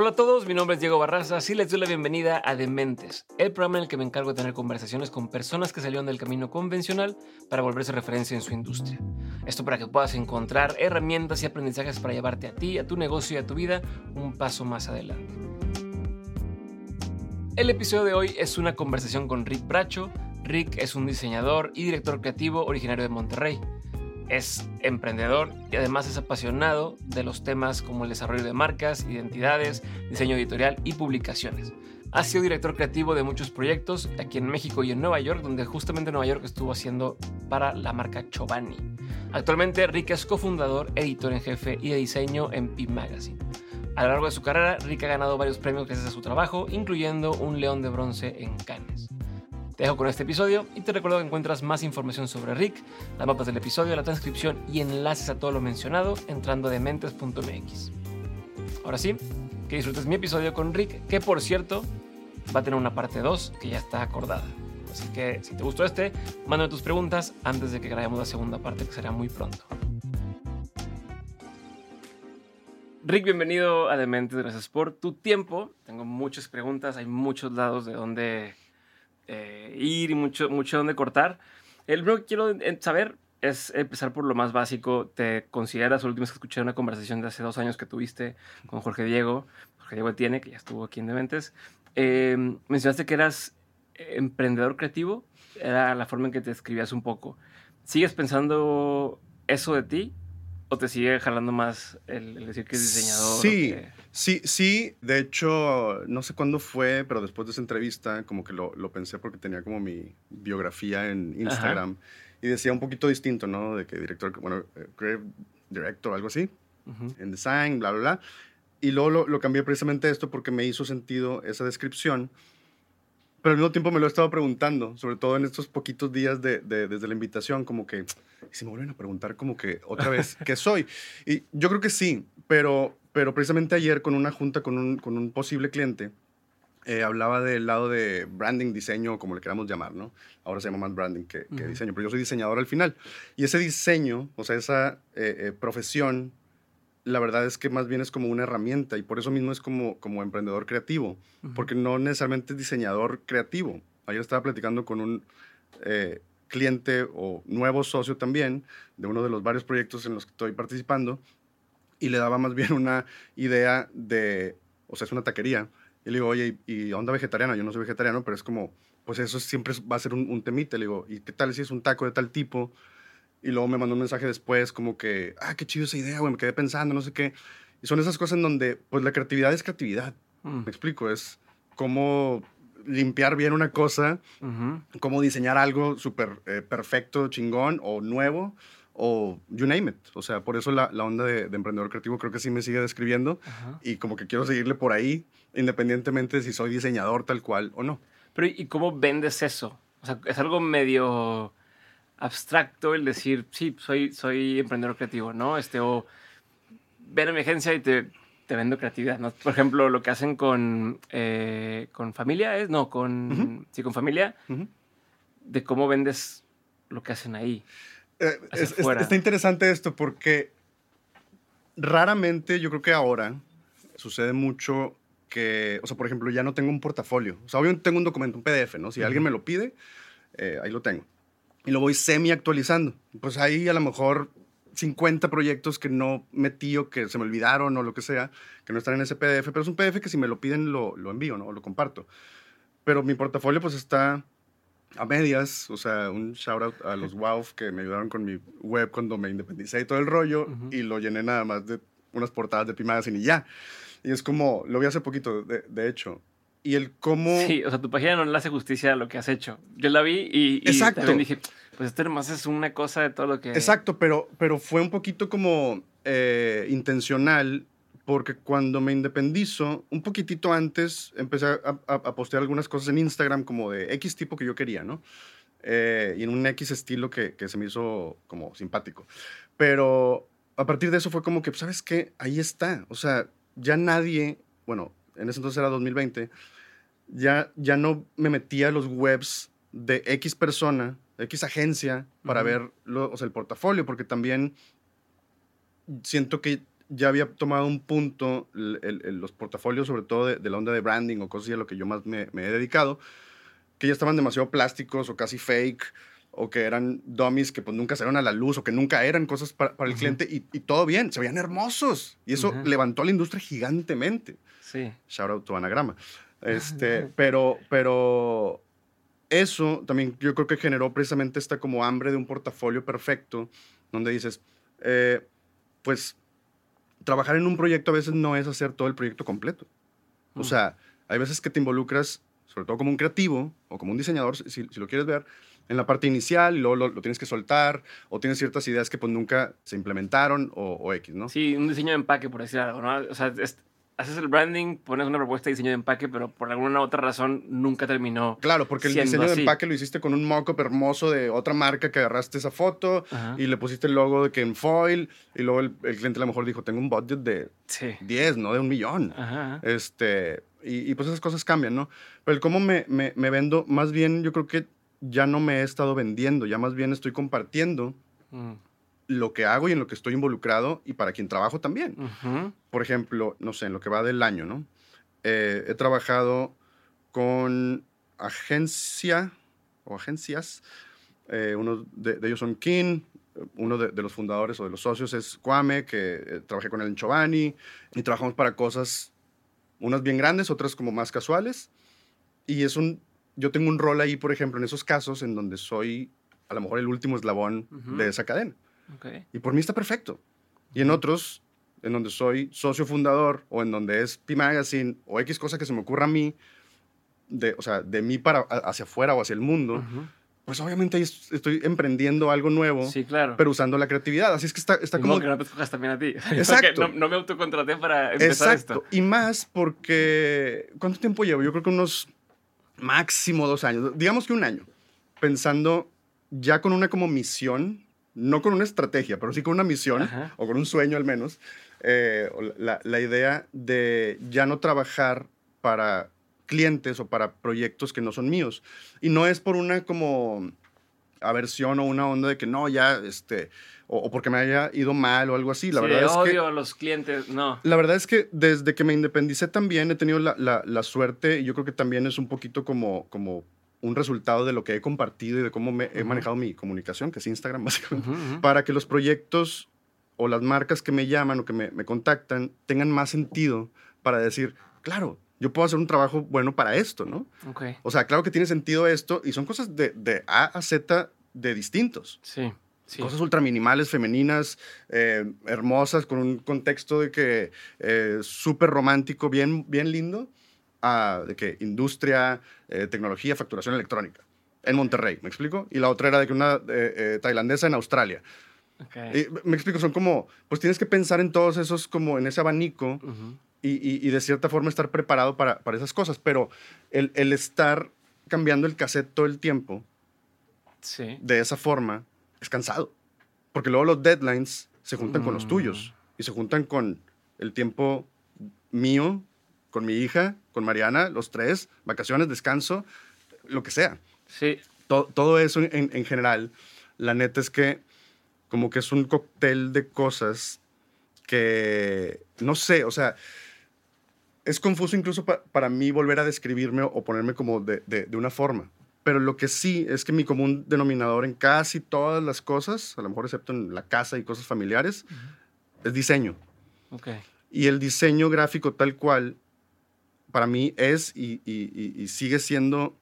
Hola a todos, mi nombre es Diego Barraza y les doy la bienvenida a Dementes, el programa en el que me encargo de tener conversaciones con personas que salieron del camino convencional para volverse referencia en su industria. Esto para que puedas encontrar herramientas y aprendizajes para llevarte a ti, a tu negocio y a tu vida un paso más adelante. El episodio de hoy es una conversación con Rick Bracho. Rick es un diseñador y director creativo originario de Monterrey es emprendedor y además es apasionado de los temas como el desarrollo de marcas, identidades, diseño editorial y publicaciones. Ha sido director creativo de muchos proyectos aquí en México y en Nueva York, donde justamente Nueva York estuvo haciendo para la marca Chobani. Actualmente Rick es cofundador, editor en jefe y de diseño en P Magazine. A lo largo de su carrera, Rick ha ganado varios premios gracias a su trabajo, incluyendo un León de Bronce en Cannes. Te dejo con este episodio y te recuerdo que encuentras más información sobre Rick, las mapas del episodio, la transcripción y enlaces a todo lo mencionado entrando a dementes.mx. Ahora sí, que disfrutes mi episodio con Rick, que por cierto va a tener una parte 2 que ya está acordada. Así que si te gustó este, mándame tus preguntas antes de que grabemos la segunda parte que será muy pronto. Rick, bienvenido a Dementes, gracias por tu tiempo. Tengo muchas preguntas, hay muchos lados de donde eh, ir y mucho, mucho donde cortar. El primero que quiero saber es empezar por lo más básico. ¿Te consideras, última vez que escuché una conversación de hace dos años que tuviste con Jorge Diego, Jorge Diego tiene, que ya estuvo aquí en Dementes, eh, mencionaste que eras emprendedor creativo, era la forma en que te escribías un poco. ¿Sigues pensando eso de ti ¿O te sigue jalando más el, decir que es diseñador? Sí, sí, sí. De hecho, no sé cuándo fue, pero después de esa entrevista, como que lo, lo pensé porque tenía como mi biografía en Instagram y decía un poquito distinto, ¿no? De que director, bueno, eh, creative director, algo así, en design, bla, bla, bla. Y luego lo, lo cambié precisamente esto porque me hizo sentido esa descripción pero al mismo tiempo me lo he estado preguntando, sobre todo en estos poquitos días de, desde la invitación, como que, si me vuelven a preguntar como que otra vez, ¿qué soy? Y yo creo que sí, pero, pero precisamente ayer con una junta con un, con un posible cliente, eh, hablaba del lado de branding, diseño, como le queramos llamar, ¿no? Ahora se llama más branding que, diseño, pero yo soy diseñador al final. Y ese diseño, o sea, esa eh, eh, profesión la verdad es que más bien es como una herramienta y por eso mismo es como, como emprendedor creativo, porque no necesariamente es diseñador creativo. Ayer estaba platicando con un eh, cliente o nuevo socio también de uno de los varios proyectos en los que estoy participando y le daba más bien una idea de, o sea, es una taquería. Y le digo, oye, ¿y, onda vegetariana? Yo no soy vegetariano, pero es como, pues eso siempre va a ser un, un temite. Le digo, ¿y qué tal si es un taco de tal tipo? Y luego me mandó un mensaje después como que, ah, qué chido esa idea, güey, me quedé pensando, no sé qué. Y son esas cosas en donde, pues la creatividad es creatividad. Mm. Me explico, es cómo limpiar bien una cosa, cómo diseñar algo súper eh, perfecto, chingón o nuevo, o you name it. O sea, por eso la, la onda de, emprendedor creativo creo que sí me sigue describiendo y como que quiero seguirle por ahí, independientemente de si soy diseñador tal cual o no. Pero ¿y cómo vendes eso? O sea, es algo medio abstracto el decir, sí, soy, soy emprendedor creativo, ¿no? Este, o ven a mi agencia y te, te vendo creatividad, ¿no? Por ejemplo, lo que hacen con, eh, con familia es, no, con, sí, con familia, de cómo vendes lo que hacen ahí. Eh, está interesante esto porque raramente, yo creo que ahora sucede mucho que, o sea, por ejemplo, ya no tengo un portafolio. O sea, obviamente tengo un documento, un PDF, ¿no? Si alguien me lo pide, eh, ahí lo tengo y lo voy semi actualizando. Pues ahí a lo mejor 50 proyectos que no metí o que se me olvidaron o lo que sea, que no están en ese PDF, pero es un PDF que si me lo piden lo, lo envío, ¿no? O lo comparto. Pero mi portafolio pues está a medias, o sea, un shout out a los WOW que me ayudaron con mi web cuando me independicé y todo el rollo y lo llené nada más de unas portadas de P-Magazine y ya. Y es como, lo vi hace poquito, de, de hecho, y el cómo... Sí, o sea, tu página no le hace justicia a lo que has hecho. Yo la vi y, Exacto. dije, pues esto nomás es una cosa de todo lo que... Exacto, pero, pero fue un poquito como eh, intencional porque cuando me independizo, un poquitito antes empecé a, a, postear algunas cosas en Instagram como de X tipo que yo quería, ¿no? Eh, y en un X estilo que, que, se me hizo como simpático. Pero a partir de eso fue como que, ¿sabes qué? Ahí está. O sea, ya nadie, bueno, en ese entonces era 2020, ya, ya no me metía a los webs de X persona, X agencia, para ver lo, o sea, el portafolio, porque también siento que ya había tomado un punto, los portafolios, sobre todo de, la onda de branding o cosas así a lo que yo más me, he dedicado, que ya estaban demasiado plásticos o casi fake, o que eran dummies que pues nunca salieron a la luz, o que nunca eran cosas para, el cliente, y, todo bien, se veían hermosos. Y eso levantó a la industria gigantemente. Sí. Shout out to Anagrama. Este, pero, pero eso también yo creo que generó precisamente esta como hambre de un portafolio perfecto, donde dices, eh, pues trabajar en un proyecto a veces no es hacer todo el proyecto completo. O mm. sea, hay veces que te involucras, sobre todo como un creativo o como un diseñador, si, lo quieres ver, en la parte inicial y luego lo, tienes que soltar o tienes ciertas ideas que pues nunca se implementaron o, o, X, ¿no? Sí, un diseño de empaque, por decir algo, ¿no? O sea, haces el branding, pones una propuesta de diseño de empaque, pero por alguna otra razón nunca terminó. Claro, porque el diseño de empaque lo hiciste con un mock-up hermoso de otra marca que agarraste esa foto y le pusiste el logo de que en foil y luego el, cliente a lo mejor dijo, tengo un budget de 10, no de un millón. Este, y, pues esas cosas cambian, ¿no? Pero el cómo me, me, me, vendo, más bien yo creo que ya no me he estado vendiendo, ya más bien estoy compartiendo. Mm lo que hago y en lo que estoy involucrado y para quien trabajo también. Por ejemplo, no sé, en lo que va del año, ¿no? Eh, he trabajado con agencia o agencias. Eh, uno de, ellos son King, uno de, los fundadores o de los socios es Kwame, que eh, trabajé con él en Chobani, y trabajamos para cosas, unas bien grandes, otras como más casuales. Y es un, yo tengo un rol ahí, por ejemplo, en esos casos en donde soy a lo mejor el último eslabón de esa cadena. Y por mí está perfecto. Y en otros, en donde soy socio fundador o en donde es P Magazine o X cosa que se me ocurra a mí, de, o sea, de mí para hacia afuera o hacia el mundo, pues obviamente estoy emprendiendo algo nuevo, sí, claro. pero usando la creatividad. Así es que está, está como... que no te escojas también a ti. Exacto. No, me autocontraté para empezar Exacto. Y más porque... ¿Cuánto tiempo llevo? Yo creo que unos máximo dos años. Digamos que un año. Pensando ya con una como misión no con una estrategia, pero sí con una misión, o con un sueño al menos, eh, la, la, idea de ya no trabajar para clientes o para proyectos que no son míos. Y no es por una como aversión o una onda de que no, ya, este, o, porque me haya ido mal o algo así. La verdad es odio a los clientes, no. La verdad es que desde que me independicé también he tenido la, la, la suerte, y yo creo que también es un poquito como, como un resultado de lo que he compartido y de cómo me, he manejado mi comunicación, que es Instagram básicamente, para que los proyectos o las marcas que me llaman o que me, contactan tengan más sentido para decir, claro, yo puedo hacer un trabajo bueno para esto, ¿no? O sea, claro que tiene sentido esto y son cosas de, de A a Z de distintos. Sí. Cosas ultra minimales, femeninas, eh, hermosas, con un contexto de que eh, súper romántico, bien, bien lindo de que industria, eh, tecnología, facturación electrónica en Monterrey, ¿me explico? Y la otra era de que una eh, eh, tailandesa en Australia. me explico, son como, pues tienes que pensar en todos esos, como en ese abanico y, y, de cierta forma estar preparado para, para esas cosas, pero el, el, estar cambiando el cassette todo el tiempo sí. de esa forma es cansado, porque luego los deadlines se juntan con los mm. tuyos y se juntan con el tiempo mío con mi hija, con Mariana, los tres, vacaciones, descanso, lo que sea. Sí. todo eso en, general, la neta es que como que es un cóctel de cosas que, no sé, o sea, es confuso incluso para mí volver a describirme o ponerme como de, de, una forma. Pero lo que sí es que mi común denominador en casi todas las cosas, a lo mejor excepto en la casa y cosas familiares, es diseño. Okay. Y el diseño gráfico tal cual para mí es y, sigue siendo,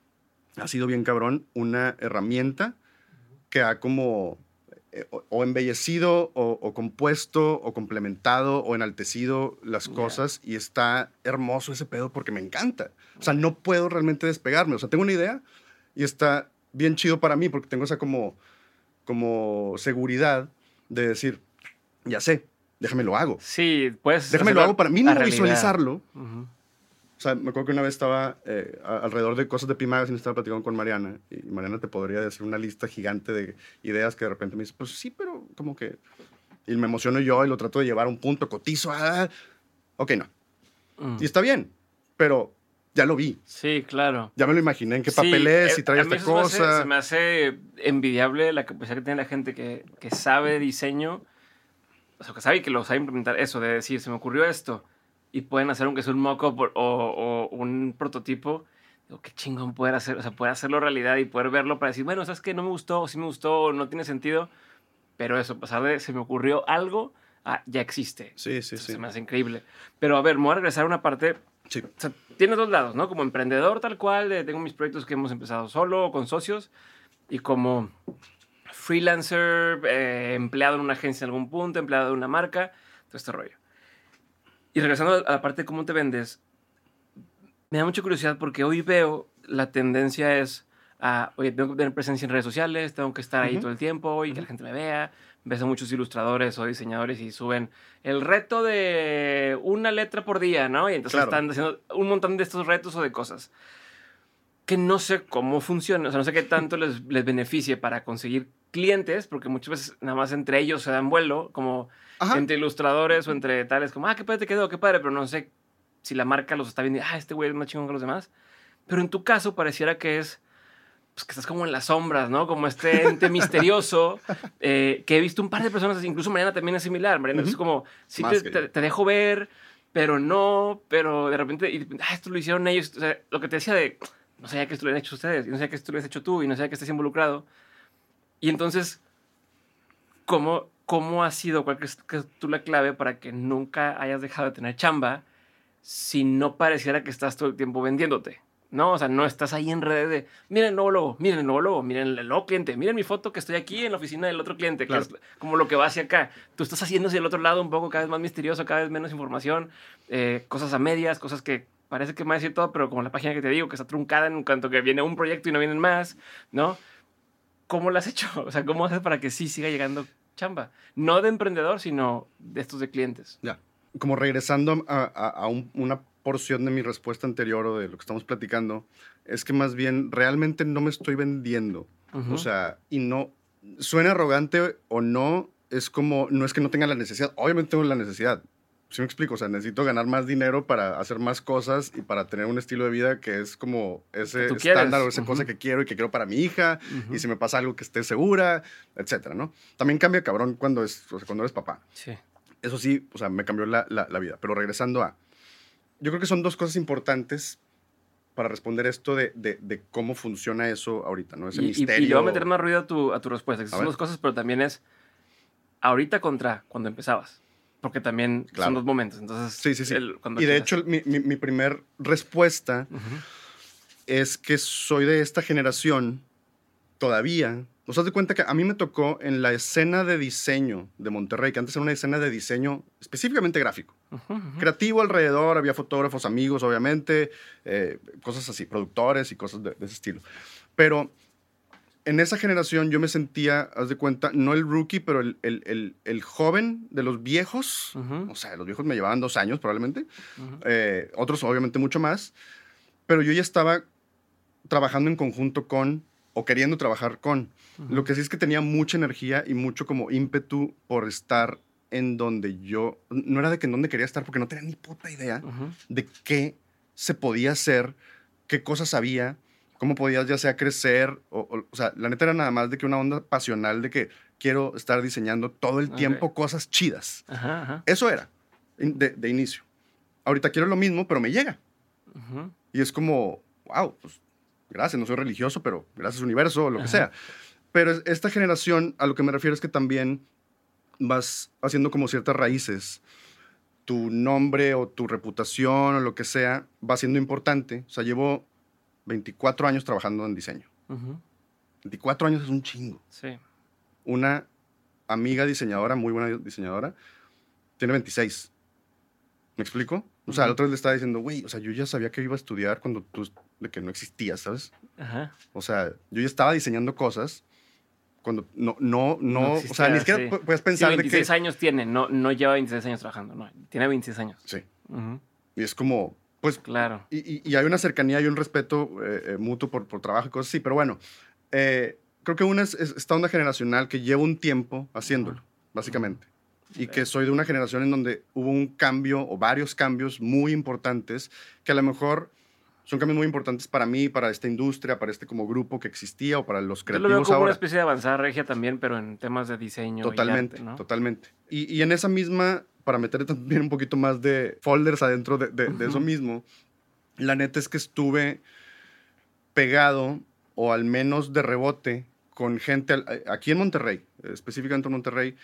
ha sido bien cabrón, una herramienta que ha como eh, o, embellecido o, compuesto o complementado o enaltecido las cosas y está hermoso ese pedo porque me encanta. O sea, no puedo realmente despegarme. O sea, tengo una idea y está bien chido para mí porque tengo esa como, como seguridad de decir, ya sé, déjame lo hago. Sí, pues. Déjame lo hago para mí, no visualizarlo. O sea, me acuerdo que una vez estaba eh, alrededor de cosas de Pi Magazine, estaba platicando con Mariana, y Mariana te podría decir una lista gigante de ideas que de repente me dice, pues sí, pero como que... Y me emociono yo y lo trato de llevar a un punto, cotizo, ah, ok, no. Mm. Y está bien, pero ya lo vi. Sí, claro. Ya me lo imaginé en qué papel es, y trae esta cosa. se me hace envidiable la capacidad que tiene la gente que, que sabe diseño o sea, que sabe que lo sabe implementar, eso de decir, se me ocurrió esto, y pueden hacer aunque sea un mock-up o, o, un prototipo, digo, qué chingón poder hacer, o sea, poder hacerlo realidad y poder verlo para decir, bueno, ¿sabes qué? No me gustó, o sí me gustó, o no tiene sentido, pero eso, pasar de se me ocurrió algo, a ya existe. Sí, sí, sí. Se me hace increíble. Pero a ver, me voy a regresar a una parte Sí. o sea, tiene dos lados, ¿no? Como emprendedor tal cual, eh, tengo mis proyectos que hemos empezado solo o con socios y como freelancer, eh, empleado en una agencia en algún punto, empleado de una marca, todo este rollo. Y regresando a la parte de cómo te vendes, me da mucha curiosidad porque hoy veo la tendencia es a, oye, tengo que tener presencia en redes sociales, tengo que estar ahí todo el tiempo y que la gente me vea, ves a muchos ilustradores o diseñadores y suben el reto de una letra por día, ¿no? Y entonces están haciendo un montón de estos retos o de cosas que no sé cómo funciona, o sea, no sé qué tanto les, les beneficie para conseguir clientes, porque muchas veces nada más entre ellos se dan vuelo, como entre ilustradores o entre tales, como, ah, qué padre te quedó, qué padre, pero no sé si la marca los está viendo, ah, este güey es más chingón que los demás. Pero en tu caso pareciera que es pues que estás como en las sombras, ¿no? Como este ente misterioso eh, que he visto un par de personas, incluso Mariana también es similar. Mariana es como, sí te, te, dejo ver, pero no, pero de repente, y, ah, esto lo hicieron ellos. O sea, lo que te decía de, no sabía que esto lo han hecho ustedes, y no sabía que esto lo has hecho tú, y no sabía que estés involucrado. Y entonces, ¿cómo, cómo ha sido, cuál es, que es tú la clave para que nunca hayas dejado de tener chamba si no pareciera que estás todo el tiempo vendiéndote? ¿No? O sea, no estás ahí en redes de, miren el nuevo logo, miren el nuevo logo, miren el nuevo cliente, miren mi foto que estoy aquí en la oficina del otro cliente, que es como lo que va hacia acá. Tú estás haciendo hacia el otro lado un poco cada vez más misterioso, cada vez menos información, eh, cosas a medias, cosas que parece que me va a decir todo, pero como la página que te digo, que está truncada en cuanto que viene un proyecto y no vienen más, ¿no? ¿Cómo lo has hecho? O sea, ¿cómo haces para que sí siga llegando chamba? No de emprendedor, sino de estos de clientes. Ya. Como regresando a, a, una porción de mi respuesta anterior o de lo que estamos platicando es que más bien realmente no me estoy vendiendo. O sea, y no, suena arrogante o no, es como, no es que no tenga la necesidad, obviamente tengo la necesidad. Si me explico, o sea, necesito ganar más dinero para hacer más cosas y para tener un estilo de vida que es como ese estándar o esa cosa que quiero y que quiero para mi hija y si me pasa algo que esté segura, etcétera, ¿no? También cambia cabrón cuando, es, cuando eres papá. Sí. Eso sí, o sea, me cambió la, la, la vida. Pero regresando a, yo creo que son dos cosas importantes para responder esto de, de, cómo funciona eso ahorita, ¿no? Ese y, misterio. Y, le voy a meter más ruido a tu, a tu respuesta. son dos cosas, pero también es ahorita contra cuando empezabas. Porque también son dos momentos. Entonces, sí, sí, sí. y de hecho, mi, mi, mi primer respuesta es que soy de esta generación todavía nos das de cuenta que a mí me tocó en la escena de diseño de Monterrey, que antes era una escena de diseño específicamente gráfico. Creativo alrededor, había fotógrafos, amigos, obviamente, eh, cosas así, productores y cosas de, ese estilo. Pero en esa generación yo me sentía, haz de cuenta, no el rookie, pero el, el, el, joven de los viejos. O sea, los viejos me llevaban dos años probablemente. Eh, otros obviamente mucho más. Pero yo ya estaba trabajando en conjunto con o queriendo trabajar con. Lo que sí es que tenía mucha energía y mucho como ímpetu por estar en donde yo, no era de que en donde quería estar porque no tenía ni puta idea de qué se podía hacer, qué cosas había, cómo podías ya sea crecer, o, o, sea, la neta era nada más de que una onda pasional de que quiero estar diseñando todo el tiempo cosas chidas. Eso era de, de, inicio. Ahorita quiero lo mismo, pero me llega. Y es como, wow, pues gracias, no soy religioso, pero gracias universo, o lo que sea. Pero esta generación, a lo que me refiero es que también vas haciendo como ciertas raíces. Tu nombre o tu reputación o lo que sea va siendo importante. O sea, llevo 24 años trabajando en diseño. 24 años es un chingo. Sí. Una amiga diseñadora, muy buena diseñadora, tiene 26. ¿Me explico? O sea, el otro día le estaba diciendo, güey, o sea, yo ya sabía que iba a estudiar cuando tú, de que no existías, ¿sabes? Ajá. O sea, yo ya estaba diseñando cosas cuando no, no, no, o sea, ni siquiera puedes pensar sí, 26 años tiene, no, no lleva 26 años trabajando, no, tiene 26 años. Sí. Y es como, pues, claro. Y, y, hay una cercanía y un respeto eh, eh, mutuo por, por, trabajo y cosas así, pero bueno, eh, creo que una es, esta onda generacional que lleva un tiempo haciéndolo, básicamente y que soy de una generación en donde hubo un cambio o varios cambios muy importantes que a lo mejor son cambios muy importantes para mí, para esta industria, para este como grupo que existía o para los creativos Yo lo veo como ahora. una especie de avanzada regia también, pero en temas de diseño. Totalmente, y arte, ¿no? totalmente. Y, y, en esa misma, para meterle también un poquito más de folders adentro de, de, de eso mismo, la neta es que estuve pegado o al menos de rebote con gente aquí en Monterrey, específicamente en Monterrey,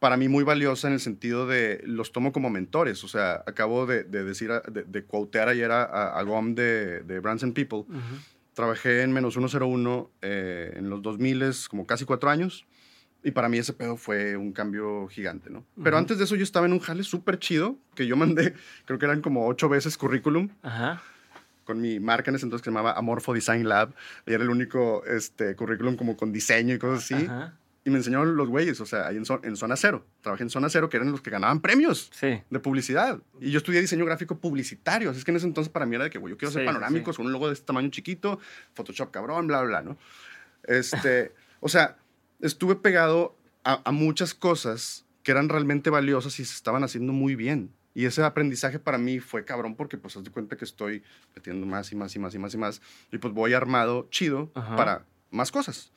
para mí muy valiosa en el sentido de los tomo como mentores. O sea, acabo de, de decir, de, de quotear ayer a, a Gom de, de Brands and People. Uh -huh. Trabajé en menos 101 eh, en los 2000, como casi cuatro años. Y para mí ese pedo fue un cambio gigante, ¿no? Uh -huh. Pero antes de eso yo estaba en un jale súper chido, que yo mandé, creo que eran como ocho veces currículum. Ajá. Uh -huh con mi marca en ese entonces que se llamaba Amorfo Design Lab. Y era el único este, currículum como con diseño y cosas así. Ajá. Y me enseñaron los güeyes, o sea, ahí en, en, Zona Cero. Trabajé en Zona Cero, que eran los que ganaban premios sí. de publicidad. Y yo estudié diseño gráfico publicitario. Así es que en ese entonces para mí era de que, güey, yo quiero hacer sí, panorámicos, sí. un logo de este tamaño chiquito, Photoshop cabrón, bla, bla, bla, ¿no? Este, o sea, estuve pegado a, a muchas cosas que eran realmente valiosas y se estaban haciendo muy bien. Y ese aprendizaje para mí fue cabrón porque pues haz de cuenta que estoy metiendo más y más y más y más y más y pues voy armado chido Ajá. para más cosas.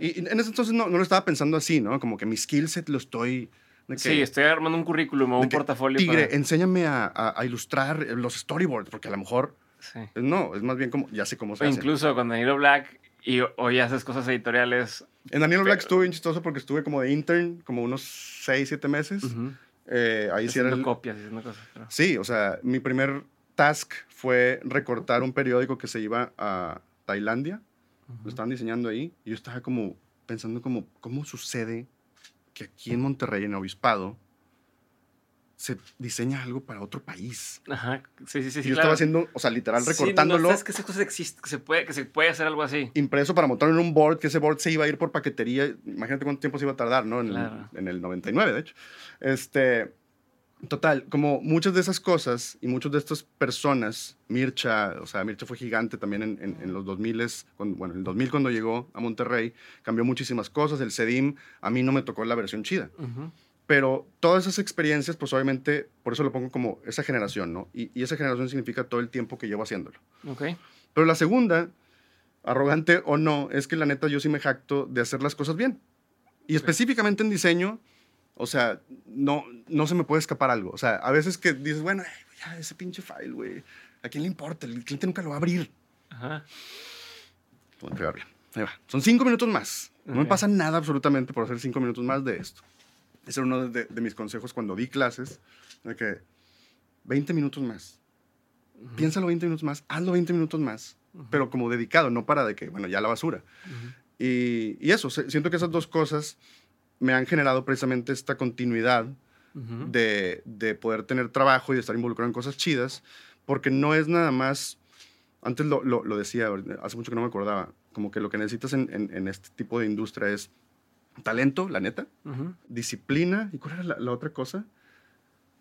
Y, en ese entonces no, no, lo estaba pensando así, ¿no? Como que mi skill set lo estoy... Que, sí, estoy armando un currículum o un portafolio. Tigre, para... enséñame a, a, a, ilustrar los storyboards, porque a lo mejor... Sí. No, es más bien como, ya sé cómo se o hace. Incluso con Danilo Black y hoy haces cosas editoriales. En Danilo Black estuve bien chistoso porque estuve como de intern, como unos 6, 7 meses. Uh -huh. Eh, ahí sí era el... copias, haciendo cosas. Pero... Sí, o sea, mi primer task fue recortar un periódico que se iba a Tailandia. Uh -huh. Lo estaban diseñando ahí. Y yo estaba como pensando como, ¿cómo sucede que aquí en Monterrey, en Obispado, se diseña algo para otro país? Ajá, sí, sí, sí. Y yo claro. estaba haciendo, o sea, literal, recortándolo. Sí, no, ¿sabes que esa cosa existe, que se, puede, que se puede hacer algo así? Impreso para montar en un board, que ese board se iba a ir por paquetería. Imagínate cuánto tiempo se iba a tardar, ¿no? En, claro. el, en el 99, de hecho. Este, total, como muchas de esas cosas y muchas de estas personas, Mircha, o sea, Mircha fue gigante también en, en, en los 2000, cuando, bueno, en el 2000 cuando llegó a Monterrey, cambió muchísimas cosas. El CEDIM, a mí no me tocó la versión chida. Uh -huh. Pero todas esas experiencias, pues obviamente, por eso lo pongo como esa generación, ¿no? Y, y, esa generación significa todo el tiempo que llevo haciéndolo. Ok. Pero la segunda, arrogante o no, es que la neta yo sí me jacto de hacer las cosas bien. Y específicamente en diseño, o sea, no, no se me puede escapar algo. O sea, a veces que dices, bueno, ya ese pinche file, güey, ¿a quién le importa? El cliente nunca lo va a abrir. Ajá. Voy a entregar bien. Ahí va. Son cinco minutos más. No okay. me pasa nada absolutamente por hacer cinco minutos más de esto. Ese era uno de, de, mis consejos cuando di clases, de que 20 minutos más. Uh -huh. Piénsalo 20 minutos más, hazlo 20 minutos más, uh -huh. pero como dedicado, no para de que, bueno, ya la basura. Uh -huh. y, y, eso, siento que esas dos cosas me han generado precisamente esta continuidad de, de, poder tener trabajo y de estar involucrado en cosas chidas, porque no es nada más, antes lo, lo, lo decía, hace mucho que no me acordaba, como que lo que necesitas en, en, en este tipo de industria es talento, la neta, uh -huh. disciplina, ¿y cuál era la, la, otra cosa?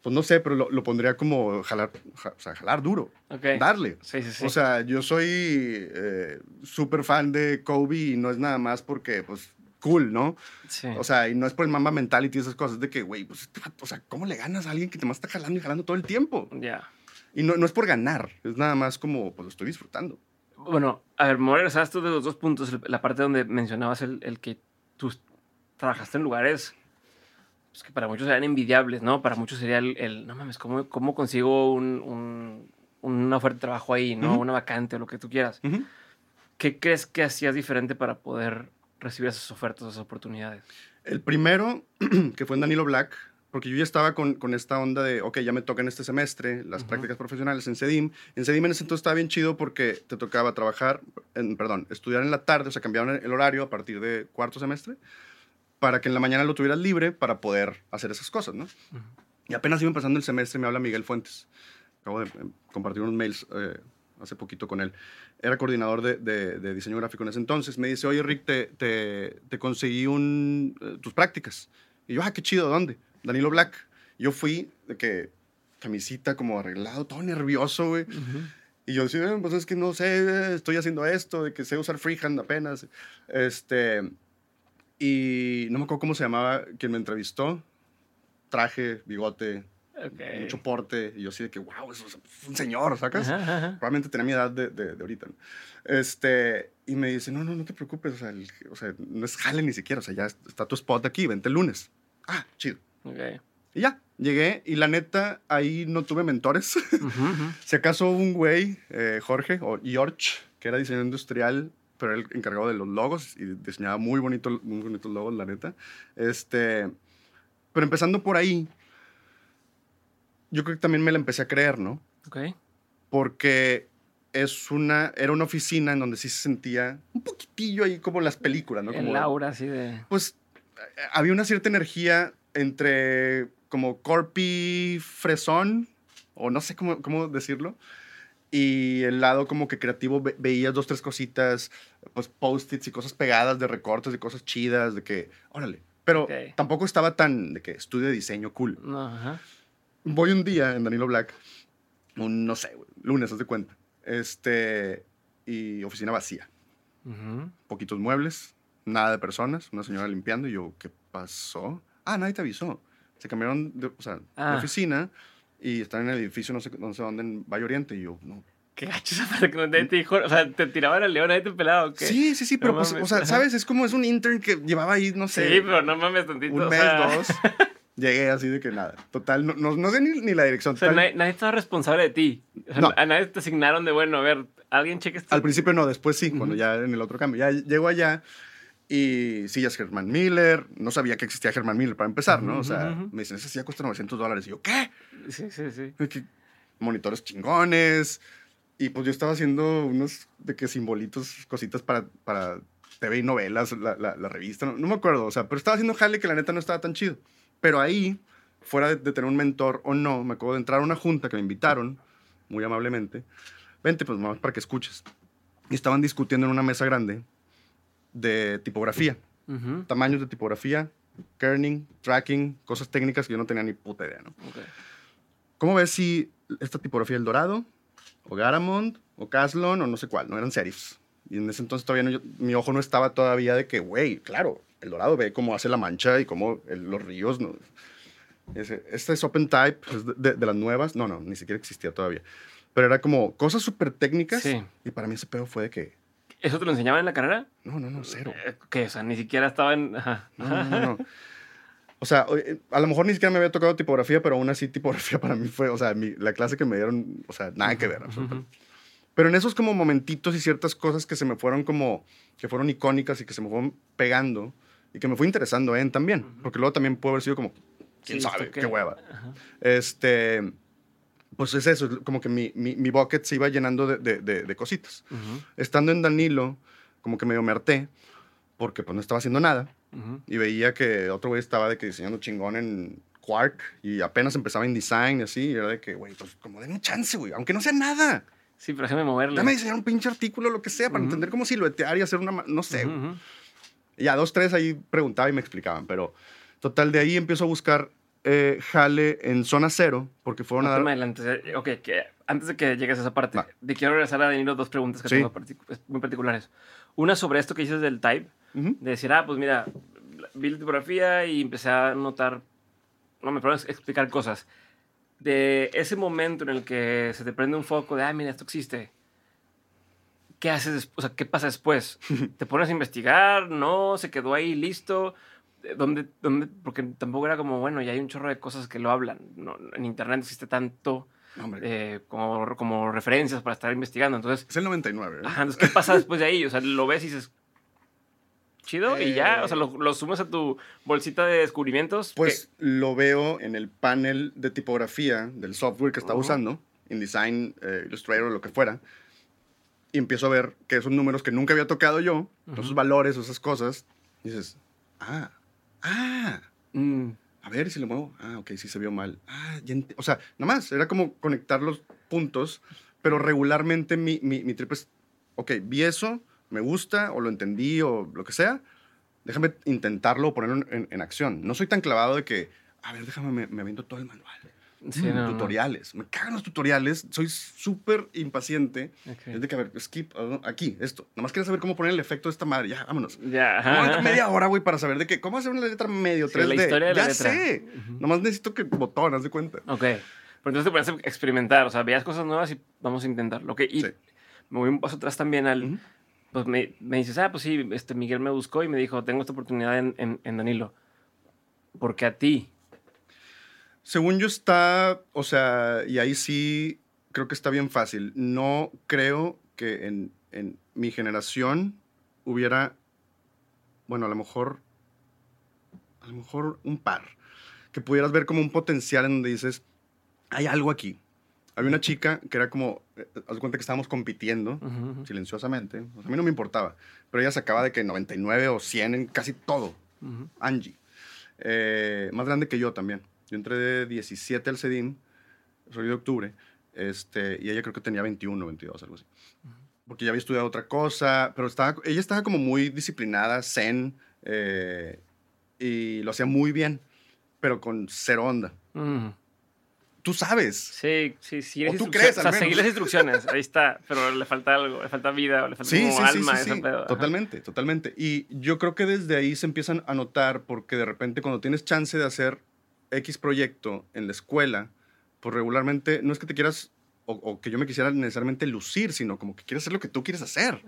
Pues no sé, pero lo, lo pondría como jalar, ja, o sea, jalar duro, okay. darle. Sí, sí, sí. O sea, yo soy eh, súper fan de Kobe y no es nada más porque, pues, cool, ¿no? Sí. O sea, y no es por el mamba mentality y esas cosas, de que, güey, pues, o sea, ¿cómo le ganas a alguien que te más está jalando y jalando todo el tiempo? Ya. Yeah. Y no, no es por ganar, es nada más como, pues, lo estoy disfrutando. Bueno, a ver, me regresar tú de los dos puntos, la parte donde mencionabas el, el que tú trabajaste en lugares pues, que para muchos serían envidiables, ¿no? Para muchos sería el, el no mames, ¿cómo, cómo consigo un, un, una oferta de trabajo ahí, ¿no? Uh -huh. Una vacante o lo que tú quieras. Uh -huh. ¿Qué crees que hacías diferente para poder recibir esas ofertas, esas oportunidades? El primero, que fue en Danilo Black, porque yo ya estaba con, con esta onda de, ok, ya me toca en este semestre las uh -huh. prácticas profesionales en CEDIM. En CEDIM en ese entonces estaba bien chido porque te tocaba trabajar, en, perdón, estudiar en la tarde, o sea, cambiaban el horario a partir de cuarto semestre para que en la mañana lo tuvieras libre para poder hacer esas cosas, ¿no? Uh -huh. Y apenas iba empezando el semestre, me habla Miguel Fuentes. Acabo de eh, compartir unos mails eh, hace poquito con él. Era coordinador de, de, de, diseño gráfico en ese entonces. Me dice, oye, Rick, te, te, te conseguí un, eh, tus prácticas. Y yo, ah, qué chido, ¿dónde? Danilo Black. Yo fui de que camisita como arreglado, todo nervioso, güey. Uh -huh. Y yo decía, pues es que no sé, estoy haciendo esto, de que sé usar freehand apenas. Este, y no me acuerdo cómo se llamaba quien me entrevistó. Traje, bigote, mucho porte. Y yo así de que, wow, eso es un señor, ¿sacas? Probablemente tenía mi edad de, de, ahorita. Este, y me dice, no, no, no te preocupes, o sea, o sea, no es jale ni siquiera, o sea, ya está tu spot aquí, vente el lunes. Ah, chido. Y ya, llegué y la neta, ahí no tuve mentores. si acaso un güey, eh, Jorge, o George, que era diseñador industrial, pero él encargado de los logos y diseñaba muy, bonito, muy bonitos logos, la neta. Este, pero empezando por ahí, yo creo que también me la empecé a creer, ¿no? Ok. Porque es una, era una oficina en donde sí se sentía un poquitillo ahí como las películas, ¿no? Como, El aura así de... Pues eh, había una cierta energía entre como corpi fresón, o no sé cómo, cómo decirlo, y el lado como que creativo veías dos, tres cositas, pues post-its y cosas pegadas de recortes, de cosas chidas, de que, órale. Pero tampoco estaba tan de que estudio de diseño cool. Voy un día en Danilo Black, un, no sé, lunes, haz de cuenta, este, y oficina vacía. Poquitos muebles, nada de personas, una señora limpiando, y yo, ¿qué pasó? Ah, nadie te avisó. Se cambiaron de, o sea, de ah. oficina y están en el edificio, no sé, no sé dónde, en Valle Oriente. Y yo, no. Qué gacho esa parte que nadie te dijo, o sea, te tiraban al león, nadie te pelaba, ¿o qué? Sí, sí, sí, pero pues, o sea, ¿sabes? Es como es un intern que llevaba ahí, no sé. Sí, pero no mames tantito. Un mes, dos. Llegué así de que nada. Total, no, no, sé ni, ni, la dirección. O sea, nadie, nadie, estaba responsable de ti. no. A nadie te asignaron de, bueno, a ver, alguien cheque esto. Al principio no, después sí, cuando ya en el otro cambio. Ya llego allá y sí, es Germán Miller. No sabía que existía Germán Miller para empezar, ¿no? O sea, me dicen, esa silla cuesta 900 dólares. Y yo, ¿qué? Sí, sí, sí. monitores chingones. Y pues yo estaba haciendo unos de que simbolitos, cositas para, para TV y novelas, la, la, revista. No, me acuerdo, o sea, pero estaba haciendo jale que la neta no estaba tan chido. Pero ahí, fuera de, de tener un mentor o no, me acuerdo de entrar a una junta que me invitaron, muy amablemente. Vente, pues vamos para que escuches. Y estaban discutiendo en una mesa grande de tipografía, tamaños de tipografía, kerning, tracking, cosas técnicas que yo no tenía ni puta idea, ¿no? ¿Cómo ves si esta tipografía El Dorado, o Garamond, o Caslon, o no sé cuál, no eran serifs? Y en ese entonces todavía no, mi ojo no estaba todavía de que, güey, claro, El Dorado ve cómo hace la mancha y cómo los ríos, ¿no? este es Open Type, de, de, las nuevas, no, no, ni siquiera existía todavía. Pero era como cosas súper técnicas. Y para mí ese pedo fue de que, ¿Eso te lo enseñaban en la carrera? No, no, no, cero. Eh, ¿Qué? O sea, ni siquiera estaba en... No, no, no, O sea, eh, a lo mejor ni siquiera me había tocado tipografía, pero aún así tipografía para mí fue, o sea, la clase que me dieron, o sea, nada que ver. Pero en esos como momentitos y ciertas cosas que se me fueron como, que fueron icónicas y que se me fueron pegando y que me fue interesando en también, porque luego también puede haber sido como, quién sabe, qué hueva. Este, pues es eso, como que mi, mi, bucket se iba llenando de, de, de cositas. Estando en Danilo, como que medio me harté, porque pues no estaba haciendo nada, y veía que otro güey estaba de que diseñando chingón en Quark, y apenas empezaba en design y así, y era de que, güey, pues como denme chance, güey, aunque no sea nada. Sí, pero déjame moverle. Dame diseñar un pinche artículo, lo que sea, para entender cómo siluetear y hacer una, no sé. Y a dos, tres ahí preguntaba y me explicaban, pero total, de ahí empiezo a buscar eh, jale en zona cero, porque fueron a dar... Adelante. Ok, que antes de que llegues a esa parte, te quiero regresar a Danilo dos preguntas que tengo muy particulares. Una sobre esto que dices del type, de decir, ah, pues mira, vi la tipografía y empecé a notar, no me puedo explicar cosas. De ese momento en el que se te prende un foco de, ah, mira, esto existe. ¿Qué haces? O sea, ¿qué pasa después? ¿Te pones a investigar? ¿No? ¿Se quedó ahí listo? donde, donde, porque tampoco era como, bueno, ya hay un chorro de cosas que lo hablan. No, en internet existe tanto eh, como, como referencias para estar investigando. Entonces, es el 99. ¿eh? Ajá, entonces, ¿qué pasa después de ahí? O sea, lo ves y dices, chido, y ya, o sea, lo, lo, sumas a tu bolsita de descubrimientos. Pues lo veo en el panel de tipografía del software que estaba usando, InDesign, eh, Illustrator, lo que fuera. Y empiezo a ver que esos números que nunca había tocado yo, esos valores, esas cosas, dices, ah, ah, mm, a ver si lo muevo. Ah, ok, sí se vio mal. Ah, o sea, nada más, era como conectar los puntos, pero regularmente mi, mi, mi trip es, ok, vi eso, me gusta, o lo entendí, o lo que sea, déjame intentarlo o ponerlo en, en, acción. No soy tan clavado de que, a ver, déjame, me, me todo el manual. Mm, tutoriales. Me cagan los tutoriales. Soy súper impaciente. Es de que, a ver, skip, aquí, esto. Nomás quiero saber cómo poner el efecto de esta madre. Ya, vámonos. Ya. media hora, güey, para saber de qué. ¿Cómo hacer una letra medio 3D? La historia de la ya sé. Nomás necesito que botón, haz de cuenta. Ok. Pero entonces te puedes experimentar. O sea, veas cosas nuevas y vamos a intentarlo. Ok. Y me voy un paso atrás también al. Pues me, dices, ah, pues sí, este Miguel me buscó y me dijo, tengo esta oportunidad en, en, en Danilo. Porque a ti según yo está, o sea, y ahí sí creo que está bien fácil. No creo que en, en mi generación hubiera, bueno, a lo mejor, a lo mejor un par, que pudieras ver como un potencial en donde dices, hay algo aquí. Había una chica que era como, eh, haz cuenta que estábamos compitiendo silenciosamente. a mí no me importaba, pero ella sacaba de que 99 o 100 en casi todo. Angie. Eh, más grande que yo también. Yo entré de 17 al CEDIM, soy de octubre, este, y ella creo que tenía 21, 22, algo así. Porque ya había estudiado otra cosa, pero estaba, ella estaba como muy disciplinada, zen, eh, y lo hacía muy bien, pero con cero onda. Tú sabes. Sí, sí, sí. O tú crees, O sea, seguir las instrucciones, ahí está, pero le falta algo, le falta vida, le falta como alma. Sí, sí, Totalmente, totalmente. Y yo creo que desde ahí se empiezan a notar, porque de repente cuando tienes chance de hacer X proyecto en la escuela, pues regularmente no es que te quieras o, que yo me quisiera necesariamente lucir, sino como que quieres hacer lo que tú quieres hacer.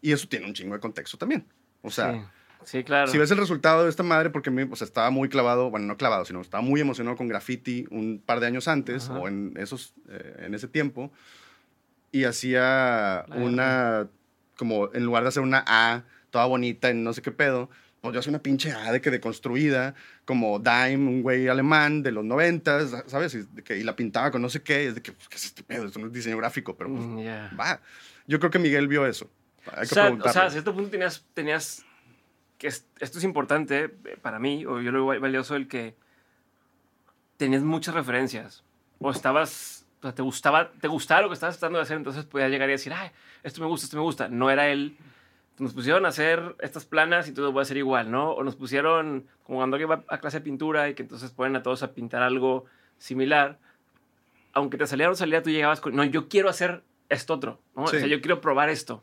Y eso tiene un chingo de contexto también. O sea, sí. claro. Si ves el resultado de esta madre, porque me, o sea, estaba muy clavado, bueno, no clavado, sino estaba muy emocionado con graffiti un par de años antes o en, esos, eh, en ese tiempo, y hacía una, como en lugar de hacer una A toda bonita en no sé qué pedo, pues yo hacía una pinche A de que deconstruida, como Dime, un güey alemán de los noventas, ¿sabes? Y, que, y la pintaba con no sé qué, es de que, pues, ¿qué es este pedo? Esto no es diseño gráfico, pero pues, mm, va. Yo creo que Miguel vio eso. Hay que o, sea, o sea, a cierto punto tenías, tenías que esto es importante eh, para mí, o yo lo veo valioso, el que tenías muchas referencias, o estabas, o sea, te gustaba, te gustaba lo que estabas tratando de hacer, entonces podías llegar y decir, ay, esto me gusta, esto me gusta. No era él nos pusieron a hacer estas planas y todo va a ser igual, ¿no? O nos pusieron, como cuando alguien va a clase de pintura y que entonces ponen a todos a pintar algo similar, aunque te saliera o salía, tú llegabas con, no, yo quiero hacer esto otro, ¿no? O sea, yo quiero probar esto.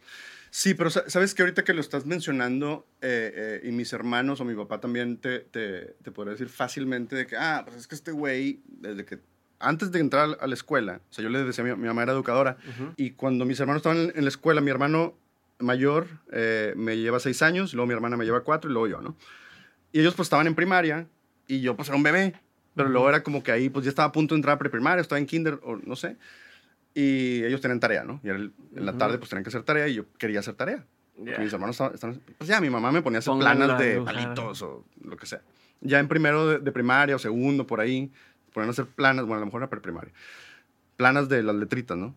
Sí, pero sabes que ahorita que lo estás mencionando, eh, eh, y mis hermanos o mi papá también te, te, te podría decir fácilmente de que, ah, pues es que este güey, desde que antes de entrar a la escuela, o sea, yo le decía, mi, mi mamá era educadora, y cuando mis hermanos estaban en, la escuela, mi hermano mayor eh, me lleva seis años, luego mi hermana me lleva cuatro y luego yo, ¿no? Y ellos pues estaban en primaria y yo pues era un bebé, pero luego era como que ahí pues ya estaba a punto de entrar a preprimaria, estaba en kinder o no sé. Y ellos tenían tarea, ¿no? Y en la tarde pues tenían que hacer tarea y yo quería hacer tarea. mis hermanos estaban, Pues ya, mi mamá me ponía a hacer planas de palitos o lo que sea. Ya en primero de, primaria o segundo, por ahí, ponían a hacer planas, bueno, a lo mejor era preprimaria. Planas de las letritas, ¿no?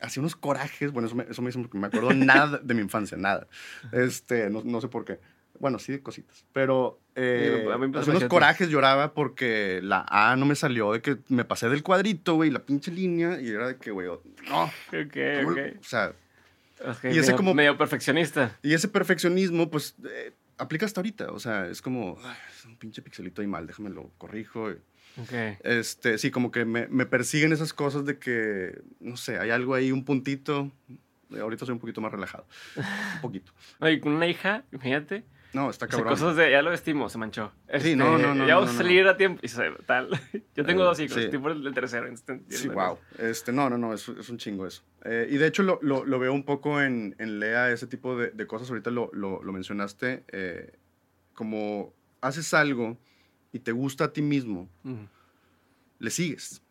hacía unos corajes, bueno, eso me, eso me hizo porque me acuerdo nada de mi infancia, nada. Este, no, no sé por qué. Bueno, sí, de cositas. Pero eh, hacía unos corajes, lloraba porque la A no me salió, de que me pasé del cuadrito, güey, la pinche línea, y era de que, güey, no. Ok, ok. O sea, y ese como... Medio perfeccionista. Y ese perfeccionismo, pues, eh, aplica hasta ahorita. O sea, es como, es un pinche pixelito ahí mal, déjame lo corrijo. Okay. Este, sí, como que me, me, persiguen esas cosas de que, no sé, hay algo ahí, un puntito. Ahorita soy un poquito más relajado. Un poquito. Oye, con una hija, imagínate. No, está cabrón. cosas de, ya lo vestimos, se manchó. sí, no, no, no. Ya vamos a salir a tiempo. Y tal. Yo tengo dos hijos, estoy por el tercero. Este, sí, wow. Este, no, no, no, es, es un chingo eso. Eh, y de hecho lo, lo, lo, veo un poco en, en Lea, ese tipo de, de cosas. Ahorita lo, lo mencionaste. Eh, como haces algo y te gusta a ti mismo, le sigues.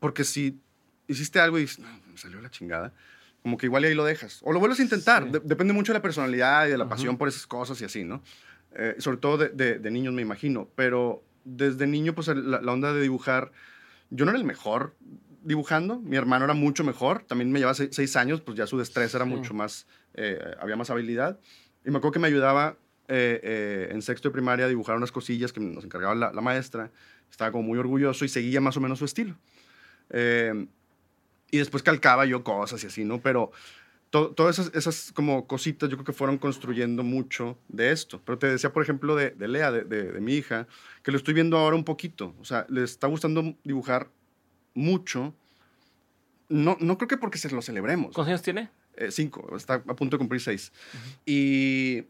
Porque si hiciste algo y dices, no, me salió la chingada, como que igual ahí lo dejas. O lo vuelves a intentar. depende mucho de la personalidad y de la pasión por esas cosas y así, ¿no? Eh, sobre todo de, de, niños, me imagino. Pero desde niño, pues la, onda de dibujar, yo no era el mejor dibujando. Mi hermano era mucho mejor. También me llevaba seis, años, pues ya su destreza era mucho más, eh, había más habilidad. Y me acuerdo que me ayudaba eh, en sexto de primaria a dibujar unas cosillas que nos encargaba la, maestra. Estaba como muy orgulloso y seguía más o menos su estilo. Eh, y después calcaba yo cosas y así, ¿no? Pero todas esas, como cositas yo creo que fueron construyendo mucho de esto. Pero te decía, por ejemplo, de, Lea, de, mi hija, que lo estoy viendo ahora un poquito. O sea, le está gustando dibujar mucho. No, no creo que porque se lo celebremos. ¿Cuántos años tiene? Eh, cinco, está a punto de cumplir seis. Y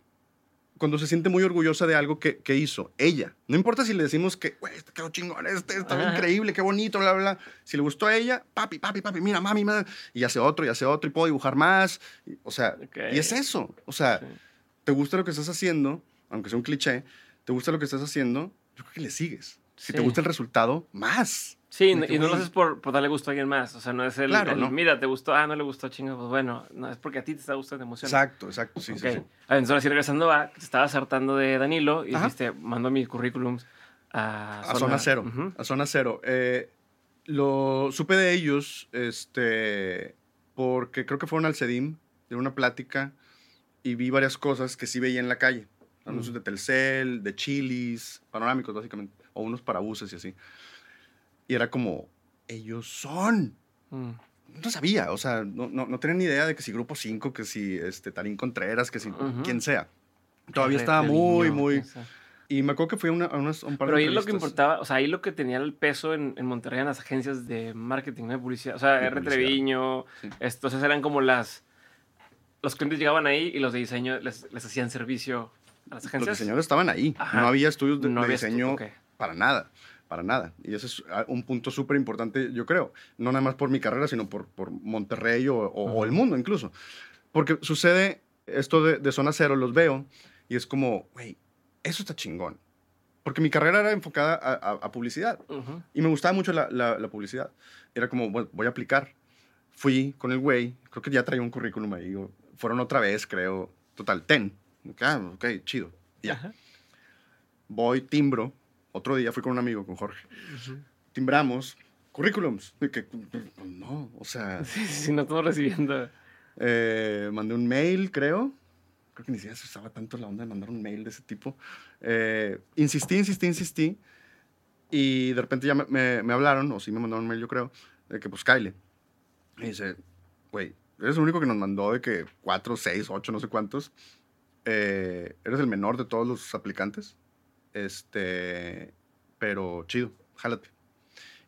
cuando se siente muy orgullosa de algo que, que, hizo ella. No importa si le decimos que, güey, este quedó chingón, este está increíble, qué bonito, bla, bla, bla. Si le gustó a ella, papi, papi, papi, mira, mami, mami. Y hace otro, y hace otro, y puedo dibujar más. o sea, y es eso. O sea, te gusta lo que estás haciendo, aunque sea un cliché, te gusta lo que estás haciendo, yo creo que le sigues. Si te gusta el resultado, más. Sí, y no lo haces por, por, darle gusto a alguien más. O sea, no es el, claro, mira, te gustó, ah, no le gustó, chingo, pues bueno, no, es porque a ti te está gustando emoción. Exacto, exacto, sí, sí, sí. entonces, así regresando a, te estabas hartando de Danilo y dijiste, mando mis currículums a, a zona, cero. A zona cero. Eh, lo supe de ellos, este, porque creo que fueron al CEDIM, de una plática, y vi varias cosas que sí veía en la calle. Anuncios de Telcel, de Chilis, panorámicos, básicamente, o unos parabuses y así. Y era como, ellos son. Mm. No sabía, o sea, no, no, no, tenía ni idea de que si Grupo 5, que si este, Tarín Contreras, que si quien sea. Todavía estaba muy, muy... Y me acuerdo que fui a, una, a, un par Pero ahí lo que importaba, o sea, ahí lo que tenía el peso en, en Monterrey en las agencias de marketing, de publicidad. O sea, R. Treviño, estos eran como las... Los clientes llegaban ahí y los de diseño les, les hacían servicio a las agencias. Los diseñadores estaban ahí. No había estudios de, diseño para nada para nada. Y ese es ah, un punto súper importante, yo creo. No nada más por mi carrera, sino por, por Monterrey o, el mundo incluso. Porque sucede esto de, zona cero, los veo y es como, güey, eso está chingón. Porque mi carrera era enfocada a, publicidad y me gustaba mucho la, la, publicidad. Era como, bueno, voy a aplicar. Fui con el güey, creo que ya traía un currículum ahí. Fueron otra vez, creo. Total, ten. Ah, ok, chido. Ya. Voy, timbro, otro día fui con un amigo, con Jorge. Timbramos, currículums. Que, no, o sea. Sí, sí, no estamos recibiendo. Eh, mandé un mail, creo. Creo que ni siquiera se usaba tanto la onda de mandar un mail de ese tipo. Eh, insistí, insistí, insistí. Y de repente ya me, me, hablaron, o sí me mandaron un mail, yo creo, de que pues Kyle. Y dice, güey, eres el único que nos mandó de que cuatro, seis, ocho, no sé cuántos. Eh, eres el menor de todos los aplicantes. Este, pero chido, jálate.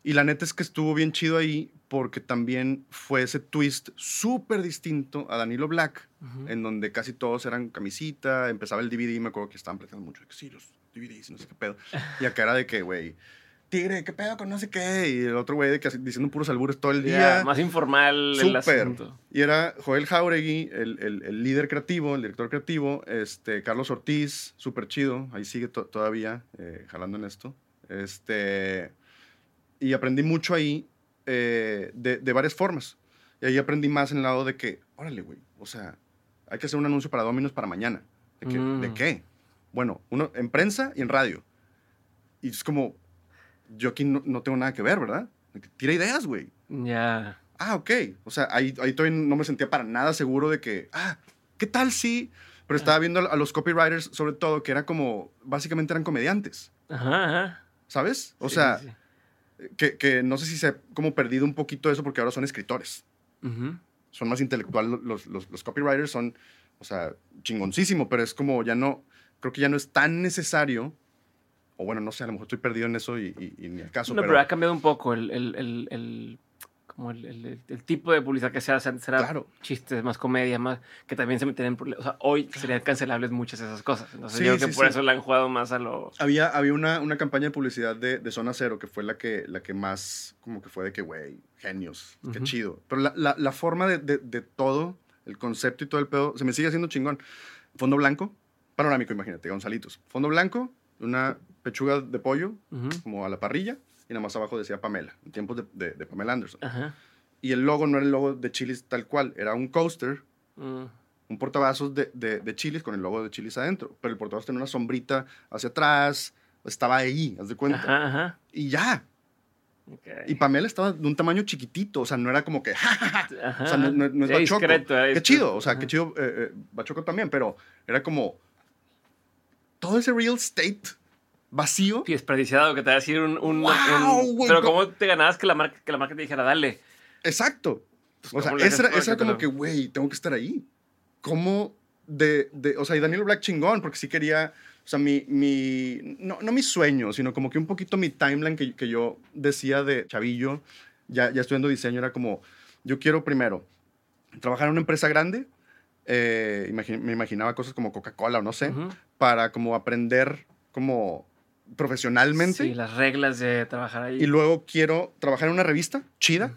Y la neta es que estuvo bien chido ahí porque también fue ese twist súper distinto a Danilo Black, en donde casi todos eran camisita, empezaba el DVD, me acuerdo que estaban platicando mucho de que sí, los DVDs, no sé qué pedo. Y acá era de que, güey, tigre, qué pedo con no sé qué. Y el otro güey de que diciendo puros albures todo el día. más informal el asunto. Y era Joel Jauregui, el, el, el, líder creativo, el director creativo. Este, Carlos Ortiz, súper chido. Ahí sigue todavía eh, jalando en esto. Este, y aprendí mucho ahí eh, de, de, varias formas. Y ahí aprendí más en el lado de que, órale, güey, o sea, hay que hacer un anuncio para Dominos para mañana. ¿De, ¿De mm. qué? Bueno, uno en prensa y en radio. Y es como, yo aquí no, tengo nada que ver, ¿verdad? Tira ideas, güey. Ya. Ah, ok. O sea, ahí, ahí todavía no me sentía para nada seguro de que, ah, ¿qué tal si? Pero estaba viendo a los copywriters, sobre todo, que era como, básicamente eran comediantes. Ajá, ajá. ¿Sabes? O sea, Que, que, no sé si se ha como perdido un poquito eso porque ahora son escritores. Son más intelectuales. Los, los, los, copywriters son, o sea, chingoncísimo, pero es como ya no, creo que ya no es tan necesario o bueno, no sé, a lo mejor estoy perdido en eso y, ni el caso. No, pero, ha cambiado un poco el, el, el, el como el, tipo de publicidad que se hace. Será claro. chistes, más comedia, más que también se meten en problemas. O sea, hoy serían cancelables muchas de esas cosas. Entonces yo creo que por eso la han jugado más a lo... Había, había una, una campaña de publicidad de, de, Zona Cero que fue la que, la que más, como que fue de que, güey, genios, qué chido. Pero la, la, la forma de, de, de, todo, el concepto y todo el pedo, se me sigue haciendo chingón. Fondo blanco, panorámico, imagínate, Gonzalitos. Fondo blanco, una pechuga de pollo, como a la parrilla, y nada más abajo decía Pamela, en tiempos de, de, Pamela Anderson. Y el logo no era el logo de Chilis tal cual, era un coaster, mm. un portavasos de, de, Chilis con el logo de Chilis adentro, pero el portavasos tenía una sombrita hacia atrás, estaba ahí, haz de cuenta. Y ya. Y Pamela estaba de un tamaño chiquitito, o sea, no era como que, o sea, no, es Bachoco. Qué chido, o sea, qué chido eh, eh, Bachoco también, pero era como todo ese real estate vacío. Y desperdiciado, que te va a decir un... un, pero ¿cómo te ganabas que la, marca, que la marca te dijera, dale? Exacto. Pues, o sea, esa, era como que, güey, tengo que estar ahí. ¿Cómo de, de, o sea, y Daniel Black chingón, porque sí quería, o sea, mi, mi no, no mi sueño, sino como que un poquito mi timeline que, que yo decía de chavillo, ya, ya estudiando diseño, era como, yo quiero primero trabajar en una empresa grande, eh, me imaginaba cosas como Coca-Cola o no sé, para como aprender como profesionalmente. Sí, las reglas de trabajar ahí. Y luego quiero trabajar en una revista chida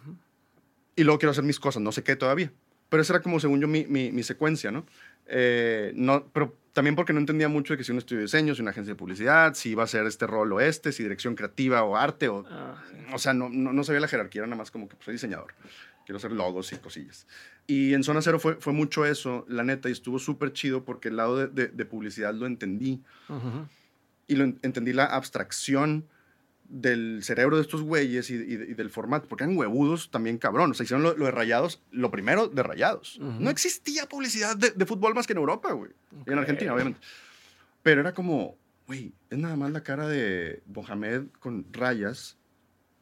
y luego quiero hacer mis cosas, no sé qué todavía. Pero esa era como, según yo, mi, mi, secuencia, ¿no? Eh, ¿no? Pero también porque no entendía mucho de que si un estudio de diseño, si una agencia de publicidad, si iba a ser este rol o este, si dirección creativa o arte, o, ah, o sea, no, no, no, sabía la jerarquía, era nada más como que pues, soy diseñador, quiero hacer logos y cosillas. Y en Zona Cero fue, fue mucho eso, la neta, y estuvo súper chido porque el lado de, de, publicidad lo entendí. Y lo entendí la abstracción del cerebro de estos güeyes y, del formato, porque eran huevudos también cabrón. O sea, hicieron lo, de rayados, lo primero de rayados. No existía publicidad de, fútbol más que en Europa, güey. Y en Argentina, obviamente. Pero era como, güey, es nada más la cara de Mohamed con rayas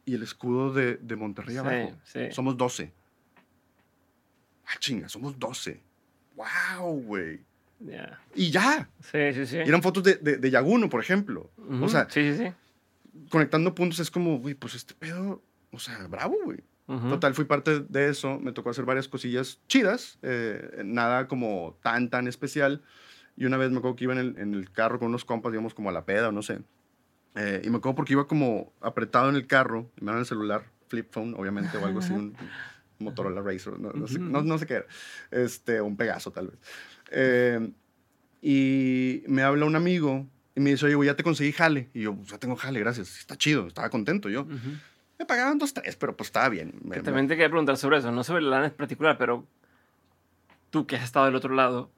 y el escudo de, Monterrey abajo. Somos 12. Ah, chinga, somos 12. ¡Wow, güey! Y ya. Sí, sí, sí. Y eran fotos de, de, Yaguno, por ejemplo. O sea, sí, sí, sí. conectando puntos es como, güey, pues este pedo, o sea, bravo, güey. Total, fui parte de eso. Me tocó hacer varias cosillas chidas. Eh, nada como tan, tan especial. Y una vez me acuerdo que iba en el, en el carro con unos compas, digamos, como a la peda o no sé. Eh, y me acuerdo porque iba como apretado en el carro, me daban el celular, flip phone, obviamente, o algo así, un, Motorola Racer, no, no, sé, no, sé, qué era, este, un Pegaso tal vez. Eh, y me habla un amigo y me dice, oye, ya te conseguí jale. Y yo, ya tengo jale, gracias. Está chido, estaba contento yo. Me pagaban dos, tres, pero pues estaba bien. también te quería preguntar sobre eso, no sobre la lana en particular, pero tú que has estado del otro lado,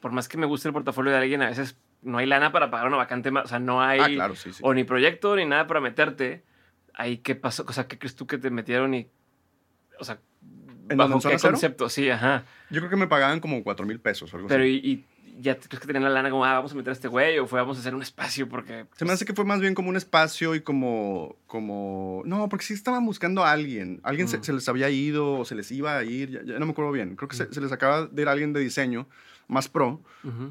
por más que me guste el portafolio de alguien, a veces no hay lana para pagar una vacante más. O sea, no hay. Ah, claro, sí, O ni proyecto ni nada para meterte. Ahí, ¿qué pasó? O sea, ¿qué crees tú que te metieron y. O sea, ¿En ¿bajo qué concepto? Sí, ajá. Yo creo que me pagaban como cuatro mil pesos o algo Pero así. y ya crees que tenían la lana como, ah, vamos a meter a este güey o fue, vamos a hacer un espacio porque... Se me hace que fue más bien como un espacio y como, como, no, porque sí estaban buscando a alguien. Alguien se, les había ido o se les iba a ir, ya, no me acuerdo bien. Creo que se, les acaba de ir alguien de diseño más pro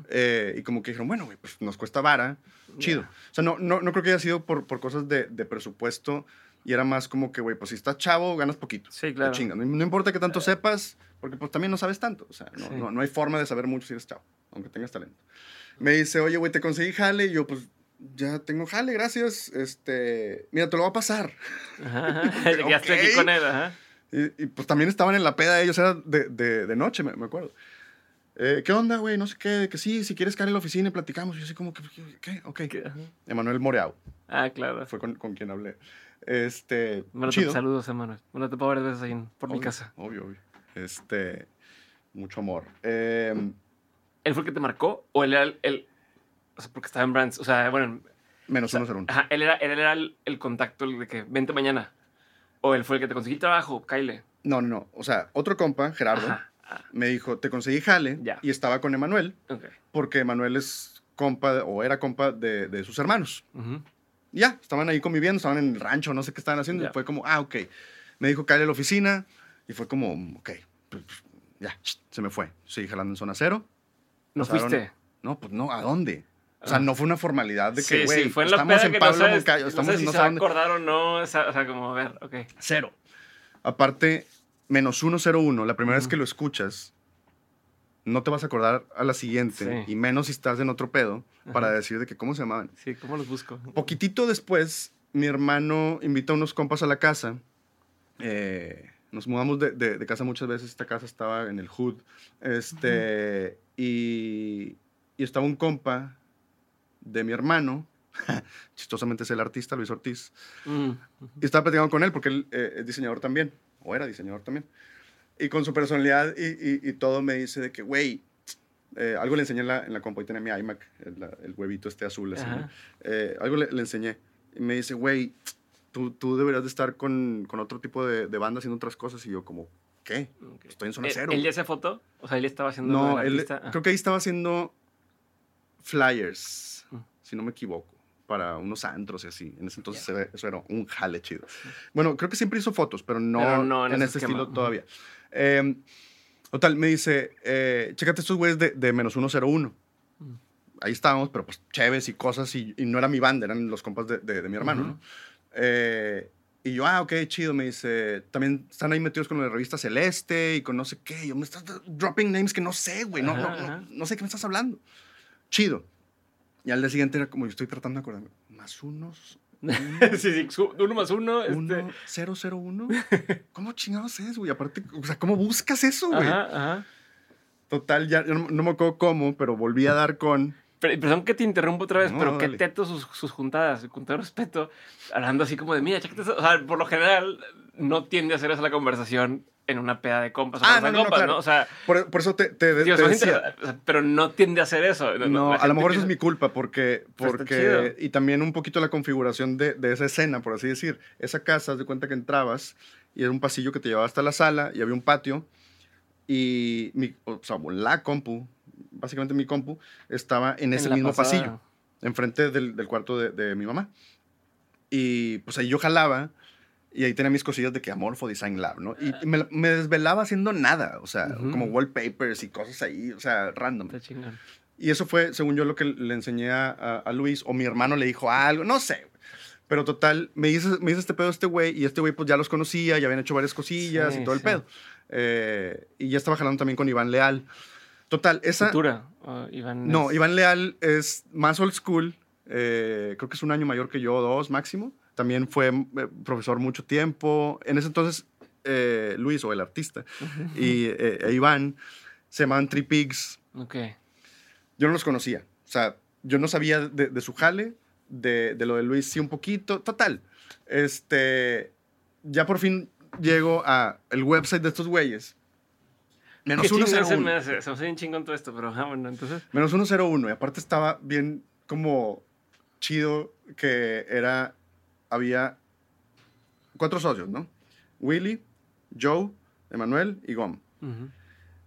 eh, y como que dijeron, bueno, güey, pues nos cuesta vara, chido. O sea, no, no, no creo que haya sido por, por cosas de, de presupuesto y era más como que, güey, pues si estás chavo, ganas poquito. Sí, claro. Chinga. No, importa que tanto sepas, porque pues también no sabes tanto. O sea, no, no, no, hay forma de saber mucho si eres chavo, aunque tengas talento. Me dice, oye, güey, te conseguí jale. Y yo, pues, ya tengo jale, gracias. Este, mira, te lo voy a pasar. Ajá, ya estoy aquí con él, ajá. Y, pues también estaban en la peda ellos, era de, de, de noche, me, me acuerdo. Eh, ¿Qué onda, güey? No sé qué, que sí, si quieres caer en la oficina y platicamos. Y yo así como, que, ¿qué? Ok. Emanuel Moreau. Ah, claro. Fue con, con quien hablé. Este, bueno, chido. saludos, Emanuel. Bueno, te puedo ver veces ahí por mi casa. Obvio, obvio. Este, mucho amor. Eh, ¿Él fue el que te marcó? ¿O él era el, o sea, porque estaba en Brands, o sea, bueno... Menos uno, cero uno. Ajá, él era, él era el, contacto de que vente mañana. ¿O él fue el que te conseguí trabajo, Kyle? No, no, no. O sea, otro compa, Gerardo, ah. me dijo, te conseguí jale y estaba con Emanuel. Porque Emanuel es compa, o era compa de, de sus hermanos. Ya, estaban ahí conviviendo, estaban en el rancho, no sé qué estaban haciendo. Y fue como, ah, ok. Me dijo, Kyle a la oficina. Y fue como, ok, pues, pues, ya, se me fue. Seguí jalando en zona cero. ¿No fuiste? No, pues no, ¿a dónde? O sea, ah. no fue una formalidad de que, güey, sí, fue en estamos en Pablo no Moncayo. Estamos no sé si no se acordar o no, o sea, como, a ver, ok. Cero. Aparte, menos 101, la primera vez que lo escuchas, no te vas a acordar a la siguiente, y menos si estás en otro pedo, para decir de que cómo se llamaban. Sí, ¿cómo los busco? Poquitito después, mi hermano invita a unos compas a la casa. Eh, nos mudamos de, de, casa muchas veces, esta casa estaba en el hood. Este, y, y estaba un compa de mi hermano, chistosamente es el artista, Luis Ortiz, mm, y estaba platicando con él porque él eh, es diseñador también, o era diseñador también. Y con su personalidad y, y, todo me dice de que, güey, eh, algo le enseñé en la, en la compu, tenía mi iMac, el, huevito este azul, así, eh, algo le, le, enseñé. Y me dice, güey, tú, tú deberías de estar con, con otro tipo de, de banda haciendo otras cosas. Y yo como, ¿qué? Estoy en zona cero. ¿Él ya se foto? O sea, él estaba haciendo... No, él, creo que ahí estaba haciendo flyers si no me equivoco. Para unos antros y así. En ese entonces eso era un jale chido. Bueno, creo que siempre hizo fotos, pero no, en, ese, estilo todavía. Eh, total, me dice, eh, chécate estos güeyes de, de menos 101. Mm. Ahí estábamos, pero pues chéves y cosas, y, no era mi banda, eran los compas de, de, mi hermano, ¿no? Eh, y yo, ah, ok, chido, me dice, también están ahí metidos con la revista Celeste y con no sé qué. Yo me estás dropping names que no sé, güey, no, no, no, sé qué me estás hablando. Chido. Y al día siguiente era como, yo estoy tratando de acordarme, más unos. sí, sí, uno más uno. Uno, este... cero, cero, uno. ¿Cómo chingados es, güey? Aparte, o sea, ¿cómo buscas eso, güey? Ajá, ajá. Total, ya no, no, me acuerdo cómo, pero volví a dar con perdón que te interrumpo otra vez, pero qué teto sus, sus, juntadas, con todo respeto, hablando así como de, mira, chécate O sea, por lo general no tiende a hacer esa la conversación en una peda de compas. Ah, no, no, compas, no, O sea, por, por, eso te, te, decía. Pero no tiende a hacer eso. No, a lo mejor eso es mi culpa, porque, porque y también un poquito la configuración de, de, esa escena, por así decir. Esa casa, de cuenta que entrabas y era un pasillo que te llevaba hasta la sala y había un patio y mi, o sea, la compu básicamente mi compu, estaba en ese mismo pasillo, enfrente del, del cuarto de, de, mi mamá. Y pues ahí yo jalaba y ahí tenía mis cosillas de que Amorfo Design Lab, ¿no? Y, me, me, desvelaba haciendo nada, o sea, como wallpapers y cosas ahí, o sea, random. Y eso fue, según yo, lo que le enseñé a, a, Luis, o mi hermano le dijo algo, no sé. Pero total, me hizo, me hizo este pedo este güey, y este güey pues ya los conocía, ya habían hecho varias cosillas y todo el pedo. Eh, y ya estaba jalando también con Iván Leal. Total, esa... Cultura, Iván No, Iván Leal es más old school. Eh, creo que es un año mayor que yo, dos máximo. También fue eh, profesor mucho tiempo. En ese entonces, eh, Luis, o el artista, y e Iván se llamaban Three Pigs. Ok. Yo no los conocía. O sea, yo no sabía de, su jale, de, de, lo de Luis sí un poquito. Total. Este, ya por fin llego a el website de estos güeyes Menos 101. Se me hace, se me hace bien chingón todo esto, pero bueno, entonces. Menos 101. Y aparte estaba bien como chido que era. Había cuatro socios, ¿no? Willy, Joe, Emanuel y Gom.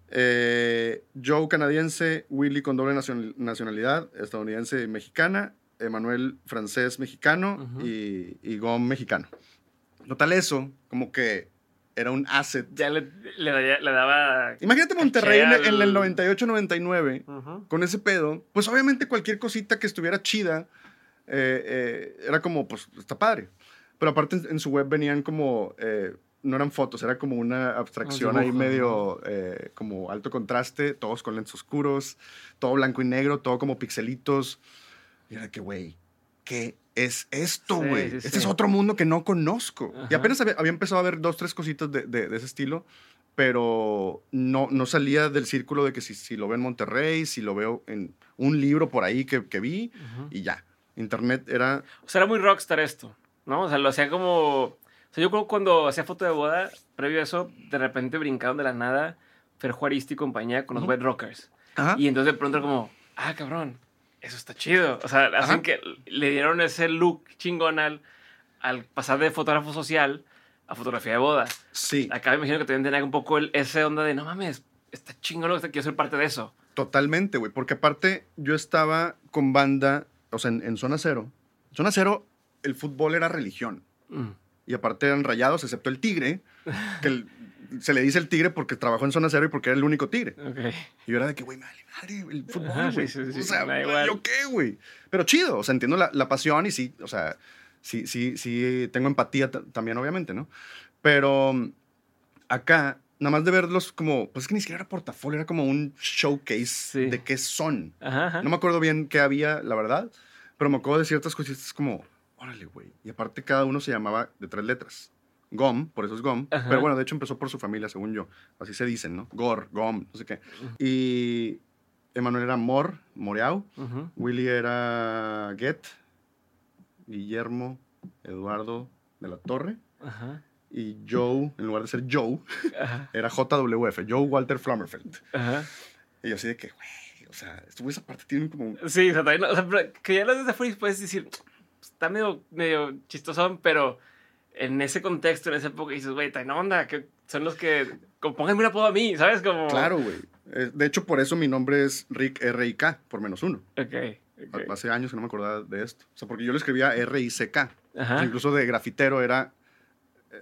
Eh, Joe canadiense, Willy con doble nacionalidad, estadounidense y mexicana, Emanuel francés mexicano y, y Gom mexicano. Total eso, como que era un asset. Ya le, le, daba. Imagínate Monterrey en, el 98-99, con ese pedo. Pues obviamente cualquier cosita que estuviera chida eh, eh, era como, pues está padre. Pero aparte en, su web venían como. Eh, no eran fotos, era como una abstracción ahí medio como alto contraste, todos con lentes oscuros, todo blanco y negro, todo como pixelitos. Y era que, güey, ¿qué es esto, güey? este es otro mundo que no conozco. Y apenas había, empezado a ver dos, tres cositas de, de, ese estilo, pero no, no salía del círculo de que si, si, lo veo en Monterrey, si lo veo en un libro por ahí que, que vi, y ya. Internet era... O sea, era muy rockstar esto, ¿no? O sea, lo hacía como... O sea, yo creo que cuando hacía foto de boda, previo a eso, de repente brincaron de la nada Fer Juaristi y compañía con los Wet Rockers. Y entonces de pronto era como, ah, cabrón, eso está chido. O sea, hacen que le dieron ese look chingón al, pasar de fotógrafo social a fotografía de boda. Sí. Acá me imagino que también tenía un poco el, ese onda de, no mames, está chingón, quiero ser parte de eso. Totalmente, güey. Porque aparte yo estaba con banda, o sea, en, Zona Cero. Zona Cero, el fútbol era religión. Mm. Y aparte eran rayados, excepto el tigre, que el, se le dice el tigre porque trabajó en zona cero y porque era el único tigre. Y yo era de que, güey, madre, madre, el fútbol, güey. o sea, ¿yo qué, güey? Pero chido, o sea, entiendo la, la, pasión y sí, o sea, sí, sí, sí, tengo empatía también, obviamente, ¿no? Pero mm, acá, nada más de verlos como, pues es que ni siquiera era portafolio, era como un showcase de qué son. No me acuerdo bien qué había, la verdad, pero me acuerdo de ciertas cositas como, órale, güey. Y aparte cada uno se llamaba de tres letras. Gom, por eso es Gom. Pero bueno, de hecho empezó por su familia, según yo. Así se dicen, ¿no? Gor, Gom, no sé qué. Y Emanuel era Mor, Moreau. Willy era Get. Guillermo, Eduardo de la Torre. Y Joe, en lugar de ser Joe, era JWF, Joe Walter Flammerfeld. Y yo así de que, güey, o sea, estuvo esa parte, tiene como... Sí, o sea, o sea que ya lo desde afuera puedes decir, está medio, medio chistosón, pero en ese contexto, en esa época, dices, güey, no onda, que son los que, como, pónganme un apodo a mí, ¿sabes? Como... Claro, güey. Eh, de hecho, por eso mi nombre es Rick R.I.K., por menos uno. Ok, Hace años que no me acordaba de esto. O sea, porque yo lo escribía R-I-C-K. incluso de grafitero era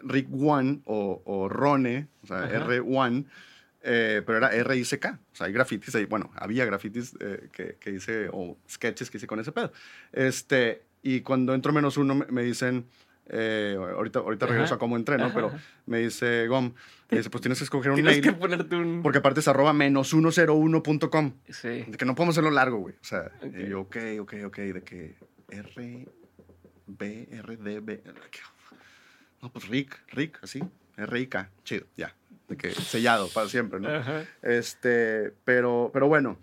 Rick One o, o Rone, o sea, R1, eh, pero era R-I-C-K. O sea, hay grafitis ahí. Bueno, había grafitis eh, que, que, hice, o sketches que hice con ese pedo. Este, y cuando entro menos uno, me dicen eh, ahorita ahorita regreso a cómo entré, ¿no? Pero me dice Gom, me dice, pues tienes que escoger un tienes mail. que ponerte un... Porque aparte es arroba menos 101.com. Sí. De que no podemos hacerlo largo, güey. O sea, y yo, ok, ok, ok, de que R, B, R, D, B. No, pues Rick, Rick, así. R, I, K, chido, ya. De que sellado para siempre, ¿no? Este, pero, pero bueno,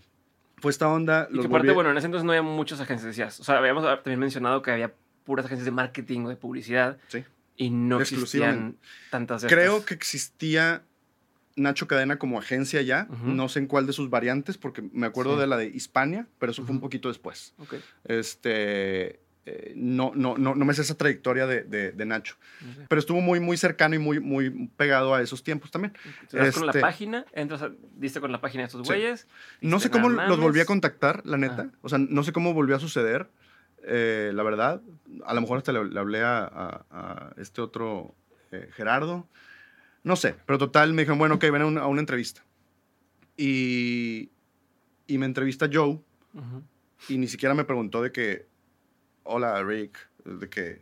fue esta onda. Y que aparte, bueno, en ese entonces no había muchas agencias. O sea, habíamos también mencionado que había puras agencias de marketing o de publicidad. Sí. Y no existían tantas Creo que existía Nacho Cadena como agencia ya. No sé en cuál de sus variantes, porque me acuerdo de la de Hispania, pero eso fue un poquito después. Okay. Este. Eh, no, no, no, no me sé esa trayectoria de, de, Nacho. Pero estuvo muy, muy cercano y muy, muy pegado a esos tiempos también. Este, con la este página, entras, diste con la página de estos güeyes. No sé cómo los volví a contactar, la neta. O sea, no sé cómo volvió a suceder. Eh, la verdad, a lo mejor hasta le, hablé a, este otro eh, Gerardo. No sé, pero total me dijeron, bueno, ok, ven a una, entrevista. Y, y, me entrevista Joe y ni siquiera me preguntó de que, hola Rick, de que,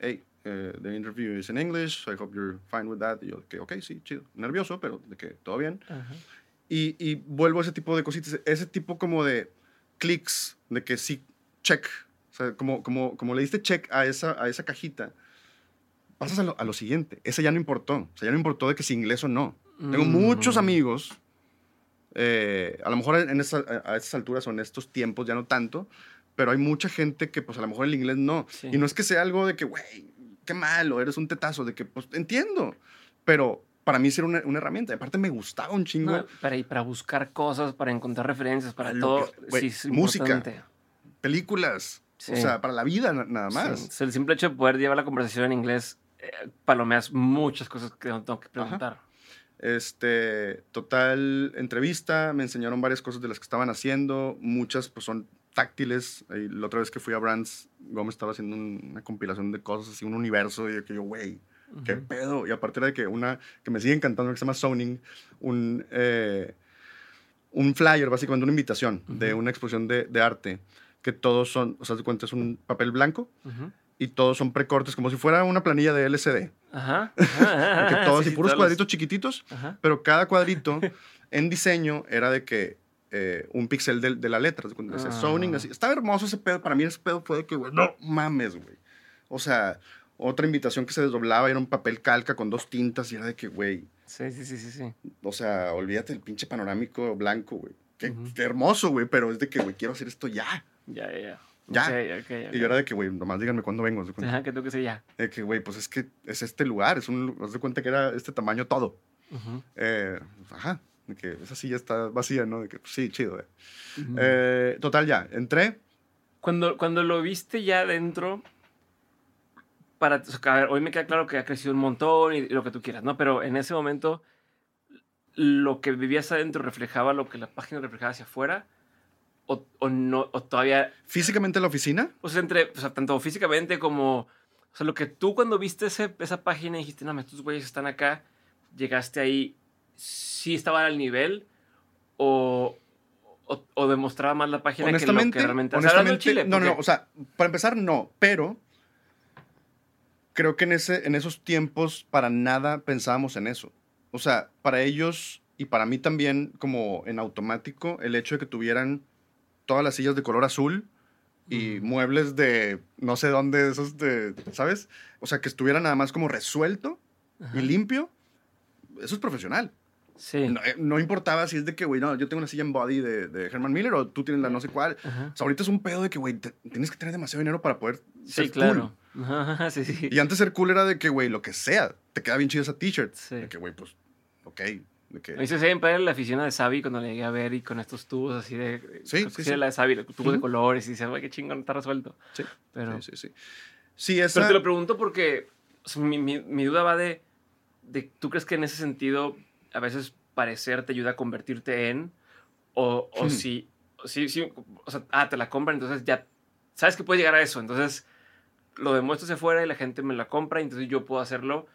hey, uh, the interview is in English, I hope you're fine with that. Y yo, que, ok, sí, chido. Nervioso, pero de que todo bien. y, y, vuelvo a ese tipo de cositas, ese tipo como de clics, de que sí, check, o sea, como, como, como le diste check a esa, a esa cajita, pasas a lo, a lo siguiente. Ese ya no importó. O sea, ya no importó de que si inglés o no. Tengo mm. muchos amigos, eh, a lo mejor en esa, a esas alturas o en estos tiempos ya no tanto, pero hay mucha gente que pues a lo mejor el inglés no. Y no es que sea algo de que, güey, qué malo, eres un tetazo, de que pues entiendo, pero para mí era una, una herramienta. Aparte me gustaba un chingo. para, para buscar cosas, para encontrar referencias, para todo. música, películas, o sea, para la vida nada más. El simple hecho de poder llevar la conversación en inglés eh, palomeas muchas cosas que tengo que preguntar. Este, total entrevista, me enseñaron varias cosas de las que estaban haciendo, muchas pues son táctiles. la otra vez que fui a Brands, Gómez estaba haciendo una compilación de cosas así, un universo, y que yo, güey, qué pedo. Y aparte de que una que me sigue encantando, que se llama Zoning, un, eh, un flyer, básicamente una invitación de una exposición de, de arte que todos son, o sea, te cuenta, es un papel blanco y todos son precortes, como si fuera una planilla de LCD. Ajá. que todos así, puros cuadritos chiquititos, pero cada cuadrito en diseño era de que eh, un píxel de, de, la letra, de ese zoning, así. Estaba hermoso ese pedo. Para mí ese pedo fue de que, güey, no mames, güey. O sea, otra invitación que se desdoblaba era un papel calca con dos tintas y era de que, güey. Sí, sí, sí, sí, sí. O sea, olvídate del pinche panorámico blanco, güey. Qué, qué, hermoso, güey, pero es de que, güey, quiero hacer esto ya. Ya, ya, ya. Ya. Y yo era de que, güey, nomás díganme cuándo vengo. Ajá, que tengo que ser ya. De que, güey, pues es que es este lugar, es un, haz de cuenta que era este tamaño todo. eh, ajá, de que esa silla está vacía, ¿no? De que, pues, sí, chido. Eh. eh, total, ya, entré. Cuando, cuando lo viste ya dentro, para, a ver, hoy me queda claro que ha crecido un montón y lo que tú quieras, ¿no? Pero en ese momento, lo que vivías adentro reflejaba lo que la página reflejaba hacia afuera o, no, o todavía... ¿Físicamente en la oficina? O sea, entre, o sea, tanto físicamente como... O sea, lo que tú cuando viste ese, esa página y dijiste, no, estos güeyes están acá, llegaste ahí, ¿sí estaba al nivel o, o, demostraba más la página que lo que realmente... Honestamente, Chile, no, no, o sea, para empezar, no, pero creo que en, ese, en esos tiempos para nada pensábamos en eso. O sea, para ellos y para mí también, como en automático, el hecho de que tuvieran todas las sillas de color azul y muebles de no sé dónde, esos de, ¿sabes? O sea, que estuviera nada más como resuelto y limpio. Eso es profesional. Sí. Eh, no, importaba si es de que, güey, no, yo tengo una silla en body de, de Herman Miller o tú tienes la no sé cuál. O sea, ahorita es un pedo de que, güey, tienes que tener demasiado dinero para poder ser sí, claro. cool. sí, sí. Y antes ser cool era de que, güey, lo que sea, te queda bien chido esa t-shirt. Sí. De que, güey, pues, ok, me hice siempre la afición de Sabi cuando le llegué a ver y con estos tubos así de. Sí, sí, sí. la de Sabi, tubos de colores y dices, güey, qué chingón, está resuelto. Sí. Pero, sí, sí, sí. esa... Pero te lo pregunto porque mi, mi, duda va de, de. ¿Tú crees que en ese sentido a veces parecer te ayuda a convertirte en. O, o hmm. si. sí, sí, o sea, ah, te la compran, entonces ya sabes que puede llegar a eso, entonces lo demuestro hacia afuera y la gente me la compra, y entonces yo puedo hacerlo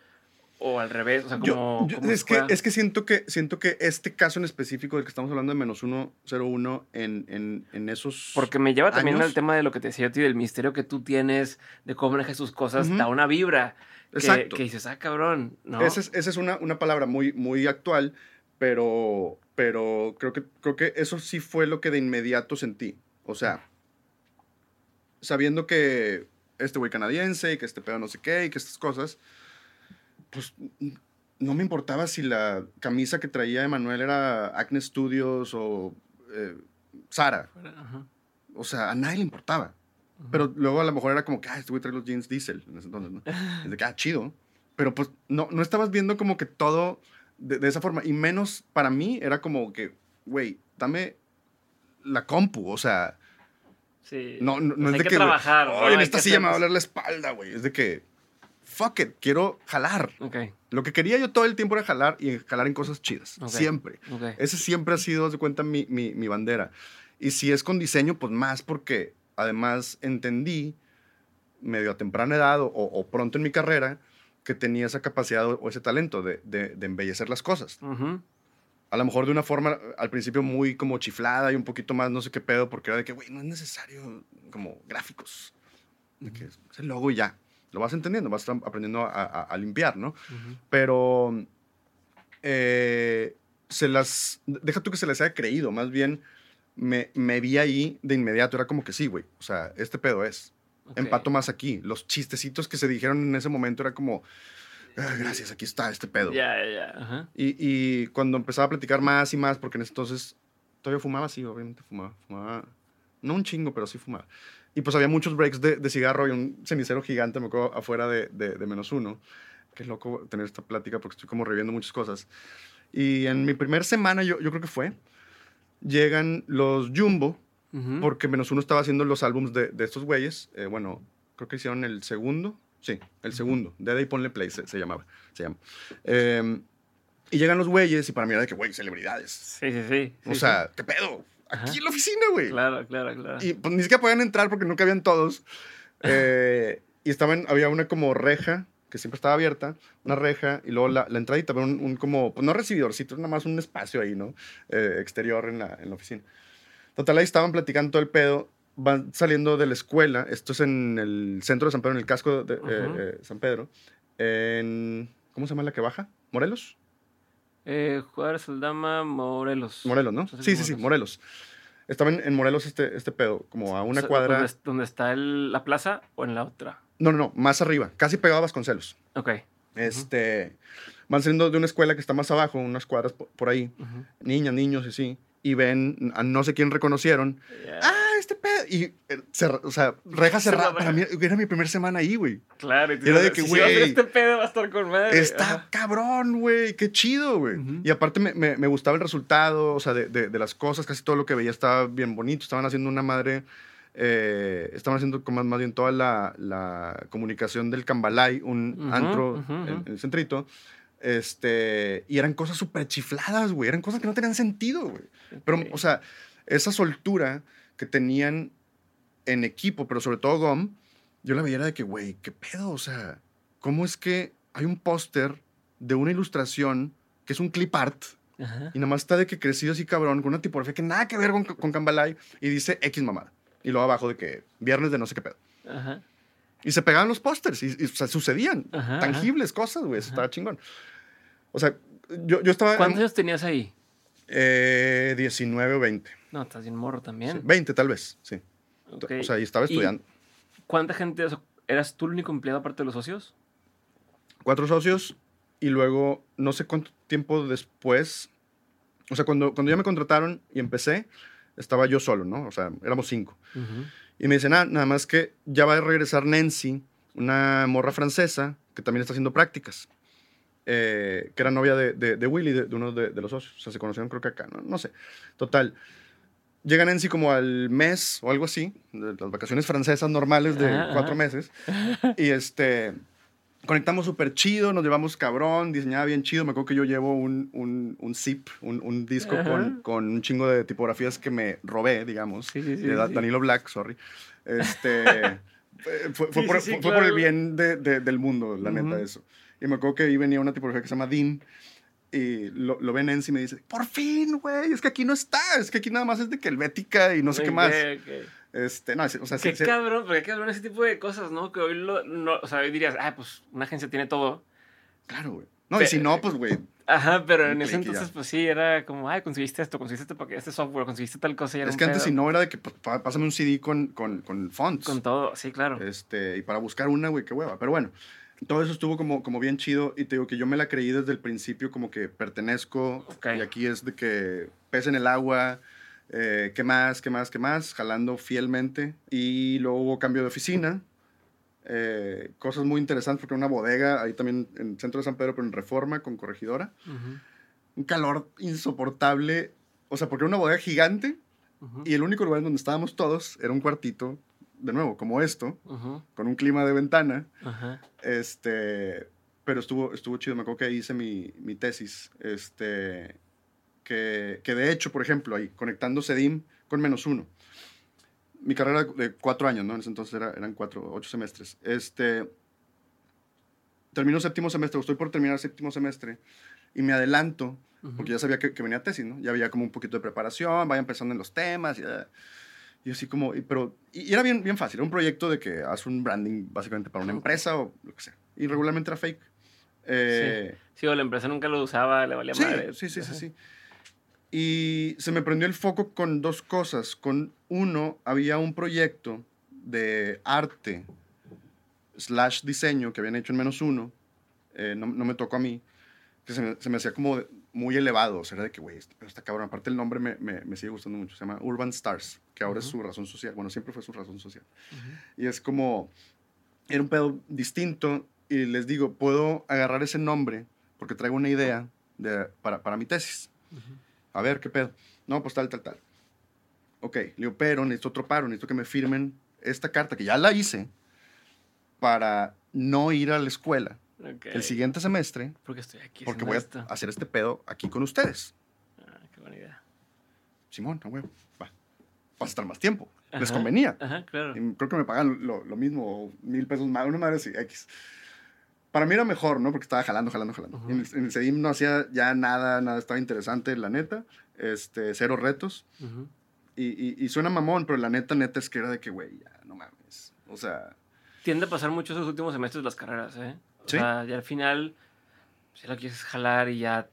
o al revés, o sea, como... es, que, es que siento que siento que este caso en específico del que estamos hablando de menos 101 en, en, en esos Porque me lleva también al tema de lo que te decía a ti, del misterio que tú tienes, de cómo manejas sus cosas, da una vibra. Que, que, dices, ah, cabrón, ¿no? Esa es, esa es una, una, palabra muy, muy actual, pero, pero creo, que, creo que eso sí fue lo que de inmediato sentí. O sea, sabiendo que este güey canadiense y que este pedo no sé qué y que estas cosas pues no me importaba si la camisa que traía Emanuel era Acne Studios o eh, Sara. O sea, a nadie le importaba. Pero luego a lo mejor era como que, ah, este güey trae los jeans diesel en ese entonces, ¿no? Es de que, ah, chido. Pero pues no, no estabas viendo como que todo de, esa forma. Y menos para mí era como que, güey, dame la compu. O sea, Sí. No, no, pues es de que, que. trabajar. Oye, en esta silla me va a doler la espalda, güey. Es de que fuck it, quiero jalar. Okay. Lo que quería yo todo el tiempo era jalar y jalar en cosas chidas. Siempre. Ese siempre ha sido, de cuenta, mi, mi, mi, bandera. Y si es con diseño, pues más porque además entendí, medio a temprana edad o, pronto en mi carrera, que tenía esa capacidad o ese talento de, de, embellecer las cosas. A lo mejor de una forma al principio muy como chiflada y un poquito más no sé qué pedo, porque era de que, güey, no es necesario como gráficos. De que es el logo y ya lo vas entendiendo, vas aprendiendo a, limpiar, ¿no? Pero eh, se las, deja tú que se les haya creído, más bien me, me vi ahí de inmediato, era como que sí, güey, o sea, este pedo es. Empato más aquí. Los chistecitos que se dijeron en ese momento era como, ah, gracias, aquí está este pedo. Ya, ya, y, y, cuando empezaba a platicar más y más, porque en ese entonces todavía fumaba, sí, obviamente fumaba, fumaba, no un chingo, pero sí fumaba. Y pues había muchos breaks de, de cigarro y un cenicero gigante, me acuerdo, afuera de, de, menos uno. Que es loco tener esta plática porque estoy como reviendo muchas cosas. Y en mi primera semana, yo, yo creo que fue, llegan los Jumbo, porque menos uno estaba haciendo los álbums de, de estos güeyes. Eh, bueno, creo que hicieron el segundo. Sí, el segundo. De y Ponle Play se, se, llamaba. Se llama. Em, y llegan los güeyes y para mí era de que, güey, celebridades. Sí, sí, sí. O sea, ¿qué pedo? aquí en la oficina, güey. Claro, claro, claro. Y pues ni siquiera podían entrar porque nunca habían todos. Eh, y estaban, había una como reja que siempre estaba abierta, una reja, y luego la, la entrada y también un, como, pues no recibidorcito, nada más un espacio ahí, ¿no? Eh, exterior en la, en la oficina. Total, ahí estaban platicando todo el pedo, van saliendo de la escuela, esto es en el centro de San Pedro, en el casco de eh, San Pedro, en, ¿cómo se llama la que baja? ¿Morelos? Eh, Juárez Saldama, Morelos. Morelos, ¿no? sí, sí, sí, Morelos. Estaba en, Morelos este, este pedo, como a una cuadra. ¿Dónde, está la plaza o en la otra? No, no, no, más arriba, casi pegado a Vasconcelos. Ok. Este, van saliendo de una escuela que está más abajo, unas cuadras por, ahí, niñas, niños y sí, y ven a no sé quién reconocieron. ¡Ah! este pedo. Y, eh, o sea, reja cerrada. Para mí era mi primera semana ahí, güey. Claro, y era de que, güey. este pedo va a estar con madre. Está cabrón, güey. Qué chido, güey. Y aparte me, me, gustaba el resultado, o sea, de, de, las cosas, casi todo lo que veía estaba bien bonito. Estaban haciendo una madre. Eh, estaban haciendo como más bien toda la, la comunicación del Cambalay, un antro en, el centrito. Este, y eran cosas súper chifladas, güey. Eran cosas que no tenían sentido, güey. Pero, o sea, esa soltura que tenían en equipo, pero sobre todo GOM, yo la veía de que, güey, ¿qué pedo? O sea, ¿cómo es que hay un póster de una ilustración que es un clip art y nada más está de que crecido así cabrón, con una tipografía que nada que ver con, con Cambalay y dice X mamada. Y luego abajo de que viernes de no sé qué pedo. Y se pegaban los pósters y, o sea, sucedían tangibles cosas, güey. Eso estaba chingón. O sea, yo, yo estaba. ¿Cuántos años tenías ahí? Eh, 19 o 20. No, estás bien morro también. 20 tal vez, sí. O sea, y estaba estudiando. ¿Cuánta gente eras tú el único empleado aparte de los socios? Cuatro socios y luego no sé cuánto tiempo después, o sea, cuando, cuando ya me contrataron y empecé, estaba yo solo, ¿no? O sea, éramos cinco. Y me dicen, ah, nada más que ya va a regresar Nancy, una morra francesa que también está haciendo prácticas. Eh, que era novia de, de, Willy, de, uno de, los socios. O sea, se conocieron creo que acá, no, no sé. Total. Llegan en sí como al mes o algo así, de las vacaciones francesas normales de cuatro meses. Y este. Conectamos súper chido, nos llevamos cabrón, diseñaba bien chido. Me acuerdo que yo llevo un, un, un zip, un, un disco con, con, un chingo de tipografías que me robé, digamos, de Danilo Black, sorry. Este, fue, fue, por, fue por, el bien de, del mundo, la neta, eso. Y me acuerdo que ahí venía una tipografía que se llama Dean. Y lo, lo ven en y me dice, por fin, güey, es que aquí no está, es que aquí nada más es de Helvética y no sé qué más. Este, no, o sea, qué cabrón, porque qué cabrón ese tipo de cosas, ¿no? Que hoy, lo, no, o sea, hoy dirías, ah, pues una agencia tiene todo. Claro, güey. No, y si no, pues, güey. Ajá, pero en ese entonces, pues sí, era como, ay, conseguiste esto, conseguiste esto, este software, conseguiste tal cosa. Y era es que antes, si no, era de que pues, pásame un CD con, con, con fonts. Con todo, sí, claro. Este, y para buscar una, güey, qué hueva. Pero bueno, todo eso estuvo como, como bien chido y te digo que yo me la creí desde el principio como que pertenezco y aquí es de que pesa en el agua, eh, ¿Qué más? ¿Qué más? ¿Qué más? Jalando fielmente. Y luego hubo cambio de oficina. Eh, cosas muy interesantes porque una bodega ahí también en el centro de San Pedro, pero en reforma con corregidora. Un calor insoportable. O sea, porque era una bodega gigante y el único lugar donde estábamos todos era un cuartito, de nuevo, como esto, con un clima de ventana. Este, pero estuvo, estuvo chido. Me acuerdo que ahí hice mi, mi tesis. Este, que, que, de hecho, por ejemplo, ahí, conectando CEDIM con menos uno. Mi carrera de cuatro años, ¿no? En ese entonces eran cuatro, ocho semestres. Este, termino séptimo semestre, estoy por terminar séptimo semestre, y me adelanto, porque ya sabía que, que, venía tesis, ¿no? Ya había como un poquito de preparación, vaya empezando en los temas, y, y así como, y, pero, y, era bien, bien fácil, era un proyecto de que haces un branding básicamente para una empresa o lo que sea, y regularmente era fake. Eh, sí. sí. o la empresa nunca lo usaba, le valía madre. Sí, sí, sí, sí. Y se me prendió el foco con dos cosas. Con uno, había un proyecto de arte slash diseño que habían hecho en menos uno. Eh, no, no, me tocó a mí. Que se me, se me hacía como muy elevado. O sea, era de que, güey, está cabrón. Aparte, el nombre me, me, me, sigue gustando mucho. Se llama Urban Stars, que ahora es su razón social. Bueno, siempre fue su razón social. Y es como. Era un pedo distinto. Y les digo, puedo agarrar ese nombre porque traigo una idea de, para, para mi tesis. A ver, ¿qué pedo? No, pues tal, tal, tal. Ok, le digo, pero necesito otro paro, necesito que me firmen esta carta, que ya la hice, para no ir a la escuela el siguiente semestre. Porque estoy aquí. Porque voy a hacer este pedo aquí con ustedes. Ah, qué buena idea. Simón, no, huevo. Va. Vas a estar más tiempo. Les convenía. Ajá, claro. creo que me pagan lo, lo mismo, mil pesos más, una madre así, X para mí era mejor, ¿no? Porque estaba jalando, jalando, jalando. en, el no hacía ya nada, nada estaba interesante, la neta. Este, cero retos. y, y, suena mamón, pero la neta, neta es que era de que, güey, ya, no mames. O sea... Tiende a pasar mucho esos últimos semestres de las carreras, ¿eh? O ¿Sí? sea, ya al final, si lo quieres jalar y ya...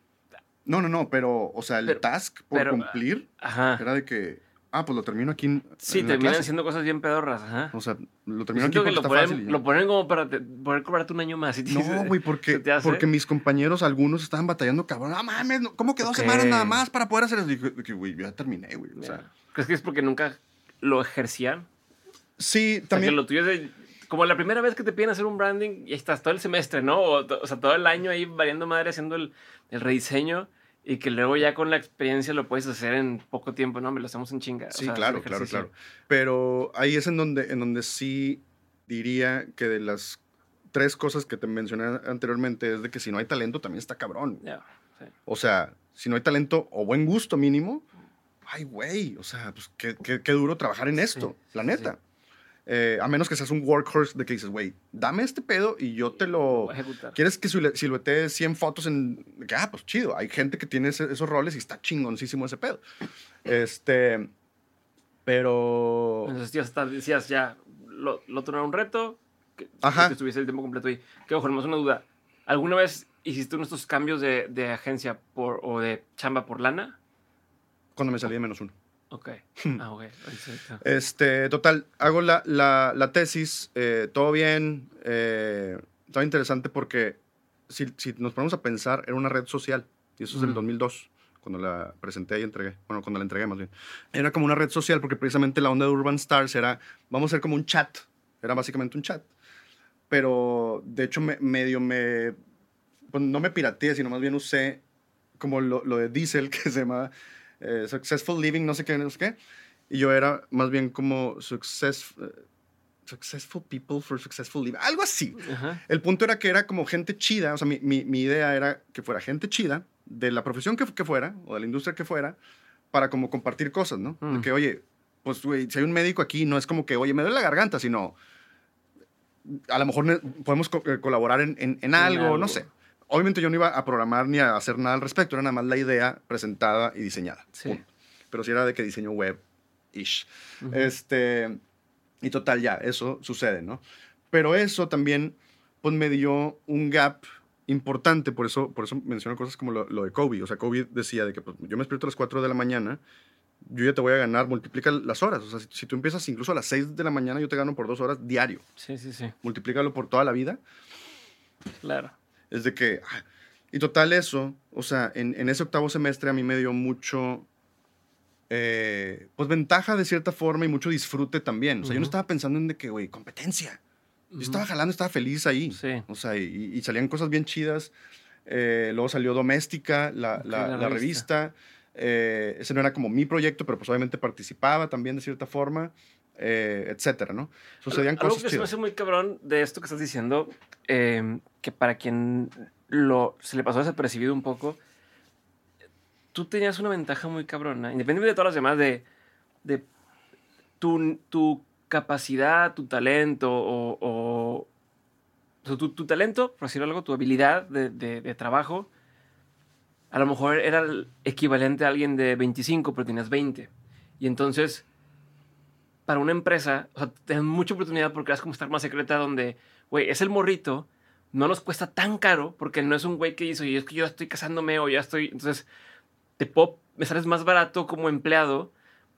No, no, no, pero, o sea, el task por cumplir era de que Ah, pues lo termino aquí. En, sí, terminan haciendo cosas bien pedorras. Ajá. O sea, lo termino aquí lo está ponen, fácil. Lo ponen como para poder cobrarte un año más. no, güey, porque, porque mis compañeros, algunos estaban batallando, cabrón. No mames, ¿cómo que dos semanas nada más para poder hacer eso? Dije, güey, ya terminé, güey. O sea. ¿Crees que es porque nunca lo ejercían? Sí, también. O lo tuyo es de, como la primera vez que te piden hacer un branding y estás todo el semestre, ¿no? O, o sea, todo el año ahí variando madre haciendo el, el rediseño y que luego ya con la experiencia lo puedes hacer en poco tiempo, ¿no? Me lo hacemos en chinga. Sí, claro, claro, claro. Pero ahí es en donde, en donde sí diría que de las tres cosas que te mencioné anteriormente es de que si no hay talento también está cabrón. O sea, si no hay talento o buen gusto mínimo, ay, güey, o sea, pues qué, qué, duro trabajar en esto, la neta. Eh, a menos que seas un workhorse de que dices, güey, dame este pedo y yo te lo... ¿Quieres que siluetee 100 fotos en... ah, pues chido. Hay gente que tiene esos roles y está chingoncísimo ese pedo. Este... Pero... Entonces, tío, decías ya, lo, lo un reto, que, Ajá. que estuviese el tiempo completo ahí. Que ojo, más una duda. ¿Alguna vez hiciste uno de estos cambios de, de agencia por, o de chamba por lana? Cuando me salí de menos uno. Ok. Ah, ok. Este, total, hago la, la, la tesis, eh, todo bien, eh, estaba interesante porque si, si, nos ponemos a pensar, era una red social, y eso es del 2002, cuando la presenté y entregué, bueno, cuando la entregué más bien. Era como una red social porque precisamente la onda de Urban Stars era, vamos a ser como un chat, era básicamente un chat. Pero de hecho me, medio me, pues no me pirateé, sino más bien usé como lo, lo de Diesel, que se llama eh, successful Living, no sé qué, no sé qué. Y yo era más bien como success, eh, Successful People for Successful Living, algo así. El punto era que era como gente chida, o sea, mi, mi, idea era que fuera gente chida, de la profesión que, que, fuera, o de la industria que fuera, para como compartir cosas, ¿no? Mm. que, oye, pues, güey, si hay un médico aquí, no es como que, oye, me duele la garganta, sino a lo mejor podemos eh, colaborar en, en, algo, no sé. Obviamente yo no iba a programar ni a hacer nada al respecto, era nada más la idea presentada y diseñada. Sí. Pero sí era de que diseño web-ish. Este, y total, ya, eso sucede, ¿no? Pero eso también, pues me dio un gap importante, por eso, por eso menciono cosas como lo, de Kobe. O sea, Kobe decía de que pues, yo me despierto a las 4 de la mañana, yo ya te voy a ganar, multiplica las horas. O sea, si, tú empiezas incluso a las 6 de la mañana, yo te gano por dos horas diario. Sí, sí, sí. Multiplícalo por toda la vida. Claro. Es de que... Ah, y total eso, o sea, en, en ese octavo semestre a mí me dio mucho eh, pues ventaja de cierta forma y mucho disfrute también. O sea, yo no estaba pensando en de que, güey, competencia. Yo estaba jalando, estaba feliz ahí. Sí. O sea, y, salían cosas bien chidas. Eh, luego salió Doméstica, la, la, revista. Eh, ese no era como mi proyecto, pero pues obviamente participaba también de cierta forma, etcétera, ¿no? Sucedían cosas Algo que se me hace muy cabrón de esto que estás diciendo, que para quien lo, se le pasó desapercibido un poco, tú tenías una ventaja muy cabrona, independientemente de todas las demás, de, de tu, tu capacidad, tu talento o, tu, tu, talento, por decirlo algo, tu habilidad de, de, trabajo, a lo mejor era el equivalente a alguien de 25, pero tenías 20. Y entonces, para una empresa, o sea, tienes mucha oportunidad porque vas como estar más secreta donde, güey, es el morrito, no nos cuesta tan caro porque no es un güey que dice, oye, es que yo estoy casándome o ya estoy. Entonces, te puedo, me sales más barato como empleado,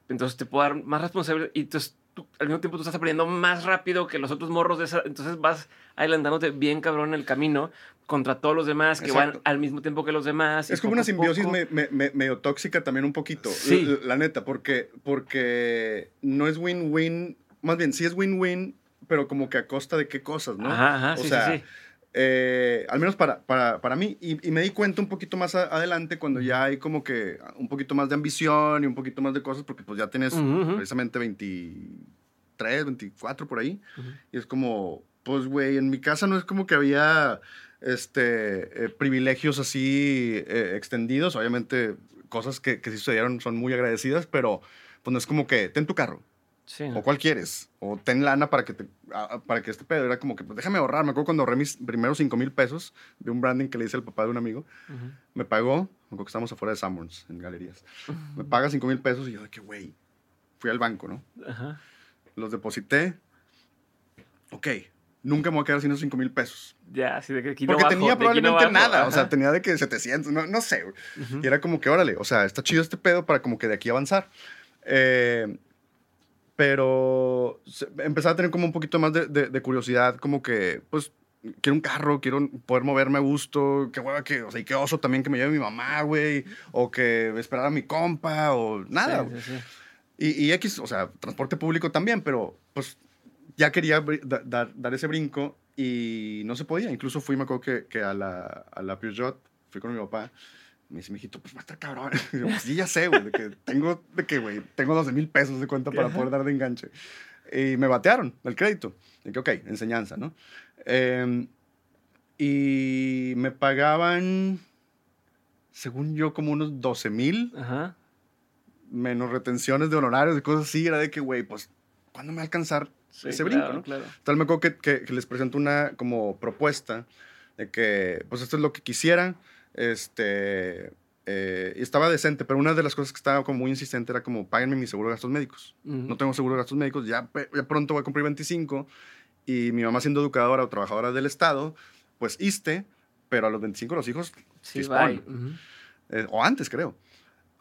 entonces te puedo dar más responsabilidad y entonces al mismo tiempo tú estás aprendiendo más rápido que los otros morros de esa, entonces vas adelantándote bien cabrón en el camino contra todos los demás que van al mismo tiempo que los demás. Es como una simbiosis medio tóxica también un poquito, sí. la, neta, porque, porque no es win-win, más bien sí es win-win, pero como que a costa de qué cosas, ¿no? Ajá, o sea, sí, sí eh, al menos para, para, para mí. Y, me di cuenta un poquito más adelante cuando ya hay como que un poquito más de ambición y un poquito más de cosas, porque pues ya tienes precisamente 23, 24 por ahí. Y es como, pues güey, en mi casa no es como que había este, eh, privilegios así eh, extendidos. Obviamente cosas que, que sí sucedieron son muy agradecidas, pero pues no es como que ten tu carro o cuál quieres. O ten lana para que, te, para que este pedo era como que, pues déjame ahorrar. Me acuerdo cuando ahorré mis primeros 5 mil pesos de un branding que le hice al papá de un amigo. Me pagó, me acuerdo que estábamos afuera de Sanborns, en galerías. Me paga 5 mil pesos y yo de que, güey, fui al banco, ¿no? Los deposité. Ok, nunca me voy a quedar sin esos 5 mil pesos. Ya, así de que aquí Porque tenía probablemente nada, o sea, tenía de que 700, no, no sé. Y era como que, órale, o sea, está chido este pedo para como que de aquí avanzar. Eh, pero empecé a tener como un poquito más de, de, curiosidad, como que, pues, quiero un carro, quiero poder moverme a gusto, qué hueva que, o sea, y qué oso también que me lleve mi mamá, güey, o que esperara a mi compa, o nada. Y, y, X, o sea, transporte público también, pero pues ya quería dar, dar ese brinco y no se podía. Incluso fui, me acuerdo que, que a, la, a la Peugeot, fui con mi papá me dice, mijito, pues va a estar cabrón. Y yo, pues sí, ya sé, güey, de que tengo, de que, güey, tengo 12 mil pesos de cuenta para poder dar de enganche. Y me batearon el crédito. De que, ok, enseñanza, ¿no? Em, y me pagaban, según yo, como unos 12 mil. Menos retenciones de honorarios y cosas así. Era de que, güey, pues, ¿cuándo me va a alcanzar ese brinco, no? Claro. Tal me acuerdo que, que, que les presento una como propuesta de que, pues, esto es lo que quisiera este, eh, estaba decente, pero una de las cosas que estaba como muy insistente era como, páguenme mi seguro de gastos médicos. No tengo seguro de gastos médicos, ya, ya, pronto voy a cumplir 25 y mi mamá siendo educadora o trabajadora del Estado, pues iste, pero a los 25 los hijos sí, eh, o antes, creo.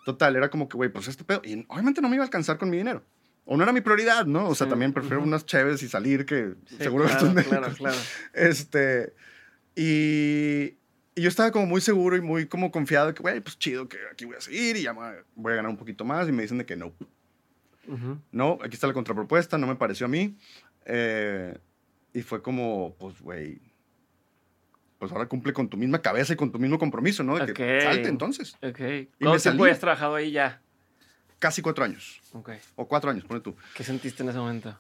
Total, era como que, güey, pues este pedo. Y obviamente no me iba a alcanzar con mi dinero. O no era mi prioridad, ¿no? O sea, también prefiero unas chéves y salir que seguro de gastos médicos. Claro, claro. Este, y, y yo estaba como muy seguro y muy como confiado que, güey, pues chido, que aquí voy a seguir y ya voy a ganar un poquito más. Y me dicen de que no. No, aquí está la contrapropuesta, no me pareció a mí. Eh, y fue como, pues, güey, pues ahora cumple con tu misma cabeza y con tu mismo compromiso, ¿no? De que salte entonces. Ok. Y ¿Cuánto tiempo has trabajado ahí ya? Casi cuatro años. Ok. O cuatro años, pone tú. ¿Qué sentiste en ese momento?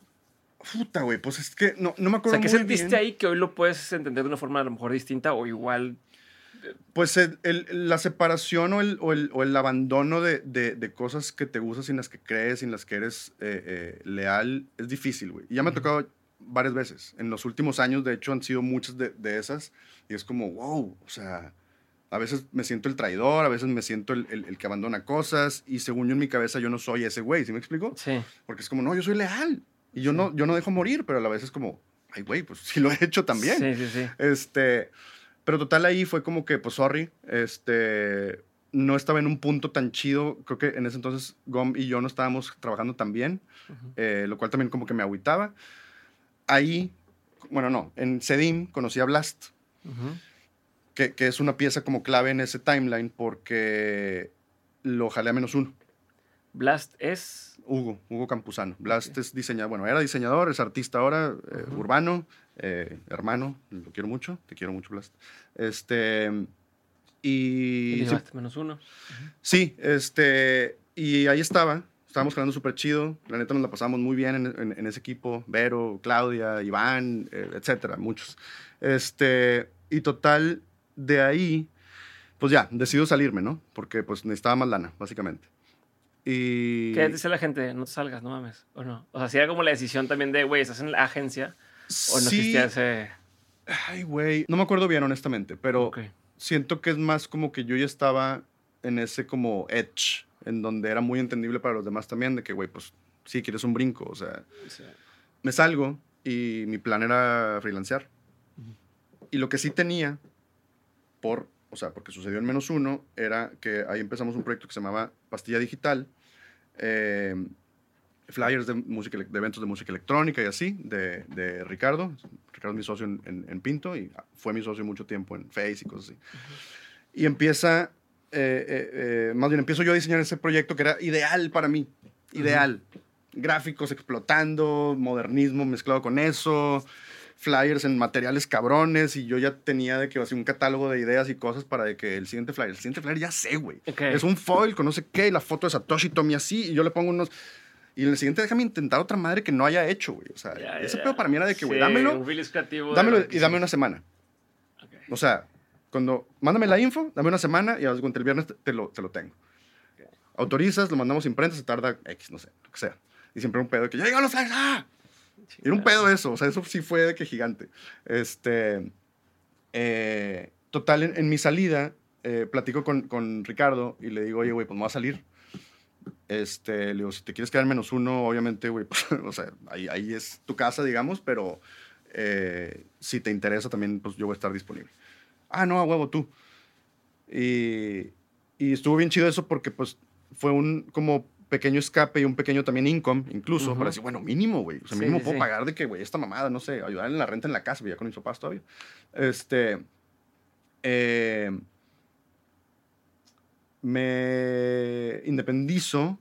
Puta, güey, pues es que no, no me acuerdo. O sea, ¿qué sentiste ahí que hoy lo puedes entender de una forma a lo mejor distinta o igual? Pues el, el, la separación o el, o el, o el abandono de, de, de, cosas que te gustan, sin las que crees, sin las que eres eh, eh, leal, es difícil, güey. Y ya me ha tocado varias veces. En los últimos años, de hecho, han sido muchas de, de esas. Y es como, wow, o sea, a veces me siento el traidor, a veces me siento el, el, el, que abandona cosas y según yo en mi cabeza yo no soy ese güey, ¿sí me explico? Sí. Porque es como, no, yo soy leal y yo, sí. no, yo no dejo morir, pero a la vez es como, ay, güey, pues sí lo he hecho también. Sí, sí, sí. Este, pero total ahí fue como que, pues sorry, este, no estaba en un punto tan chido, creo que en ese entonces Gom y yo no estábamos trabajando tan bien, uh -huh. eh, lo cual también como que me agüitaba. Ahí, bueno, no, en Sedim conocí a Blast. Uh -huh que, que, es una pieza como clave en ese timeline porque lo jalé a menos uno. Blast es... Hugo, Hugo Campuzano. Blast okay. es diseñador, bueno, era diseñador, es artista ahora, eh, uh -huh. urbano, eh, hermano, lo quiero mucho, te quiero mucho, Blast. Este... Y... ¿Y sí, menos uno. Sí, este... Y ahí estaba, estábamos jalando súper chido, la neta nos la pasamos muy bien en, en, en ese equipo, Vero, Claudia, Iván, eh, etcétera, muchos. Este... Y total, de ahí, pues ya, decido salirme, ¿no? Porque pues necesitaba más lana, básicamente. Y... ¿Qué dice la gente? No te salgas, no mames, ¿o no? O sea, si era como la decisión también de, güey, estás en la agencia, o no sí. existía ese... Ay, güey, no me acuerdo bien, honestamente, pero okay. siento que es más como que yo ya estaba en ese como edge, en donde era muy entendible para los demás también, de que, güey, pues sí, quieres un brinco, o sea, sí. me salgo y mi plan era freelancear. Uh -huh. Y lo que sí tenía por, o sea, porque sucedió en menos uno, era que ahí empezamos un proyecto que se llamaba Pastilla Digital, eh, flyers de, música, de eventos de música electrónica y así, de, de Ricardo. Ricardo es mi socio en, en, en, Pinto y fue mi socio mucho tiempo en Face y cosas así. Uh -huh. Y empieza, eh, eh, eh, más bien empiezo yo a diseñar ese proyecto que era ideal para mí, ideal. Uh -huh. Gráficos explotando, modernismo mezclado con eso, flyers en materiales cabrones y yo ya tenía de que así un catálogo de ideas y cosas para de que el siguiente flyer, el siguiente flyer ya sé, güey. Okay. Es un foil con no sé qué y la foto de Satoshi Tomi así y yo le pongo unos... Y en el siguiente déjame intentar otra madre que no haya hecho, güey. O sea, yeah, ese yeah. pedo para mí era de que, güey, sí, dámelo. dámelo y dame una semana. Okay. O sea, cuando... Mándame la info, dame una semana y el viernes te, lo, te lo tengo. Okay. Autorizas, lo mandamos imprenta, se tarda X, no sé, lo que sea. Y siempre un pedo de que ya llegaron los flyers, ¡ah! Era un pedo eso, o sea, eso sí fue de que gigante. Este, eh, total, en, en, mi salida, eh, platico con, con, Ricardo y le digo, oye, güey, pues me voy a salir. Este, le digo, si te quieres quedar menos uno, obviamente, güey, pues, o sea, ahí, ahí, es tu casa, digamos, pero eh, si te interesa también, pues yo voy a estar disponible. Ah, no, a huevo, tú. Y, y estuvo bien chido eso porque, pues, fue un como pequeño escape y un pequeño también income, incluso, uh -huh. para decir, bueno, mínimo, güey. O sea, mínimo sí, puedo sí. pagar de que, güey, esta mamada, no sé, ayudar en la renta en la casa, ya con mis papás todavía. Este. Eh, me independizo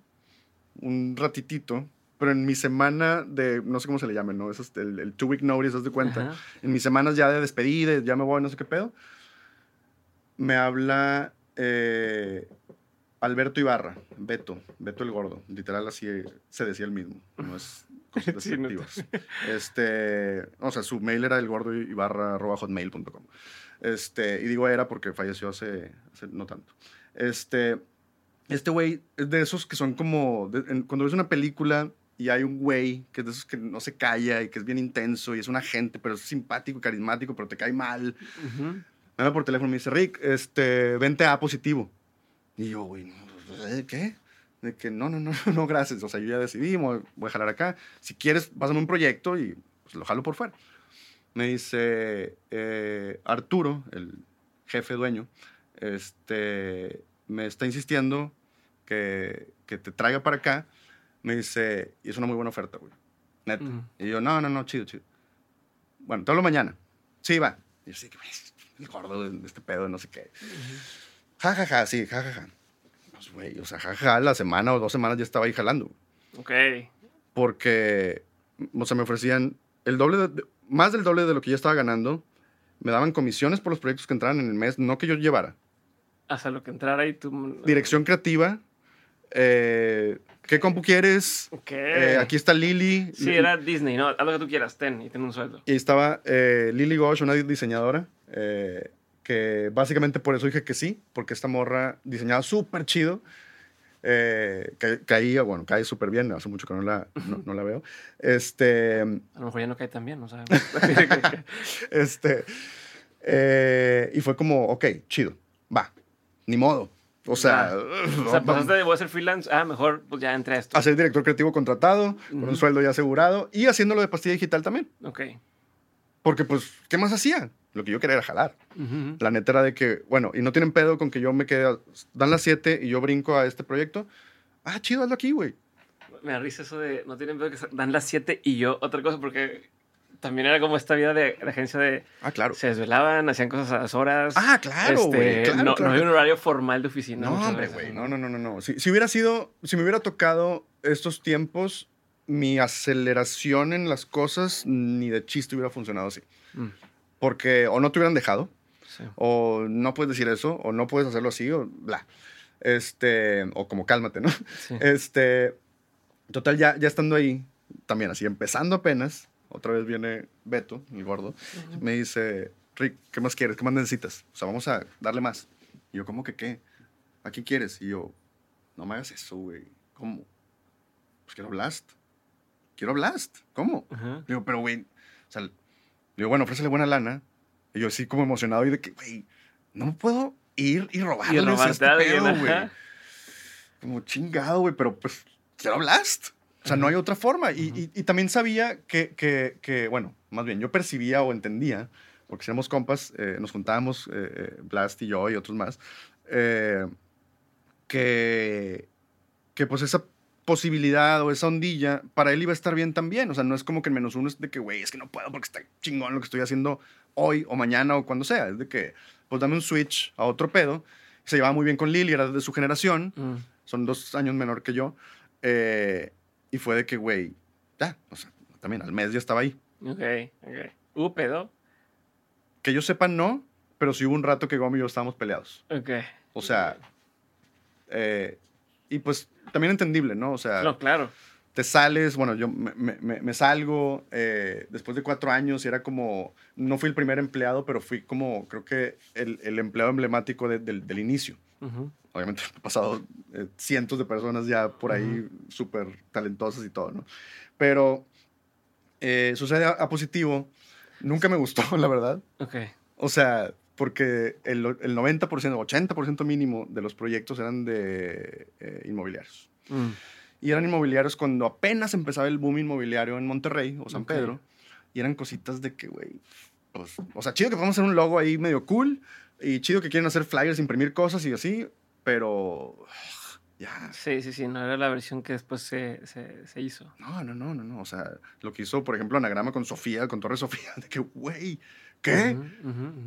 un ratitito, pero en mi semana de, no sé cómo se le llame, ¿no? Eso es el, el two week notice, haz de cuenta. -huh. En mis semanas ya de despedida, ya me voy, no sé qué pedo. Me habla eh, Alberto Ibarra, Beto, Beto el Gordo, literal así se decía el mismo, no es cosas sí, no Este, o sea, su mail era el gordo Ibarra hotmail.com. Este, y digo era porque falleció hace, hace no tanto. Este, este güey es de esos que son como, de, en, cuando ves una película y hay un güey que es de esos que no se calla y que es bien intenso y es un agente, pero es simpático, carismático, pero te cae mal. Uh -huh. Me habla por teléfono y me dice, Rick, este, vente A positivo. Y yo, güey, ¿qué? De que no, no, no, no, gracias. O sea, yo ya decidí, voy a jalar acá. Si quieres, pásame un proyecto y pues, lo jalo por fuera. Me dice eh, Arturo, el jefe dueño, este, me está insistiendo que, que, te traiga para acá. Me dice, y es una muy buena oferta, güey. Neta. Uh -huh. Y yo, no, no, no, chido, chido. Bueno, te hablo mañana. Sí, va. Y yo, sí, que el gordo de este pedo, no sé qué. Uh -huh. Ja, ja, ja, sí, ja, ja, ja. Pues, güey, o sea, ja, ja, la semana o dos semanas ya estaba ahí jalando. Ok. Porque, o sea, me ofrecían el doble, de, más del doble de lo que ya estaba ganando. Me daban comisiones por los proyectos que entraran en el mes, no que yo llevara. Hasta lo que entrara y tú... Dirección creativa, eh, ¿Qué compu quieres? Eh, aquí está Lily. Sí, era Disney, ¿no? Haz lo que tú quieras, ten y ten un sueldo. Y estaba eh, Lily Gosh, una diseñadora, eh, que básicamente por eso dije que sí, porque esta morra diseñaba súper chido. Caía, bueno, cae súper bien, hace mucho que no la, no, la veo. Este, a lo mejor ya no cae tan bien, no sabemos. este, y fue como, ok, chido, va, ni modo. O sea, o sea pasaste de voy a ser freelance, ah, mejor pues ya entré a esto. A ser director creativo contratado, con un sueldo ya asegurado y haciéndolo de pastilla digital también. Ok. Porque, pues, ¿qué más hacía? Lo que yo quería era jalar. La neta era de que, bueno, y no tienen pedo con que yo me quede, dan las 7 y yo brinco a este proyecto. Ah, chido, hazlo aquí, güey. Me da risa eso de, no tienen pedo que dan las 7 y yo otra cosa, porque también era como esta vida de, agencia de... Ah, claro. Se desvelaban, hacían cosas a las horas. Ah, claro, este, no, había un horario formal de oficina. No, hombre, güey. No, no, no, no. no. Si, si, hubiera sido, si me hubiera tocado estos tiempos, mi aceleración en las cosas ni de chiste hubiera funcionado así. Mm. Porque o no te hubieran dejado, o no puedes decir eso, o no puedes hacerlo así, o bla. Este, o como cálmate, ¿no? Este, total, ya, ya estando ahí, también así, empezando apenas, otra vez viene Beto, el gordo, me dice, Rick, ¿qué más quieres? ¿Qué más necesitas? O sea, vamos a darle más. Y yo, ¿cómo que qué? ¿A quién quieres? Y yo, no me hagas eso, güey. ¿Cómo? Pues quiero Blast. Quiero Blast. ¿Cómo? Digo, pero, güey, o sea, digo, bueno, ofrécele buena lana. Y yo así como emocionado y de que, güey, no puedo ir y robarle y este pedo, güey. Como chingado, güey, pero pues quiero Blast. O sea, no hay otra forma. Y, y, también sabía que, que, que, bueno, más bien, yo percibía o entendía, porque si éramos compas, eh, nos juntábamos, eh, eh, Blast y yo y otros más, que, que pues esa posibilidad o esa ondilla, para él iba a estar bien también. O sea, no es como que el menos uno es de que, güey, es que no puedo porque está chingón lo que estoy haciendo hoy o mañana o cuando sea. Es de que, pues dame un switch a otro pedo. Se llevaba muy bien con Lily, era de su generación, mm. son dos años menor que yo. Eh, y fue de que, güey, ya, o sea, también al mes ya estaba ahí. Ok, ok. ¿Hubo pedo? Que yo sepa, no, pero sí hubo un rato que Gomi y yo estábamos peleados. Ok. O sea, eh, y pues también entendible, ¿no? O sea, no, claro. Te sales, bueno, yo me, me, me salgo eh, después de cuatro años y era como, no fui el primer empleado, pero fui como, creo que el, el empleado emblemático del, del inicio. Uh obviamente he pasado eh, cientos de personas ya por ahí súper talentosas y todo, ¿no? Pero eh, sucede a, positivo. Nunca me gustó, la verdad. Ok. O sea, porque el, el 90%, 80% mínimo de los proyectos eran de eh, inmobiliarios. Mm. Y eran inmobiliarios cuando apenas empezaba el boom inmobiliario en Monterrey o San Pedro. Y eran cositas de que, güey, pues, o sea, chido que podemos hacer un logo ahí medio cool. Y chido que quieren hacer flyers, imprimir cosas y así pero ya. Sí, sí, sí, no era la versión que después se, se, se, hizo. No, no, no, no, no. O sea, lo que hizo, por ejemplo, Anagrama con Sofía, con Torre Sofía, de que, güey, ¿qué?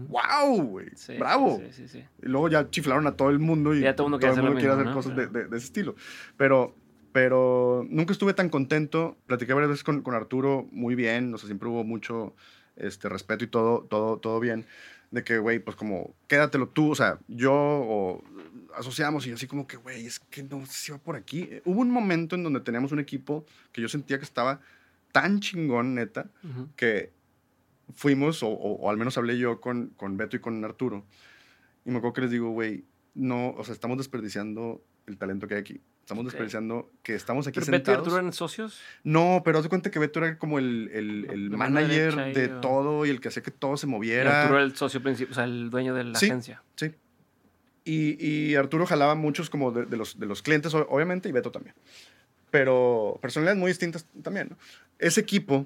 ¡Wow, güey! ¡Bravo! Sí, sí, sí. Y luego ya chiflaron a todo el mundo y ya todo, el mundo quiere hacer cosas de, de, ese estilo. Pero, pero nunca estuve tan contento. Platiqué varias veces con, con Arturo muy bien, o sea, siempre hubo mucho este, respeto y todo, todo, todo bien. De que, güey, pues como, quédatelo tú, o sea, yo o asociamos y así como que, güey, es que no se va por aquí. Hubo un momento en donde teníamos un equipo que yo sentía que estaba tan chingón, neta, que fuimos, o, al menos hablé yo con, con Beto y con Arturo, y me acuerdo que les digo, güey, no, o sea, estamos desperdiciando el talento que hay aquí. Estamos desperdiciando que estamos aquí ¿Pero Beto y Arturo eran socios? No, pero haz de cuenta que Beto era como el, el, el manager de todo y el que hacía que todo se moviera. Arturo era el socio principal, o sea, el dueño de la agencia. Sí, y, Arturo jalaba muchos como de, los, de los clientes, obviamente, y Beto también. Pero personalidades muy distintas también. Ese equipo,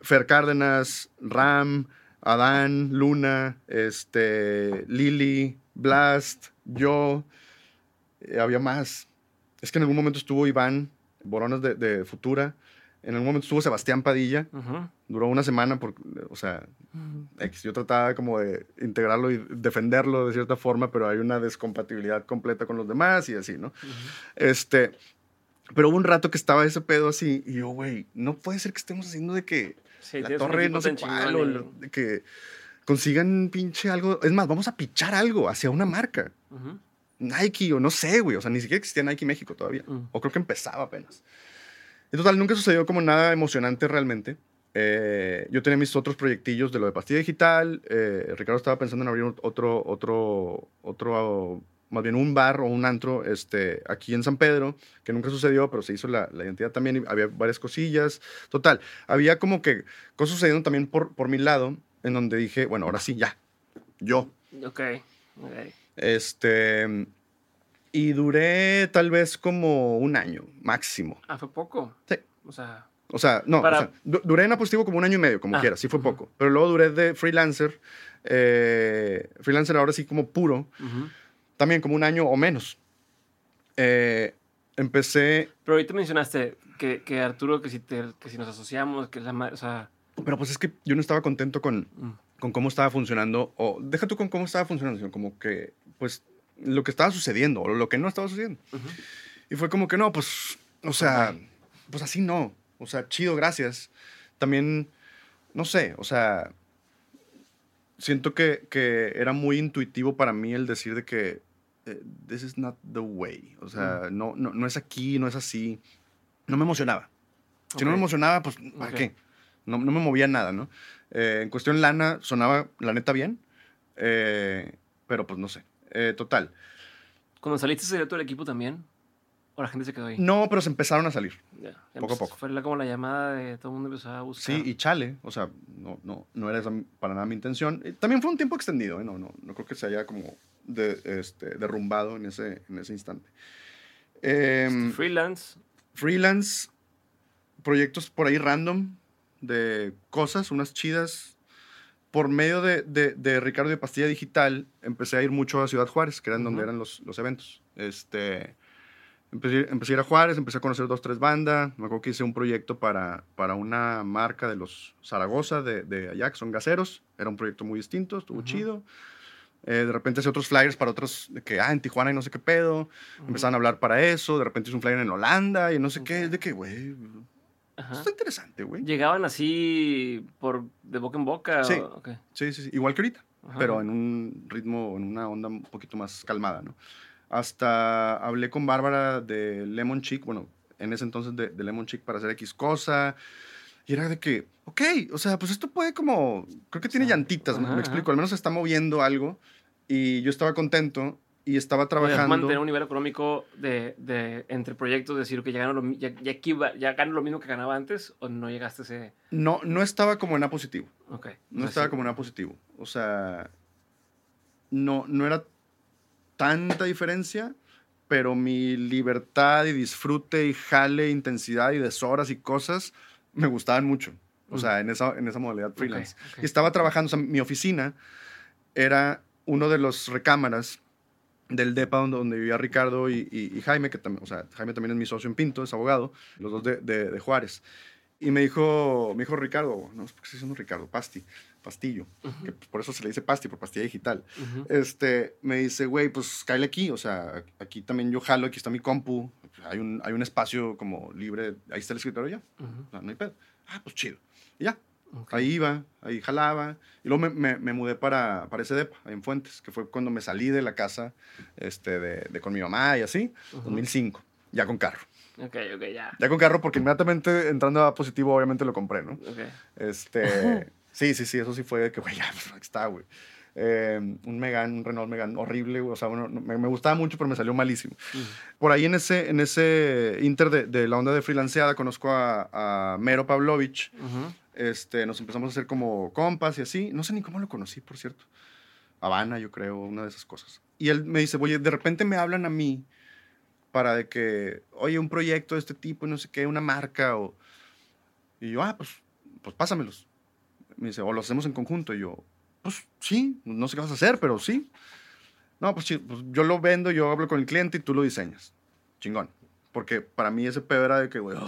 Fer Cárdenas, Ram, Adán, Luna, este, Lili, Blast, yo, eh, había más. Es que en algún momento estuvo Iván, Boronas de, de Futura, en algún momento estuvo Sebastián Padilla. Duró una semana, por, o sea, yo trataba como de integrarlo y defenderlo de cierta forma, pero hay una descompatibilidad completa con los demás y así, ¿no? Este, pero hubo un rato que estaba ese pedo así y yo, güey, no puede ser que estemos haciendo de que la torre no sé cuál, de que consigan pinche algo. Es más, vamos a pichar algo hacia una marca. Nike o no sé, güey. O sea, ni siquiera existía Nike México todavía. O creo que empezaba apenas. En total, nunca sucedió como nada emocionante realmente. Eh, yo tenía mis otros proyectillos de lo de pastilla digital. Eh, Ricardo estaba pensando en abrir otro, otro, otro, más bien un bar o un antro este, aquí en San Pedro, que nunca sucedió, pero se hizo la, la identidad también y había varias cosillas. Total, había como que cosas sucediendo también por, por mi lado, en donde dije, bueno, ahora sí, ya, yo. Ok, ok. Este, y duré tal vez como un año, máximo. Ah, fue poco. Sí. O sea... O sea, no, duré en Apositivo como un año y medio, como ah, quiera, sí fue poco. Pero luego duré de freelancer, eh, freelancer ahora sí como puro, también como un año o menos. Eh, empecé... Pero ahorita mencionaste que, que Arturo, que si, te, que si nos asociamos, que la madre, o sea... Pero pues es que yo no estaba contento con, mm. con cómo estaba funcionando, o deja tú con cómo estaba funcionando, sino como que, pues, lo que estaba sucediendo, o lo que no estaba sucediendo. Y fue como que no, pues, o sea, pues así no. O sea, chido, gracias. También, no sé, o sea, siento que, que era muy intuitivo para mí el decir de que eh, this is not the way. O sea, no, no, no, es aquí, no es así. No me emocionaba. Si no me emocionaba, pues, ¿para qué? No, no, me movía nada, ¿no? Eh, en cuestión lana, sonaba la neta bien, eh, pero pues no sé. Total. Cuando saliste, ¿sería todo el equipo también? ¿O la gente se quedó ahí? No, pero se empezaron a salir. poco a poco. Fue como la llamada de todo el mundo empezó a buscar. Sí, y chale. O sea, no, no, no era esa para nada mi intención. También fue un tiempo extendido, ¿eh? No, no, no creo que se haya como de, este, derrumbado en ese, en ese instante. Em, freelance. Freelance. Proyectos por ahí random de cosas, unas chidas. Por medio de, de, de Ricardo de Pastilla Digital, empecé a ir mucho a Ciudad Juárez, que eran donde eran los, los eventos. Este Empecé, empecé, a ir a Juárez, empecé a conocer dos, tres bandas. Me acuerdo que hice un proyecto para, para una marca de los Zaragoza, de, de allá, que son gaseros. Era un proyecto muy distinto, estuvo chido. Eh, de repente hice otros flyers para otros, de que, ah, en Tijuana y no sé qué pedo. Empezaron a hablar para eso. De repente hice un flyer en Holanda y no sé qué. Es de que, güey, está interesante, güey. ¿Llegaban así por de boca en boca? Sí, sí, sí, igual que ahorita. Pero en un ritmo, en una onda un poquito más calmada, ¿no? Hasta hablé con Bárbara de Lemon Chick, bueno, en ese entonces de, Lemon Chick para hacer X cosa. Y era de que, ok, o sea, pues esto puede como, creo que tiene llantitas, me, explico, al menos se está moviendo algo. Y yo estaba contento y estaba trabajando. mantener un nivel económico de, de entre proyectos, decir que ya gano, lo, ya, ya, gano lo mismo que ganaba antes o no llegaste a ese. No, no estaba como en A positivo. Ok. No estaba como en A positivo. O sea, no, no era tanta diferencia, pero mi libertad y disfrute y jale, intensidad y deshoras y cosas me gustaban mucho. O sea, en esa, en esa modalidad freelance. Y estaba trabajando, o sea, mi oficina era uno de los recámaras del DEPA donde, vivía Ricardo y, Jaime, que también, o sea, Jaime también es mi socio en Pinto, es abogado, los dos de, de, Juárez. Y me dijo, me dijo Ricardo, no, es porque se llama Ricardo, Pasti, Pastillo, que por eso se le dice Pasti, por pastilla digital. este, me dice, güey, pues cállate aquí, o sea, aquí también yo jalo, aquí está mi compu, hay un, hay un espacio como libre, ahí está el escritorio ya, no, hay pedo. Ah, pues chido. Y ya, Ahí iba, ahí jalaba. Y luego me, me, mudé para, para ese depa, en Fuentes, que fue cuando me salí de la casa este, de, de con mi mamá y así, 2005, ya con carro. Ok, ok, ya. Ya con carro, porque inmediatamente entrando a positivo, obviamente lo compré, ¿no? Ok. Este. Sí, sí, sí, eso sí fue que, güey, ya, pues, está, güey. Eh, un Megan, un Renault Megan horrible, o sea, bueno, me, me, gustaba mucho, pero me salió malísimo. Por ahí en ese, en ese inter de, de la onda de freelanceada conozco a, a Mero Pavlovich. este, nos empezamos a hacer como compas y así. No sé ni cómo lo conocí, por cierto. Habana, yo creo, una de esas cosas. Y él me dice, oye, de repente me hablan a mí para de que, oye, un proyecto de este tipo, no sé qué, una marca o... Y yo, ah, pues, pues pásamelos. Me dice, o lo hacemos en conjunto. Y yo, pues sí, no sé qué vas a hacer, pero sí. No, pues, pues yo lo vendo, yo hablo con el cliente y tú lo diseñas. Chingón. Porque para mí ese pedo era de que, güey,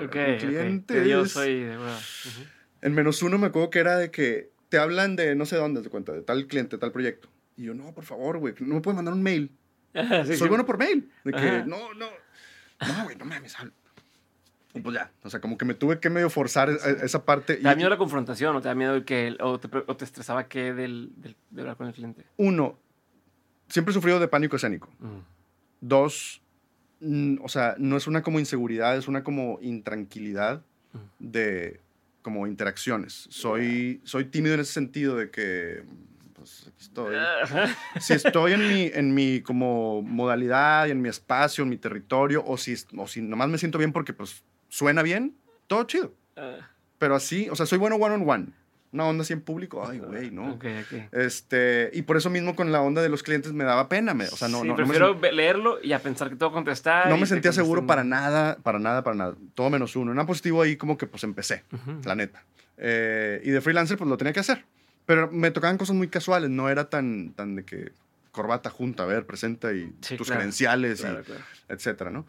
el cliente. yo soy En menos uno me acuerdo que era de que te hablan de no sé dónde, de cuenta, de tal cliente, tal proyecto. Y yo, no, por favor, güey, no me puedes mandar un mail. Soy bueno por mail. De que, no, no. No, güey, no mames, pues ya, o sea, como que me tuve que medio forzar e, esa parte. ¿Te da miedo la confrontación o te da miedo que, o te, o te estresaba que del, del, de hablar con el cliente? Uno, siempre he sufrido de pánico escénico. Dos, o sea, no es una como inseguridad, es una como intranquilidad de como interacciones. Soy, soy tímido en ese sentido de que pues aquí estoy. si estoy en mi, en mi como modalidad, en mi espacio, en mi territorio, o si, o si nomás me siento bien porque pues suena bien, todo chido. Ah. Pero así, o sea, soy bueno one on one una onda así en público, ay, güey, no. Este, y por eso mismo con la onda de los clientes me daba pena, me, o sea, no, sí, no. prefiero leerlo y a pensar que que contestar. No me sentía seguro para nada, para nada, para nada. Todo menos uno. En una positivo ahí como que pues empecé, la neta. Eh, y de freelancer pues lo tenía que hacer. Pero me tocaban cosas muy casuales, no era tan, tan de que corbata junta, a ver, presenta y tus credenciales, y etcétera, ¿no?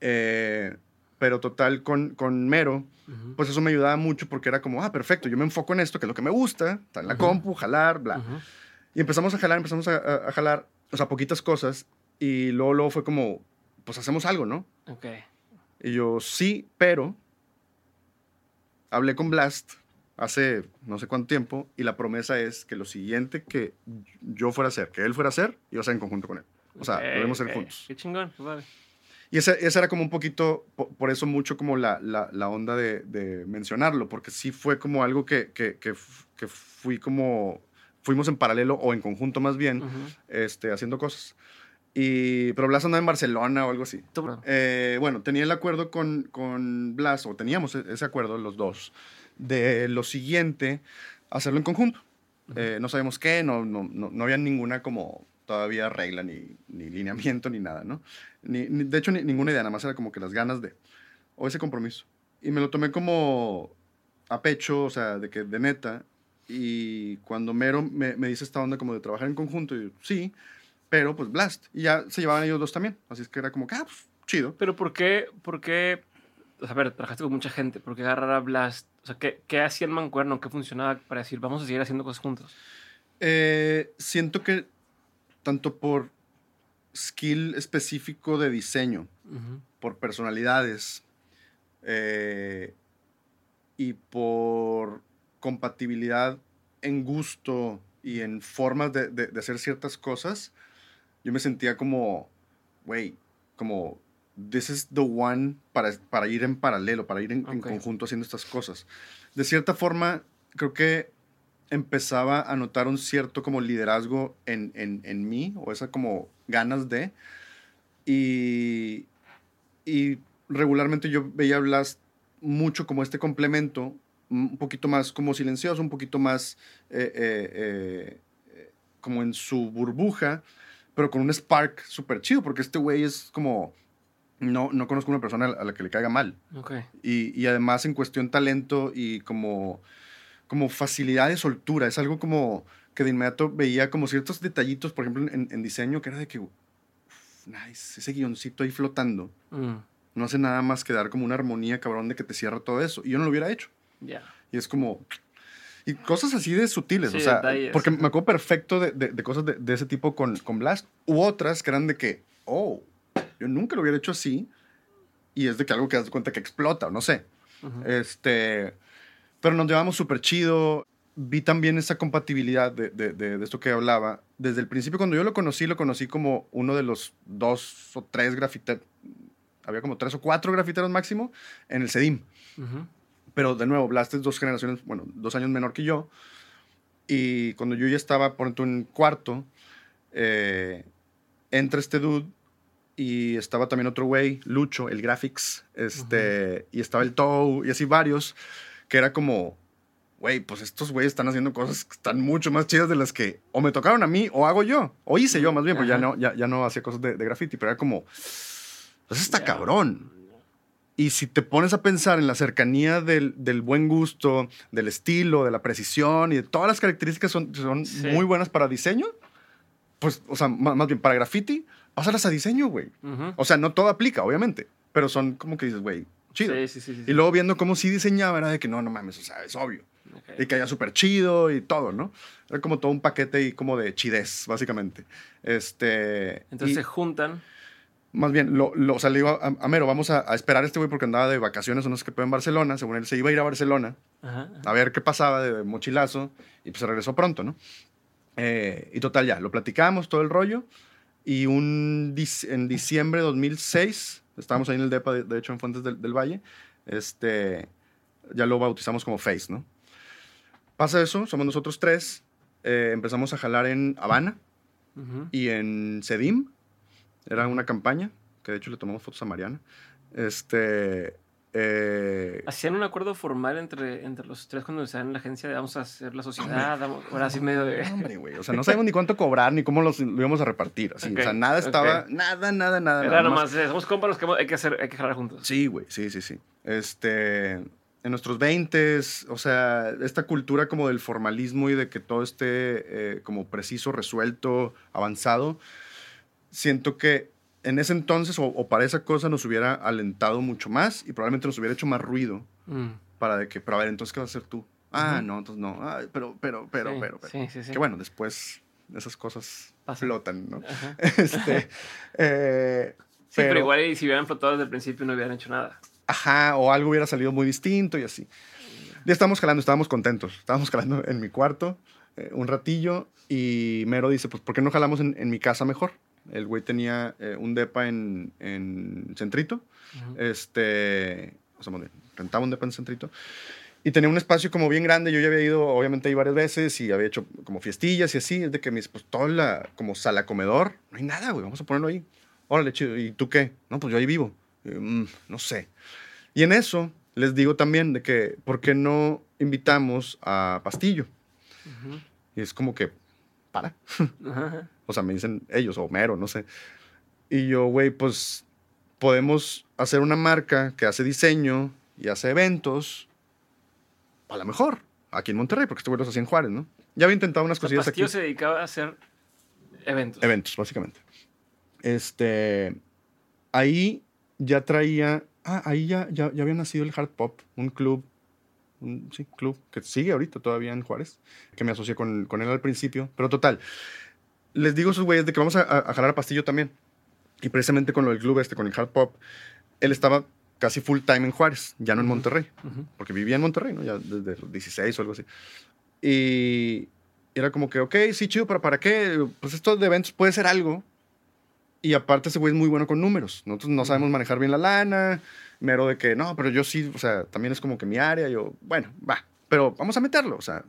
Eh, pero total, con, con Mero, pues eso me ayudaba mucho porque era como, ah, perfecto, yo me enfoco en esto, que es lo que me gusta, está en la compu, jalar, bla. Y empezamos a jalar, empezamos a, jalar, o sea, poquitas cosas. Y luego, luego fue como, pues hacemos algo, ¿no? Ok. Y yo, sí, pero hablé con Blast hace no sé cuánto tiempo y la promesa es que lo siguiente que yo fuera a hacer, que él fuera a hacer, iba a ser en conjunto con él. O sea, lo debemos hacer juntos. Qué chingón, vale. Y esa, esa, era como un poquito, por, eso mucho como la, la, la onda de, de, mencionarlo, porque sí fue como algo que, que, que, que, fui como, fuimos en paralelo o en conjunto más bien, este, haciendo cosas. Y, pero Blas andaba en Barcelona o algo así. Eh, bueno, tenía el acuerdo con, con Blas, o teníamos e, ese acuerdo los dos, de lo siguiente, hacerlo en conjunto. Eh, no sabemos qué, no, no, no, no había ninguna como todavía regla, ni, ni lineamiento, ni nada, ¿no? Ni, de hecho, ni, ninguna idea, nada más era como que las ganas de, o ese compromiso. Y me lo tomé como a pecho, o sea, de que de neta. Y cuando Mero me, me dice esta onda como de trabajar en conjunto, yo, sí, pero pues Blast. Y ya se llevaban ellos dos también. Así es que era como que, ah, pues, chido. Pero ¿por qué, por qué, a ver, trabajaste con mucha gente, ¿por qué agarrar a Blast? O sea, ¿qué, qué hacía el mancuerno? ¿Qué funcionaba para decir, vamos a seguir haciendo cosas juntos? Eh, siento que tanto por skill específico de diseño, por personalidades eh, y por compatibilidad en gusto y en formas de, hacer ciertas cosas, yo me sentía como, güey, como, this is the one para, para ir en paralelo, para ir en conjunto haciendo estas cosas. De cierta forma, creo que empezaba a notar un cierto como liderazgo en, en, en mí, o esa como ganas de, y, y regularmente yo veía a Blast mucho como este complemento, un poquito más como silencioso, un poquito más eh, eh, eh, como en su burbuja, pero con un spark súper chido, porque este güey es como... No, no conozco una persona a la que le caiga mal. Okay. Y, y además en cuestión talento y como como facilidad de soltura. Es algo como que de inmediato veía como ciertos detallitos, por ejemplo, en, diseño, que era de que, nice, ese guioncito ahí flotando. Mm. No hace nada más que dar como una armonía cabrón de que te cierra todo eso. Y yo no lo hubiera hecho. Ya. Y es como... Y cosas así de sutiles, o sea, porque me acuerdo perfecto de, de, cosas de, de, ese tipo con, con Blast. U otras que eran de que, oh, yo nunca lo hubiera hecho así. Y es de que algo que das cuenta que explota, o no sé. Este pero nos llevamos súper chido. Vi también esa compatibilidad de, de, de, esto que hablaba. Desde el principio, cuando yo lo conocí, lo conocí como uno de los dos o tres grafiteros. Había como tres o cuatro grafiteros máximo en el CEDIM. Pero de nuevo, Blast es dos generaciones, bueno, dos años menor que yo. Y cuando yo ya estaba, por ejemplo, en cuarto, eh, entra este dude y estaba también otro güey, Lucho, el Graphics, este, y estaba el Tou y así varios que era como, güey, pues estos güeyes están haciendo cosas que están mucho más chidas de las que o me tocaron a mí o hago yo, o hice yo más bien, pues ya no, ya, ya no hacía cosas de, graffiti, pero era como, pues está cabrón. Y si te pones a pensar en la cercanía del, del, buen gusto, del estilo, de la precisión y de todas las características son, son muy buenas para diseño, pues, o sea, más, bien para graffiti, pásala a diseño, güey. O sea, no todo aplica, obviamente, pero son como que dices, güey, chido. Sí, sí, sí, y luego viendo cómo sí diseñaba, era de que no, no mames, o sea, es obvio. Y que haya súper chido y todo, ¿no? Era como todo un paquete y como de chidez, básicamente. Este, Entonces se juntan. Más bien, lo, lo, o sea, le digo a, Mero, vamos a, esperar a este güey porque andaba de vacaciones o no sé qué en Barcelona. Según él, se iba a ir a Barcelona a ver qué pasaba de, mochilazo y pues se regresó pronto, ¿no? Eh, y total, ya, lo platicamos, todo el rollo. Y un, en diciembre de 2006, estábamos ahí en el DEPA, de, hecho, en Fuentes del, del, Valle, este, ya lo bautizamos como Face, ¿no? Pasa eso, somos nosotros tres, eh, empezamos a jalar en Habana y en Sedim, era una campaña, que de hecho le tomamos fotos a Mariana. Este, eh, ¿Hacían un acuerdo formal entre, entre los tres cuando estaban en la agencia de vamos a hacer la sociedad? ahora así medio de... Hombre, güey. O sea, no sabemos ni cuánto cobrar ni cómo los, lo íbamos a repartir. Así. o sea, nada estaba... Nada, nada, nada. Era nomás, eh, somos compas que hay que, hacer, hay que jalar juntos. Sí, güey. Sí, sí, sí. Este... En nuestros 20 o sea, esta cultura como del formalismo y de que todo esté eh, como preciso, resuelto, avanzado, siento que en ese entonces o, para esa cosa nos hubiera alentado mucho más y probablemente nos hubiera hecho más ruido mm. para de que, pero a ver, entonces, ¿qué vas a hacer tú? Ah, no, entonces no. pero, pero, pero, pero, pero. Sí, sí, sí. Que bueno, después esas cosas flotan, ¿no? este, eh, sí, pero, igual si hubieran flotado desde el principio no hubieran hecho nada. Ajá, o algo hubiera salido muy distinto y así. Ya estábamos jalando, estábamos contentos. Estábamos jalando en mi cuarto eh, un ratillo y Mero dice, pues, ¿por qué no jalamos en, en mi casa mejor? El güey tenía eh, un depa en, en Centrito. Este, o sea, rentaba un depa en Centrito. Y tenía un espacio como bien grande. Yo ya había ido, obviamente, ahí varias veces y había hecho como fiestillas y así. Es de que me dice, pues toda la, como sala comedor, no hay nada, güey, vamos a ponerlo ahí. Órale, chido. ¿Y tú qué? No, pues yo ahí vivo. Mm, no sé. Y en eso les digo también de que, ¿por qué no invitamos a Pastillo? Y es como que, para. o sea, me dicen ellos, o Mero, no sé. Y yo, güey, pues podemos hacer una marca que hace diseño y hace eventos, a lo mejor, aquí en Monterrey, porque este güey los hacía en Juárez, ¿no? Ya había intentado unas cosillas aquí. se dedicaba a hacer eventos. Eventos, básicamente. Este, ahí ya traía, ah, ahí ya, ya, ya había nacido el Hard Pop, un club un sí, club que sigue ahorita todavía en Juárez, que me asocié con, con él al principio. Pero total, les digo a esos güeyes de que vamos a, a, jalar a Pastillo también. Y precisamente con lo del club este, con el hard pop, él estaba casi full time en Juárez, ya no en Monterrey, porque vivía en Monterrey, ¿no? Ya desde los 16 o algo así. Y era como que, ok, sí, chido, pero ¿para qué? Pues esto de eventos puede ser algo. Y aparte ese güey es muy bueno con números. Nosotros no sabemos manejar bien la lana, mero de que, no, pero yo sí, o sea, también es como que mi área, yo, bueno, va, pero vamos a meterlo, o sea,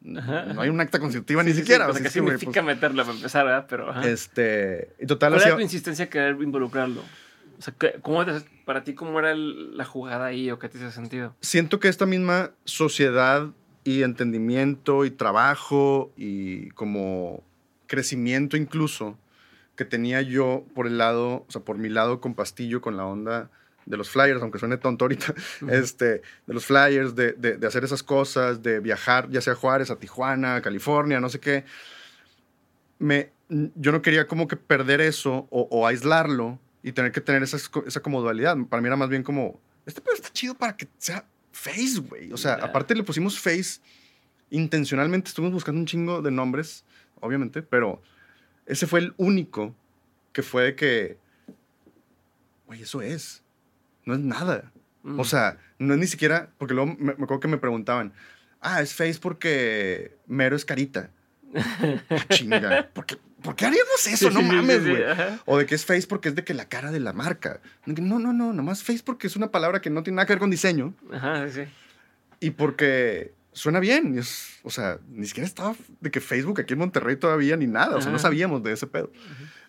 no hay un acta constitutiva ni siquiera. o sea, ¿qué significa pues meterlo para empezar, ¿verdad? Pero, Este, y total... ¿Cuál era tu insistencia querer involucrarlo? O sea, ¿cómo para ti, ¿cómo era la jugada ahí o qué te hizo sentido? Siento que esta misma sociedad y entendimiento y trabajo y como crecimiento incluso que tenía yo por el lado, o sea, por mi lado con Pastillo, con la onda de los flyers, aunque suene tonto ahorita, este, de los flyers, de, de, hacer esas cosas, de viajar ya sea a Juárez, a Tijuana, a California, no sé qué. Me, yo no quería como que perder eso o, aislarlo y tener que tener esa, esa como dualidad. Para mí era más bien como, este pedo está chido para que sea Face, güey. O sea, aparte le pusimos Face intencionalmente, estuvimos buscando un chingo de nombres, obviamente, pero ese fue el único que fue de que, güey, eso es no es nada. O sea, no es ni siquiera, porque luego me, acuerdo que me preguntaban, ah, es Face porque Mero es carita. Ah, chinga, ¿por qué, ¿por qué, haríamos eso? no mames, güey. o de que es Face porque es de que la cara de la marca. No, no, no, nomás Face porque es una palabra que no tiene nada que ver con diseño. Ajá, sí. Y porque suena bien. Es, o sea, ni siquiera estaba de que Facebook aquí en Monterrey todavía ni nada. O sea, no sabíamos de ese pedo.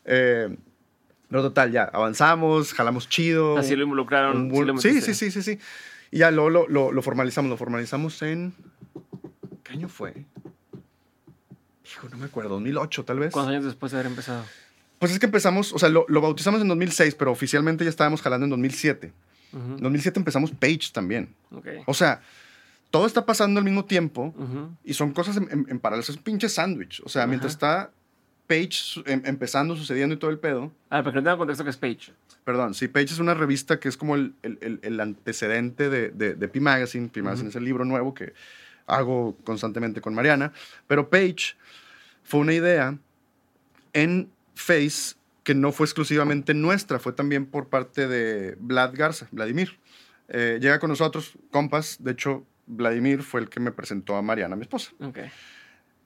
Eh, pero total, ya avanzamos, jalamos chido. Así lo involucraron. sí, sí, sí, sí, sí. Y ya lo, lo, lo, formalizamos. Lo formalizamos en. ¿Qué año fue? Hijo, no me acuerdo. 2008, tal vez. ¿Cuántos años después de haber empezado? Pues es que empezamos, o sea, lo, lo bautizamos en 2006, pero oficialmente ya estábamos jalando en 2007. En 2007 empezamos Page también. Okay. O sea, todo está pasando al mismo tiempo y son cosas en, en, paralelo. Es un pinche sándwich. O sea, mientras está Page em, empezando, sucediendo y todo el pedo. Ah, pero no tenga contexto que es Page. Perdón, sí, Page es una revista que es como el, el, el antecedente de, de, de, P Magazine. P Magazine es el libro nuevo que hago constantemente con Mariana. Pero Page fue una idea en Face que no fue exclusivamente nuestra, fue también por parte de Vlad Garza, Vladimir. Eh, llega con nosotros, compas. De hecho, Vladimir fue el que me presentó a Mariana, mi esposa. Okay.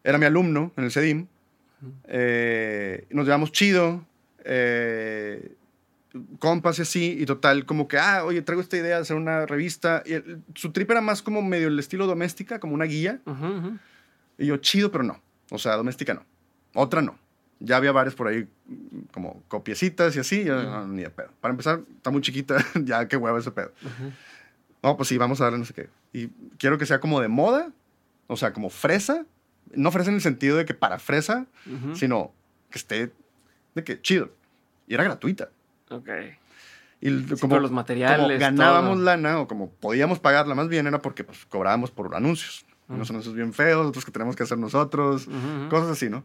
Era mi alumno en el CEDIM Eh, nos llevamos chido. Eh, compas y así, y total, como que, ah, oye, traigo esta idea de hacer una revista. Y su trip era más como medio el estilo doméstica, como una guía. Y yo, chido, pero no. O sea, doméstica no. Otra no. Ya había varias por ahí, como copiecitas y así, ni de pedo. Para empezar, está muy chiquita, ya qué huevo ese pedo. No, pues sí, vamos a darle no sé qué. Y quiero que sea como de moda, o sea, como fresa. No fresa en el sentido de que para fresa, sino que esté de que chido. Y era gratuita. Ok. Y como los materiales. Como ganábamos lana, o como podíamos pagarla más bien, era porque pues, cobrábamos por anuncios. Unos anuncios bien feos, otros que tenemos que hacer nosotros, cosas así, ¿no?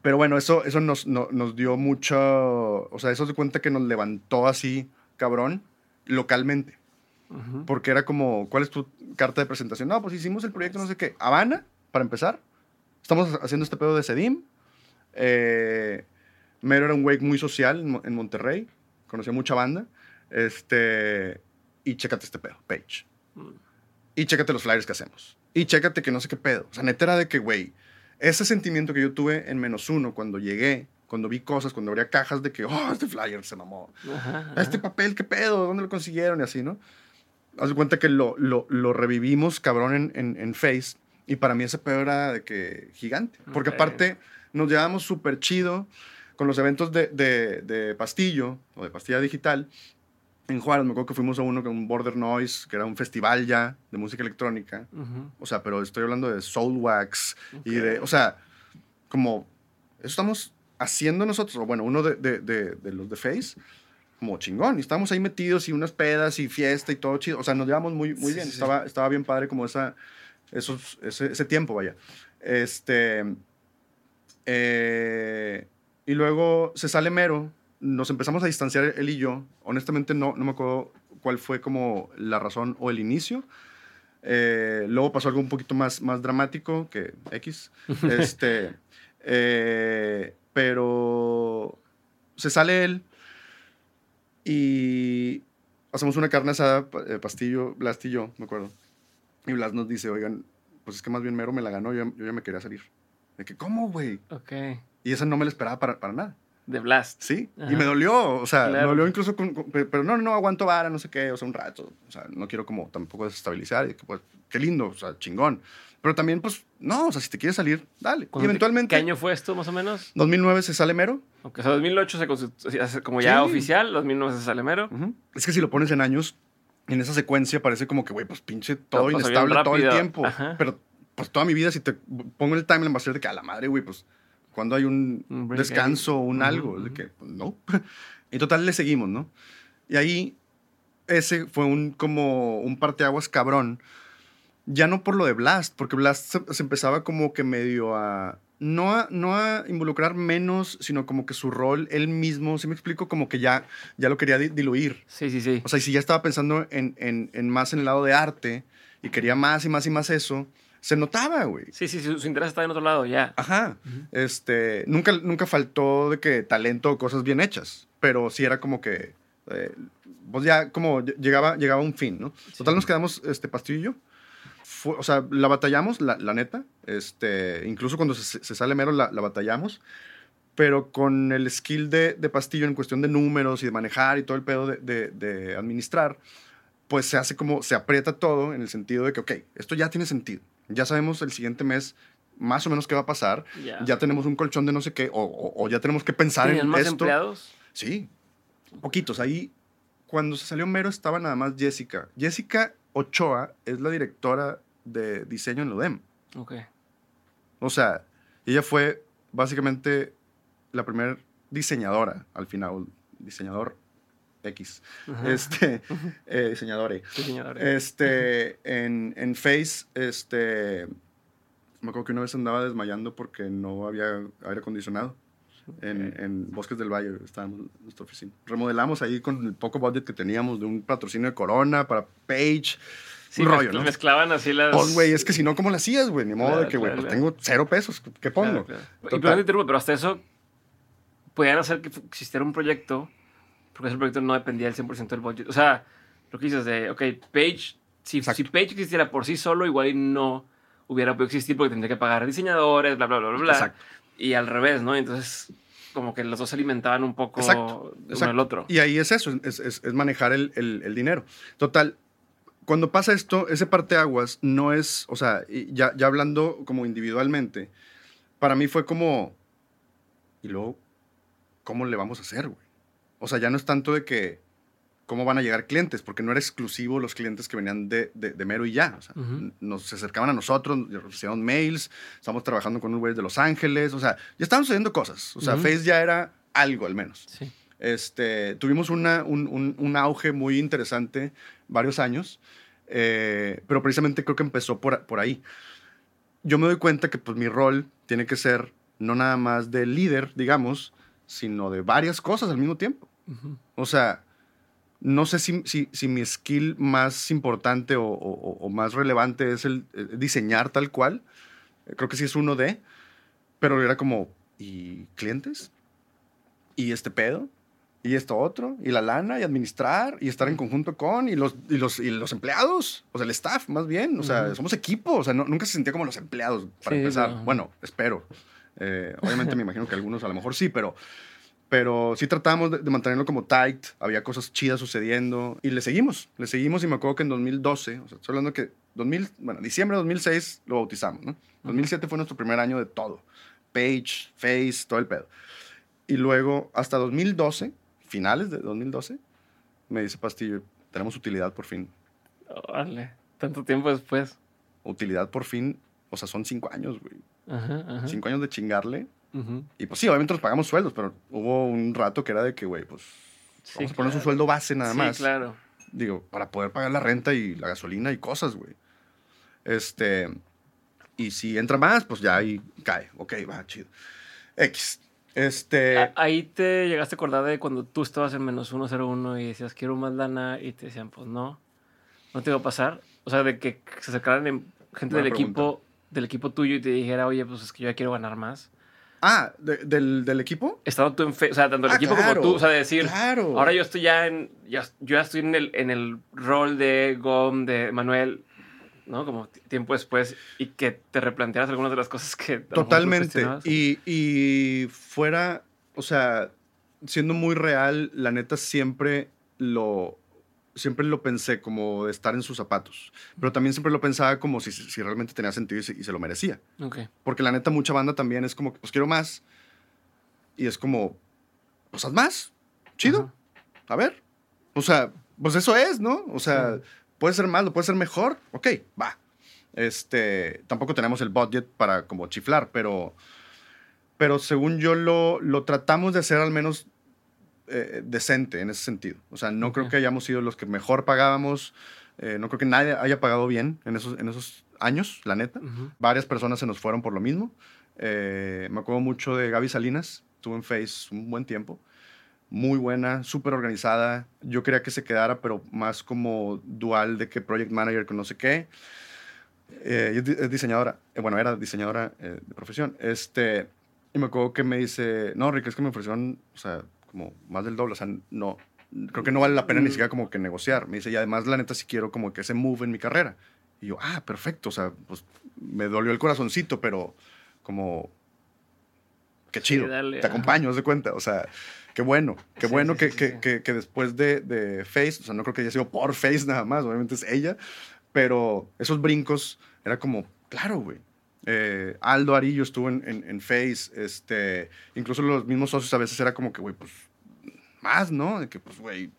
Pero bueno, eso, eso nos, nos dio mucho. O sea, eso se cuenta que nos levantó así, cabrón, localmente. Porque era como, ¿cuál es tu carta de presentación? No, pues hicimos el proyecto, no sé qué. Habana, para empezar. Estamos haciendo este pedo de Sedim. Eh, Mero era un güey muy social en, Monterrey. Conocía mucha banda. Este, y chécate este pedo, Page. Mm. Y chécate los flyers que hacemos. Y chécate que no sé qué pedo. O sea, neta era de que, güey, ese sentimiento que yo tuve en menos uno cuando llegué, cuando vi cosas, cuando abría cajas de que, oh, este flyer se mamó. Este papel, qué pedo, ¿dónde lo consiguieron? Y así, ¿no? Haz de cuenta que lo, lo, lo revivimos, cabrón, en, en, en, Face. Y para mí ese pedo era de que gigante. Porque aparte nos llevábamos súper chido con los eventos de, de, Pastillo o de Pastilla Digital. En Juárez, me acuerdo que fuimos a uno con un Border Noise, que era un festival ya de música electrónica. O sea, pero estoy hablando de Soulwax y de, o sea, como, eso estamos haciendo nosotros, o bueno, uno de, de, de, los de Face, como chingón. Y estábamos ahí metidos y unas pedas y fiesta y todo chido. O sea, nos llevamos muy, muy bien. Estaba, estaba bien padre como esa, esos, ese, ese tiempo, vaya. Este. Eh, y luego se sale Mero, nos empezamos a distanciar él y yo. Honestamente no, no me acuerdo cuál fue como la razón o el inicio. Eh, luego pasó algo un poquito más, más dramático que X. este, eh, pero se sale él y hacemos una carne asada, eh, Pastillo, Blast y yo, me acuerdo. Y Blas nos dice, oigan, pues es que más bien Mero me la ganó, yo, yo ya me quería salir. De que, ¿cómo, güey? Ok. Y esa no me la esperaba para, para nada. De Blast. Sí, y me dolió, o sea, me dolió incluso, con, pero no, no, aguanto vara, no sé qué, o sea, un rato, o sea, no quiero como tampoco desestabilizar, y que, pues, qué lindo, o sea, chingón. Pero también, pues, no, o sea, si te quieres salir, dale. Y eventualmente... ¿Qué año fue esto, más o menos? 2009 se sale mero. o sea, 2008 se hace como ya oficial, 2009 se sale mero. Es que si lo pones en años, en esa secuencia parece como que, güey, pues pinche todo inestable todo el tiempo. Pero, pues, toda mi vida, si te pongo el timeline, va a ser de que a la madre, güey, pues cuando hay un, descanso o un algo. De que, pues, no. Y total le seguimos, ¿no? Y ahí ese fue un como un parteaguas cabrón. Ya no por lo de Blast, porque Blast se, empezaba como que medio a no a, no a involucrar menos, sino como que su rol, él mismo, si me explico, como que ya, ya lo quería diluir. Sí, sí, sí. O sea, si ya estaba pensando en, en, en, más en el lado de arte y quería más y más y más eso, se notaba, güey. Sí, sí, su, interés está en otro lado, ya. Ajá. Este, nunca, nunca faltó de que talento o cosas bien hechas, pero sí era como que, eh, pues ya como llegaba, llegaba un fin, ¿no? Total nos quedamos, este, Pastillo o sea, la batallamos, la, la, neta, este, incluso cuando se, se sale mero la, la, batallamos, pero con el skill de, de, Pastillo en cuestión de números y de manejar y todo el pedo de, de, de administrar, pues se hace como, se aprieta todo en el sentido de que, ok, esto ya tiene sentido ya sabemos el siguiente mes más o menos qué va a pasar, ya tenemos un colchón de no sé qué, o, ya tenemos que pensar en más empleados? Sí, poquitos. Ahí, cuando se salió Mero, estaba nada más Jessica. Jessica Ochoa es la directora de diseño en Ludem. Ok. O sea, ella fue básicamente la primera diseñadora al final, diseñador X, este, eh, diseñadores. Este, en, en Face, este, me acuerdo que una vez andaba desmayando porque no había aire acondicionado. En, en, Bosques del Valle estábamos en nuestra oficina. Remodelamos ahí con el poco budget que teníamos de un patrocinio de Corona para Page. Sí, un rollo, ¿no? Mezclaban así las. Pues, güey, es que si no, ¿cómo lo hacías, güey? Ni modo de que, güey, pues tengo cero pesos. ¿Qué pongo? Y, pero hasta eso, podían hacer que existiera un proyecto porque ese proyecto no dependía del 100% del budget. O sea, lo que dices de, ok, Page, si, si Page existiera por sí solo, igual no hubiera podido existir porque tendría que pagar diseñadores, bla, bla, bla, bla. Exacto. y al revés, ¿no? Entonces, como que los dos se alimentaban un poco Exacto, uno exacto. del otro. Y ahí es eso, es, es- es manejar el, el- el dinero. Total, cuando pasa esto, ese parteaguas no es, o sea, ya, ya hablando como individualmente, para mí fue como, y luego, ¿cómo le vamos a hacer, güey? O sea, ya no es tanto de que, ¿cómo van a llegar clientes? Porque no era exclusivo los clientes que venían de, de, de Mero y ya. O sea, nos se acercaban a nosotros, nos recibían mails, estamos trabajando con un güey de Los Ángeles, o sea, ya estaban sucediendo cosas. O sea. Face ya era algo al menos. Sí. Este, tuvimos una, un, un- un auge muy interesante varios años, eh, pero precisamente creo que empezó por, por ahí. Yo me doy cuenta que pues, mi rol tiene que ser no nada más de líder, digamos, sino de varias cosas al mismo tiempo. O sea, no sé si, si, si mi skill más importante o, o- o más relevante es el eh, diseñar tal cual. Creo que sí es uno de, pero era como, ¿y clientes? ¿Y este pedo? ¿Y esto otro? ¿Y la lana? ¿Y administrar? ¿Y estar en conjunto con? ¿Y los, y los, y los empleados? O sea, el staff, más bien. O sea, somos equipo. O sea, no- nunca se sentía como los empleados, para Sí, empezar. no. Bueno, espero. Eh, obviamente me imagino que algunos a lo mejor sí, pero pero sí tratábamos de, de mantenerlo como tight, había cosas chidas sucediendo y le seguimos, le seguimos y me acuerdo que en 2012, o sea, estoy hablando que 2000, bueno, diciembre de 2006 lo bautizamos, ¿no? 2007 fue nuestro primer año de todo, Page, Face, todo el pedo. Y luego hasta 2012, finales de 2012, me dice Pastillo, tenemos utilidad por fin. Órale, tanto tiempo después. Utilidad por fin, o sea, son cinco años, güey. Ajá, ajá. Cinco años de chingarle. Y pues sí, obviamente nos pagamos sueldos, pero hubo un rato que era de que, güey, pues Sí, vamos a poner un sueldo base nada Sí, más. claro. Digo, para poder pagar la renta y la gasolina y cosas, güey. Este. Y si entra más, pues ya ahí cae. Ok, va, chido. X. Este. Ahí te llegaste a acordar de cuando tú estabas en menos 101 y decías, quiero más lana, y te decían, pues no, no te va a pasar. O sea, de que se acercaran en- gente Buena del equipo, del equipo tuyo y te dijera, oye, pues es que yo ya quiero ganar más. Ah, de- del, del equipo. Estando tú en fe, o sea, tanto el Ah, equipo claro, como tú, o sea, de decir, Claro. ahora yo estoy ya en, ya, yo ya estoy en el, en el rol de Gom, de Manuel, ¿no? Como tiempo después, y que te replantearas algunas de las cosas que... Totalmente. Y, y fuera, o sea, siendo muy real, la neta siempre lo, siempre lo pensé como estar en sus zapatos. Pero también siempre lo pensaba como si, si realmente tenía sentido y se, y se lo merecía. Porque la neta, mucha banda también es como pues quiero más. Y es como, pues haz más. Chido. A ver. O sea, pues eso es, ¿no? O sea, puede ser más, lo puede ser mejor. Ok, va. Este, tampoco tenemos el budget para como chiflar, pero, pero según yo lo, lo tratamos de hacer al menos eh, decente en ese sentido. O sea, no creo Ok. que hayamos sido los que mejor pagábamos. eh, no creo que nadie haya pagado bien en esos, en esos años, la neta. Ujú. Varias personas se nos fueron por lo mismo. Eh, me acuerdo mucho de Gaby Salinas, estuvo en Face un buen tiempo. Muy buena, súper organizada. Yo quería que se quedara, pero más como dual de que project manager con no sé qué. Eh, es diseñadora, eh, bueno, era diseñadora eh, de profesión. Este, y me acuerdo que me dice, no, Rick, es que me ofrecieron, o sea, como más del doble, o sea, no, creo que no vale la pena ni Mm. siquiera como que negociar. Me dice, y además, la neta, sí quiero como que ese move en mi carrera. Y yo, ah, perfecto, o sea, pues me dolió el corazoncito, pero como, qué Sí, chido, dale, te acompaño, haz de cuenta, o sea, qué bueno, qué Sí, bueno sí, que, sí, que, sí. que- que después de, de Face, o sea, no creo que haya sido por Face nada más, obviamente es ella, pero esos brincos era como, claro, güey. Eh, Aldo Arillo estuvo en, en, en Face, este, incluso los mismos socios a veces era como que, güey, pues más, ¿no? De que, pues, güey,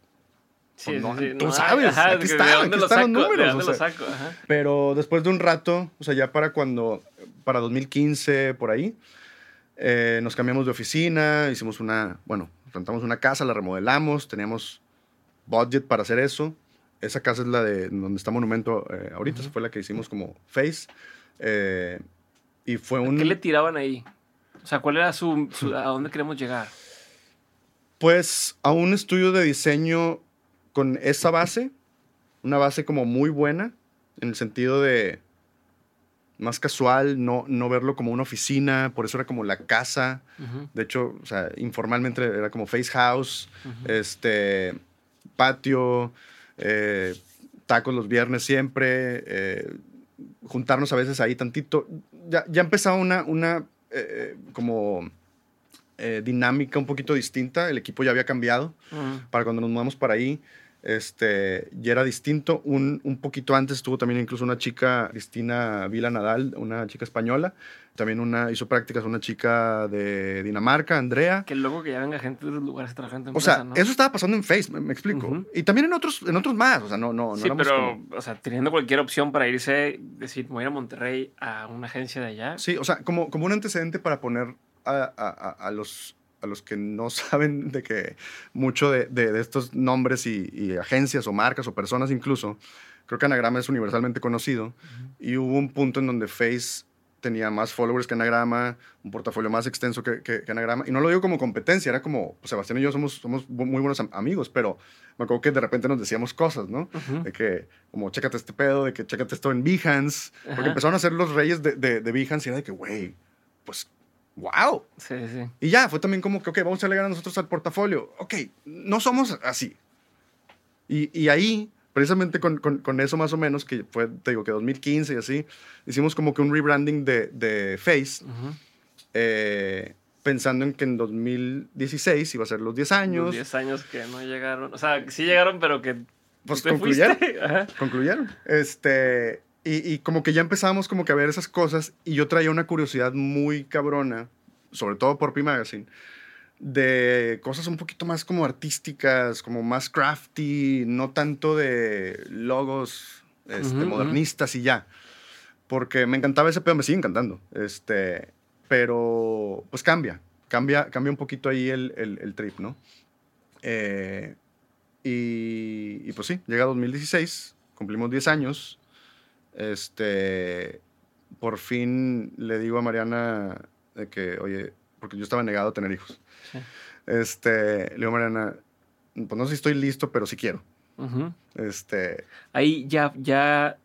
Sí, Pues no, sí, tú no, sabes, ajá, aquí está, ¿De dónde aquí lo están saco? los números, ¿De o dónde lo sea. saco? Ajá. Pero después de un rato, o sea, ya para cuando, para 2015, por ahí, eh, nos cambiamos de oficina, hicimos una, bueno, rentamos una casa, la remodelamos, teníamos budget para hacer eso. Esa casa es la de donde está Monumento eh, ahorita, esa fue la que hicimos como Face. Eh, y fue un... ¿Qué le tiraban ahí? O sea, ¿cuál era su, su- a dónde queremos llegar? Pues a un estudio de diseño con esa base, una base como muy buena, en el sentido de más casual, no, no verlo como una oficina, por eso era como la casa. De hecho, o sea, informalmente era como face house, este, patio, eh, tacos los viernes siempre, eh, juntarnos a veces ahí tantito. Ya, ya empezaba una, una eh, como eh, dinámica un poquito distinta. El equipo ya había cambiado para cuando nos mudamos para ahí. Este, ya era distinto. Un, un, poquito antes estuvo también incluso una chica, Cristina Vila Nadal, una chica española. También una, hizo prácticas una chica de Dinamarca, Andrea. Qué loco que ya venga gente de otros lugares trabajando en O sea, eso estaba pasando en Face, me, explico. Y también en otros, en otros más. O sea, no, no, sí, pero, o sea, teniendo cualquier opción para irse, decir, voy a ir a Monterrey a una agencia de allá. Sí, o sea, como, como un antecedente para poner a, a, a los a los que no saben de que mucho de, de, estos nombres y, agencias o marcas o personas incluso, creo que Anagrama es universalmente conocido y hubo un punto en donde Face tenía más followers que Anagrama, un portafolio más extenso que, que, Anagrama. Y no lo digo como competencia, era como, pues, Sebastián y yo somos, somos muy buenos amigos, pero me acuerdo que de repente nos decíamos cosas, ¿no? De que, como, chécate este pedo, de que chécate esto en Behance, porque empezaron a ser los reyes de, de, de Behance y era de que, güey, pues wow. Sí, sí. Y ya, fue también como que, ok, vamos a alegar a nosotros al portafolio. Ok, no somos así. Y, y ahí, precisamente con, con, con, eso más o menos, que fue, te digo, que 2015 y así, hicimos como que un rebranding de, de Face, eh, pensando en que en 2016 iba a ser los 10 años. Los 10 años que no llegaron. O sea, sí llegaron, pero que... Pues concluyeron. Concluyeron. Este, y, como que ya empezamos como que a ver esas cosas y yo traía una curiosidad muy cabrona, sobre todo por P-Magazine, de cosas un poquito más como artísticas, como más crafty, no tanto de logos este, modernistas y ya. Porque me encantaba ese pedo, me sigue encantando. Este, pero pues cambia, cambia, cambia un poquito ahí el, el, trip, ¿no? Eh, y, y, pues sí, llega 2016, cumplimos 10 años este, por fin le digo a Mariana de que, oye, porque yo estaba negado a tener hijos. Este, le digo Mariana, pues no sé si estoy listo, pero sí quiero. Este. Ahí ya, ya,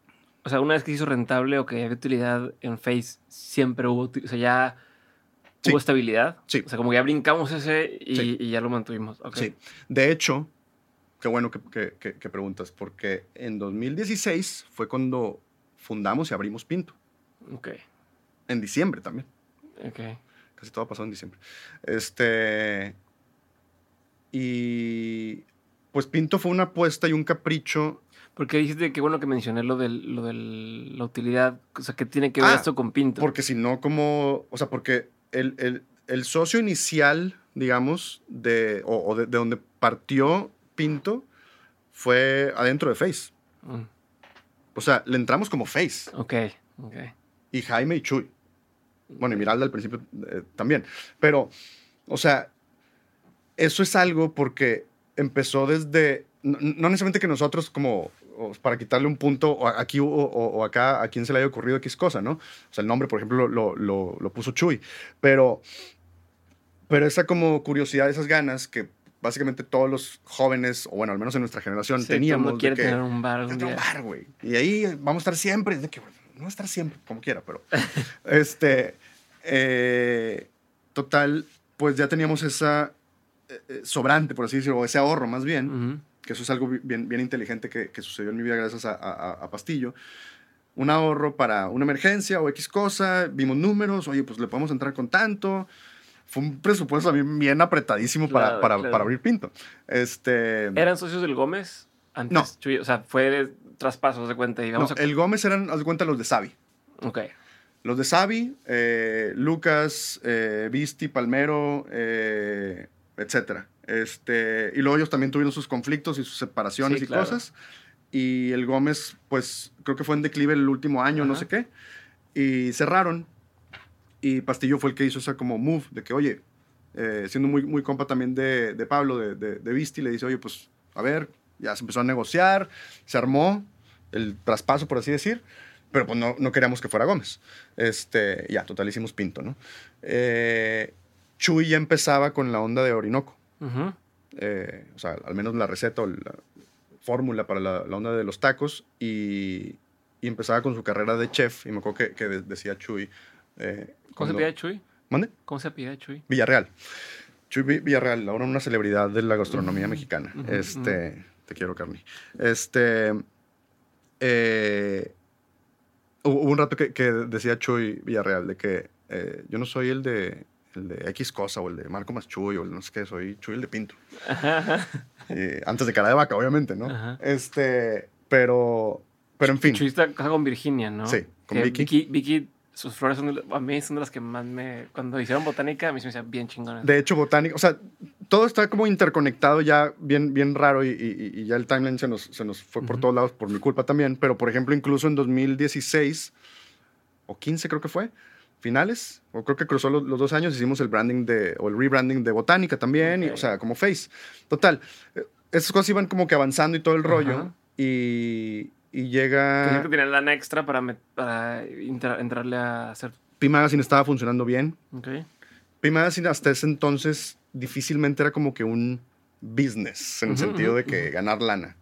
o sea, una vez que hizo rentable o que había utilidad en Face, siempre hubo, o sea, ya hubo estabilidad. Sí. O sea, como ya brincamos ese y, ya lo mantuvimos. Sí. De hecho, qué bueno que, que, preguntas, porque en 2016 fue cuando fundamos y abrimos Pinto. Ok. En diciembre también. Ok. Casi todo ha pasado en diciembre. Este. Y. Pues Pinto fue una apuesta y un capricho. Porque dijiste que bueno que mencioné lo de lo del, la utilidad. O sea, que tiene que ver ah, esto con Pinto. Porque si no, como. O sea, porque el, el, socio inicial, digamos, de, o, de, donde partió Pinto fue adentro de Face. Mm. O sea, le entramos como face. Ok, ok. Y Jaime y Chuy. Bueno, y Miralda al principio eh, también. Pero, o sea, eso es algo porque empezó desde, no, necesariamente que nosotros como para quitarle un punto aquí o, acá a quien se le haya ocurrido X cosa, ¿no? O sea, el nombre, por ejemplo, lo, lo, lo puso Chuy. Pero, pero esa como curiosidad, esas ganas que básicamente todos los jóvenes, o bueno, al menos en nuestra generación, teníamos. quiere tener un bar. Un, bar, güey. Y ahí vamos a estar siempre. De que, no va a estar siempre, como quiera, pero. este. Eh, total, pues ya teníamos esa eh, eh, sobrante, por así decirlo, o ese ahorro más bien, que eso es algo bien, bien inteligente que, que sucedió en mi vida gracias a, a, Pastillo. Un ahorro para una emergencia o X cosa, vimos números, oye, pues le podemos entrar con tanto fue un presupuesto también bien apretadísimo para, para, para, abrir Pinto. Este, ¿Eran socios del Gómez? Antes, no. o sea, fue traspasos de cuenta. Y vamos no, el Gómez eran, haz de cuenta, los de Savi. Ok. Los de Savi, eh, Lucas, eh, Visti, Palmero, eh, etc. Este, y luego ellos también tuvieron sus conflictos y sus separaciones y cosas. Y el Gómez, pues creo que fue en declive el último año, no sé qué. Y cerraron y Pastillo fue el que hizo esa como move de que, oye, eh, siendo muy, muy compa también de, de Pablo, de, de, de, Visti, le dice, oye, pues, a ver, ya se empezó a negociar, se armó el traspaso, por así decir, pero pues no, no queríamos que fuera Gómez. Este, ya, total, hicimos pinto, ¿no? Eh, Chuy ya empezaba con la onda de Orinoco. Eh, o sea, al menos la receta o la fórmula para la, la, onda de los tacos y, y, empezaba con su carrera de chef y me acuerdo que, que decía Chuy, eh, ¿Cómo se pide Chuy? ¿Mande? ¿Cómo se pide Chuy? Villarreal. Chuy Villarreal, ahora una celebridad de la gastronomía mexicana. este, te quiero, Carly. Este, eh, hubo un rato que, decía Chuy Villarreal de que eh, yo no soy el de, el de X cosa o el de Marco más Chuy o el no sé qué, soy Chuy el de Pinto. Eh, antes de cara de vaca, obviamente, ¿no? Este, pero, pero en fin. Chuy está con Virginia, ¿no? Sí, con Vicky. Vicky. Sus flores son, a mí son de las que más me... Cuando hicieron botánica, a mí se me hacían bien chingones. De hecho, botánica, o sea, todo está como interconectado ya bien, bien raro y, y, ya el timeline se nos, se nos fue por todos lados por mi culpa también, pero por ejemplo, incluso en 2016 o 15 creo que fue, finales, o creo que cruzó los, dos años, hicimos el branding de, o el rebranding de Botánica también, y, o sea, como Face. Total, eh, esas cosas iban como que avanzando y todo el rollo, y, y llega... Tenía que tener lana extra para, para entrarle a hacer... P Magazine estaba funcionando bien. Ok. P Magazine hasta ese entonces difícilmente era como que un business, en el sentido de que ganar lana.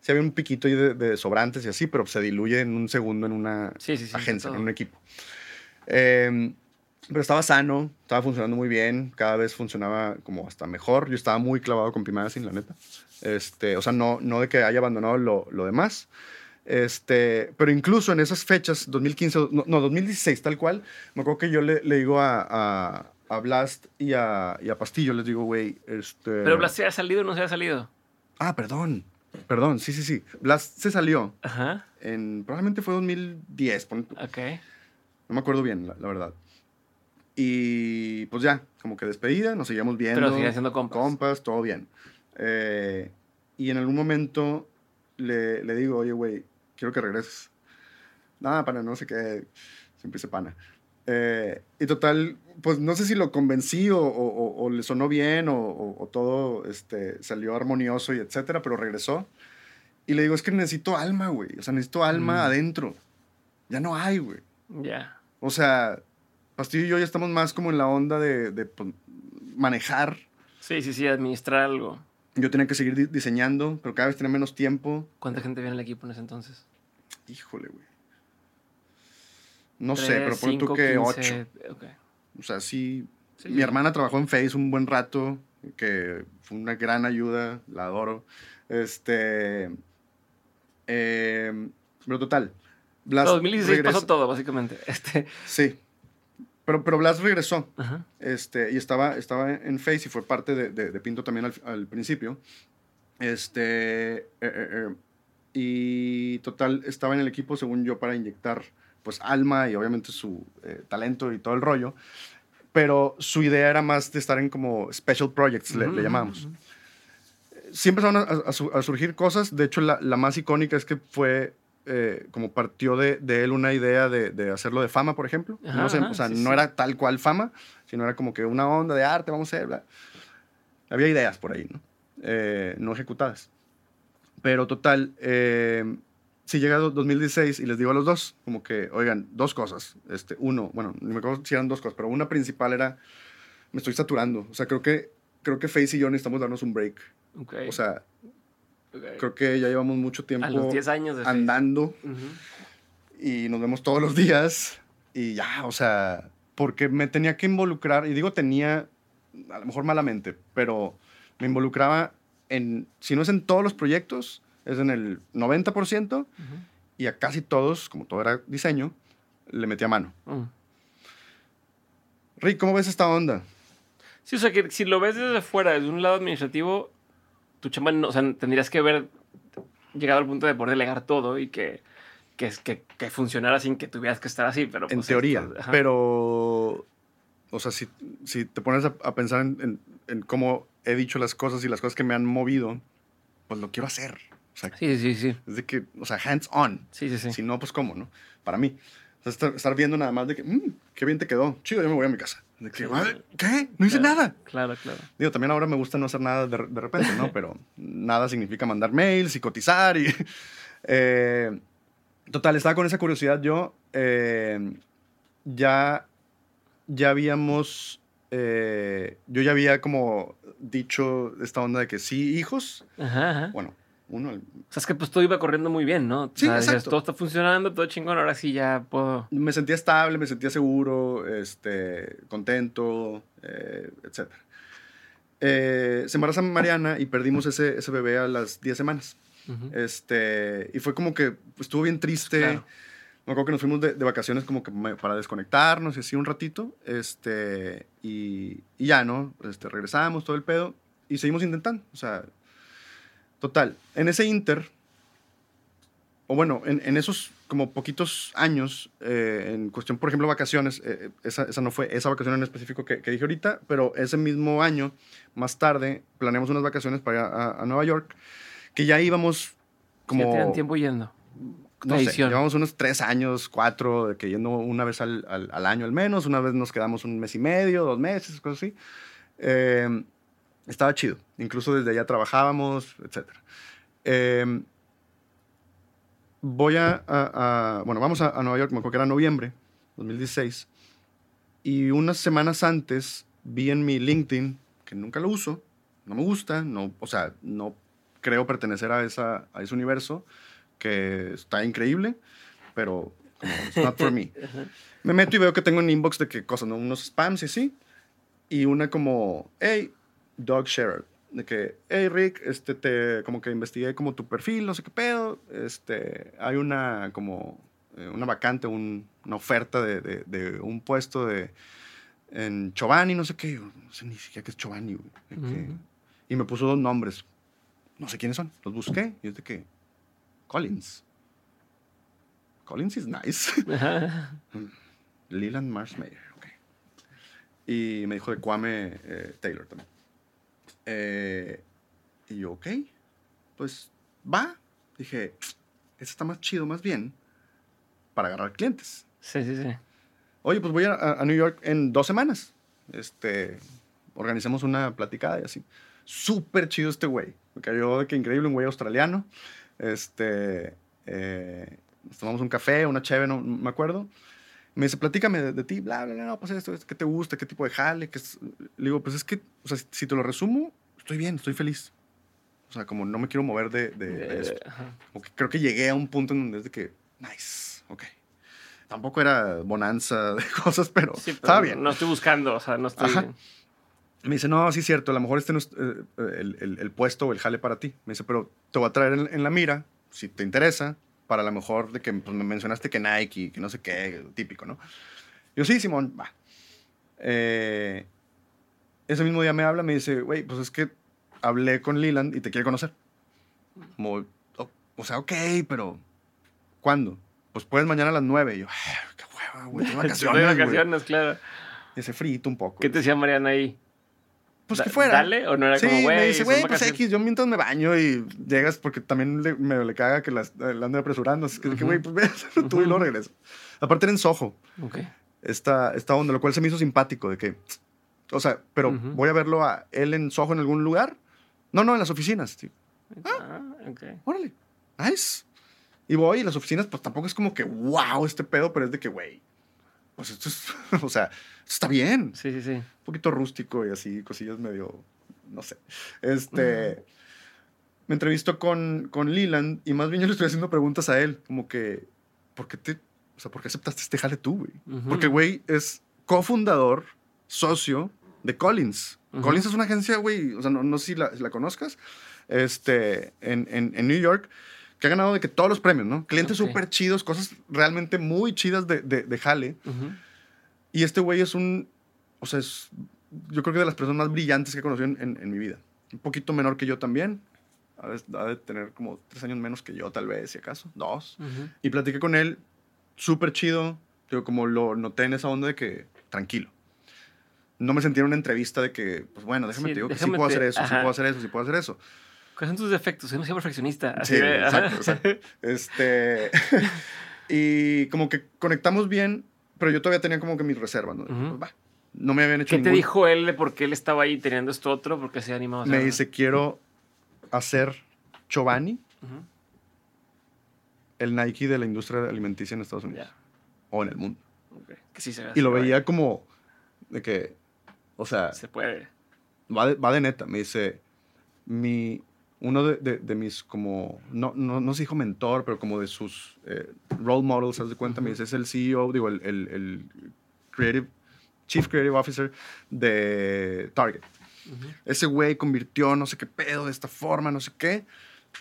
Sí había un piquito ahí de, sobrantes y así, pero se diluye en un segundo en una agencia, en un equipo. Em, pero estaba sano, estaba funcionando muy bien, cada vez funcionaba como hasta mejor. Yo estaba muy clavado con Pimagazine, la neta. Este, o sea, no, no de que haya abandonado lo, lo demás. Este, pero incluso en esas fechas, 2015, no, 2016 tal cual, me acuerdo que yo le, le digo a, a, a, Blast y a, y a Pastillo, les digo, güey, este... ¿Pero Blast se ha salido o no se ha salido? Ah, perdón, perdón, sí, sí, sí. Blast se salió. Ajá. En, probablemente fue 2010. Ok. No me acuerdo bien, la, verdad. Y pues ya, como que despedida, nos seguíamos viendo. Pero sigue siendo compas. Compas, todo bien. Eh, y en algún momento le, le digo, oye, güey, quiero que regreses. Nada, pana, no sé qué. Siempre se pana. Eh, y total, pues no sé si lo convencí o, o, le sonó bien o, o, todo este, salió armonioso y etcétera, pero regresó. Y le digo, es que necesito alma, güey. O sea, necesito alma mm. adentro. Ya no hay, güey. Ya. O sea, Pastillo y yo ya estamos más como en la onda de, pues, manejar. Sí, sí, sí, administrar algo. Yo tenía que seguir diseñando, pero cada vez tenía menos tiempo. ¿Cuánta gente viene al equipo en ese entonces? Híjole, güey. No sé, pero pon tú que ocho. O sea, sí, Mi hermana trabajó en Face un buen rato, que fue una gran ayuda, la adoro. Este. Eh, pero total, Blas 2016 pasó todo, básicamente. Este... Sí. Pero, pero Blas regresó. Este, y estaba, estaba en Face y fue parte de, de, Pinto también al, principio. Este. Eh, eh, eh, y total, estaba en el equipo, según yo, para inyectar pues alma y obviamente su talento y todo el rollo. Pero su idea era más de estar en como special projects, le, llamamos. Siempre empezaron a, surgir cosas. De hecho, la, la, más icónica es que fue eh, como partió de, de, él una idea de, de, hacerlo de fama, por ejemplo. no o sea, no era tal cual fama, sino era como que una onda de arte, vamos a hacer. Había ideas por ahí, ¿no? Eh, no ejecutadas. Pero total, eh, si llega 2016 y les digo a los dos, como que, oigan, dos cosas. Este, uno, bueno, no me acuerdo si eran dos cosas, pero una principal era, me estoy saturando. O sea, creo que, creo que Face y yo necesitamos darnos un break. O sea, Creo que ya llevamos mucho tiempo andando y nos vemos todos los días y ya, o sea, porque me tenía que involucrar, y digo tenía, a lo mejor malamente, pero me involucraba en, si no es en todos los proyectos, es en el 90% y a casi todos, como todo era diseño, le metía mano. Mm. Rick, ¿cómo ves esta onda? Sí, o sea, que si lo ves desde fuera, desde un lado administrativo, tu chamba, o sea, tendrías que haber llegado al punto de poder delegar todo y que, que, que, que funcionara sin que tuvieras que estar así. Pero, en pues, teoría, pero, o sea, si, si te pones a, pensar en, en, cómo he dicho las cosas y las cosas que me han movido, pues lo quiero hacer. sí, sí, sí. Es de que, o sea, hands on. Sí, sí, sí. Si no, pues cómo, ¿no? Para mí. O sea, estar, viendo nada más de que, mmm, qué bien te quedó. Chido, yo me voy a mi casa. De que, ¿qué? No hice nada. Claro, claro. Digo, también ahora me gusta no hacer nada de, de repente, ¿no? Pero nada significa mandar mails y cotizar y... Eh, total, estaba con esa curiosidad yo. Eh, ya, ya habíamos... Eh, yo ya había como dicho esta onda de que sí, hijos. Ajá, Bueno, uno. O sea, es que pues todo iba corriendo muy bien, ¿no? Sí, exacto. todo está funcionando, todo chingón, ahora sí ya puedo... Me sentía estable, me sentía seguro, este, contento, eh, etc. Eh, se embaraza Mariana y perdimos ese, ese bebé a las 10 semanas. este, y fue como que estuvo bien triste. Me me acuerdo que nos fuimos de, de vacaciones como que para desconectarnos y así un ratito, este, y, y ya, ¿no? Este, regresamos, todo el pedo, y seguimos intentando, o sea, total, en ese inter, o bueno, en, en esos como poquitos años, eh, en cuestión, por ejemplo, vacaciones, eh, esa, esa no fue esa vacación en específico que, que dije ahorita, pero ese mismo año, más tarde, planeamos unas vacaciones para ir a, a Nueva York, que ya íbamos como... Ya tienen tiempo yendo. No sé, llevamos unos tres años, cuatro, de que yendo una vez al, al- al año al menos, una vez nos quedamos un mes y medio, dos meses, cosas así. Eh, estaba chido, incluso desde allá trabajábamos, etc. Eh, voy a, a- a- bueno, vamos a, a Nueva York, me acuerdo que era noviembre 2016, y unas semanas antes vi en mi LinkedIn, que nunca lo uso, no me gusta, no, o sea, no creo pertenecer a, esa, a ese universo, que está increíble, pero como, it's not for me. Me meto y veo que tengo un inbox de que cosas, ¿no? unos spams y así, y una como, hey, Doug Sherrod, de que, hey Rick, este, te, como que investigué como tu perfil, no sé qué pedo, este, hay una como, eh, una vacante, un- una oferta de, de- de un puesto de, en Chobani, no sé qué, no sé ni siquiera qué es Chobani, güey, y me puso dos nombres, no sé quiénes son, los busqué, y es de que, Collins. Collins is nice. Ajá. Leland Marsmeyer, ok. Y me dijo de Kwame eh, Taylor también. Eh, y yo, ok, pues va. Dije, este está más chido, más bien, para agarrar clientes. Sí, sí, sí. Oye, pues voy a, a New York en dos semanas. Este, organizamos una platicada y así. Súper chido este güey. Me cayó de que increíble, un güey australiano. Este, eh, nos tomamos un café, una cheve, no, no me acuerdo. Me dice, platícame de, de ti, bla, bla, bla, no, pues esto, esto, ¿qué te gusta? ¿Qué tipo de jale? ¿Qué es? Le digo, pues es que, o sea, si te lo resumo, estoy bien, estoy feliz. O sea, como no me quiero mover de, de- de esto. Ajá. Como que creo que llegué a un punto en donde es de que, nice, ok. Tampoco era bonanza de cosas, pero Sí, pero estaba bien. No estoy buscando, o sea, no estoy. Ajá. Me dice, no, sí es cierto, a lo mejor este no es eh, el, el- el puesto o el jale para ti. Me dice, pero te voy a traer en, en la mira, si te interesa, para a lo mejor de que pues, me mencionaste que Nike, que no sé qué, típico, ¿no? Yo, sí, Simón, va. Eh, ese mismo día me habla, me dice, güey, pues es que hablé con Leland y te quiere conocer. Como, o, o sea, ok, pero ¿cuándo? Pues puedes mañana a las 9. Y yo, "Ay, qué hueva, güey, tengo vacaciones, güey". vacaciones, claro. Y ese frito un poco. ¿Qué te decía Mariana ahí? Pues Da- que fuera. ¿Dale? ¿O no era sí, como, güey? me dice, güey, pues vacaciones"? X, yo mientras me baño y llegas porque también le, me le caga que las, la ande apresurando. Así que, de que, güey, pues ve, tú y luego regreso. Aparte era en Soho, Ok. esta, esta onda, lo cual se me hizo simpático de que, o sea, pero Ujú. voy a verlo a él en Soho en algún lugar. No, no, en las oficinas, tío. Ah, ok. Órale, nice. Y voy y las oficinas, pues tampoco es como que, wow, este pedo, pero es de que, güey, pues esto es, o sea, esto está bien Sí, sí, sí. un poquito rústico y así, cosillas medio, no sé. Este, me entrevisto con, con Leland y más bien yo le estoy haciendo preguntas a él, como que, ¿por qué te, o sea, por qué aceptaste este jale tú, güey? Porque, güey, es cofundador, socio de Collins. Ujú. Collins es una agencia, güey, o sea, no, no sé si la, si la conozcas, este, en, en, en New York, que ha ganado de que todos los premios, ¿no? Clientes Ok. súper chidos, cosas realmente muy chidas de, de, de jale. Ujú. Y este güey es un, o sea, es, yo creo que de las personas más brillantes que he conocido en, en- en mi vida. Un poquito menor que yo también. Ha de, ha de tener como tres años menos que yo, tal vez, si acaso. Dos. Ujú. Y platiqué con él, súper chido. Yo como lo noté en esa onda de que, tranquilo. No me sentí en una entrevista de que, pues bueno, déjame Sí, te digo que sí puedo te- hacer eso, sí ajá. puedo hacer eso, sí puedo hacer eso. ¿Cuáles son tus defectos? Soy demasiado perfeccionista. Así Sí, de- exacto, exacto. Este, y como que conectamos bien, pero yo todavía tenía como que mis reservas, ¿no? Pues. No me habían hecho ¿Qué te dijo él de por qué él estaba ahí teniendo esto otro? Porque se animaba a Me dice, quiero hacer Chobani, el Nike de la industria alimenticia en Estados Unidos. O en el mundo. Que sí se Y lo veía como de que, o sea, Se puede. va de, va de neta. Me dice, mi, uno de, de- de mis como, no, no, no se dijo mentor, pero como de sus eh, role models, haz de cuenta, me dice, es el CEO, digo, el, el, el creative, Chief Creative Officer de Target. Ujú. Ese güey convirtió no sé qué pedo de esta forma, no sé qué,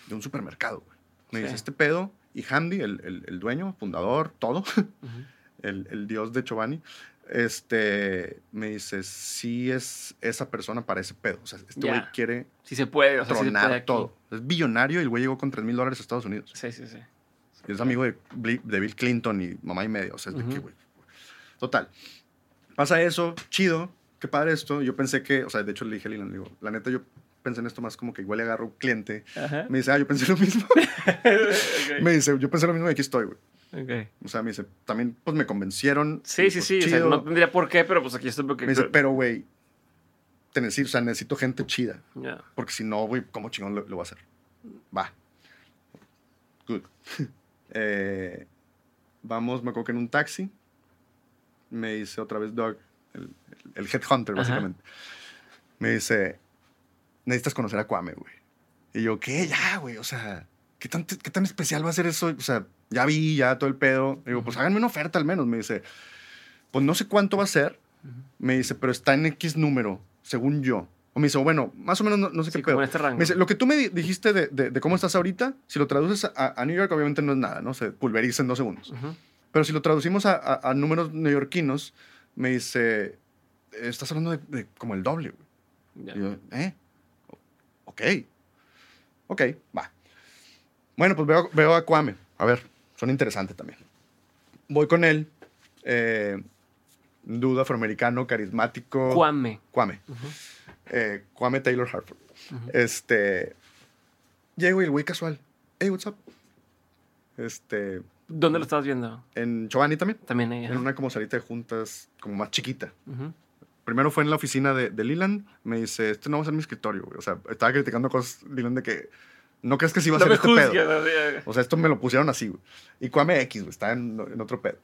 de un supermercado, güey. Me Sí. dice, este pedo, y Hamdi, el, el, dueño, fundador, todo, el, el, dios de Chobani, este, me dice, sí es esa persona para ese pedo. O sea, este güey quiere si se puede, o sea, tronar todo. Es billonario y el güey llegó con 3 mil dólares a Estados Unidos. Sí, sí, sí. Y es amigo de, de, Bill Clinton y mamá y medio. O sea, es de güey. Total. Pasa eso, chido, qué padre esto. Yo pensé que, o sea, de hecho le dije a Lilian, digo, la neta yo pensé en esto más como que igual le agarro un cliente. Me dice, ah, yo pensé lo mismo. Me dice, yo pensé lo mismo y aquí estoy, güey. Okay. O sea, me dice, también pues me convencieron. Sí, sí, sí. O sea, no tendría por qué, pero pues aquí estoy porque. Me dice, pero güey, te necesito, o sea, necesito gente chida. Porque si no, güey, ¿cómo chingón lo, voy a hacer? Va. Good. eh, vamos, me acuerdo en un taxi. Me dice otra vez Doug, el, el headhunter, básicamente. Me dice, necesitas conocer a Kwame, güey. Y yo, ¿qué? Ya, güey, o sea, ¿qué tan, ¿qué tan especial va a ser eso? O sea, ya vi, ya todo el pedo. Digo, pues háganme una oferta al menos. Me dice, pues no sé cuánto va a ser. Me dice, pero está en X número, según yo. O me dice, bueno, más o menos no, sé qué pedo. Este me dice, lo que tú me dijiste de, de, cómo estás ahorita, si lo traduces a, New York, obviamente no es nada, ¿no? Se pulveriza en dos segundos. Pero si lo traducimos a, a, números neoyorquinos, me dice, estás hablando de, como el doble, güey. Y yo, ¿eh? Ok. Ok, va. Bueno, pues veo, veo a Kwame. A ver, son interesantes también. Voy con él. Eh, duda afroamericano, carismático. Kwame. Kwame. Eh, Kwame Taylor Hartford. Este. Llego y el güey casual. Hey, what's up? Este. ¿Dónde lo estabas viendo? En Giovanni también. También ella. En una como salita de juntas, como más chiquita. Primero fue en la oficina de, de Leland. Me dice, este no va a ser mi escritorio, güey. O sea, estaba criticando cosas, Leland, de que no crees que sí va a ser este pedo. o sea, esto me lo pusieron así, güey. Y Kwame X, güey, está en, en, otro pedo.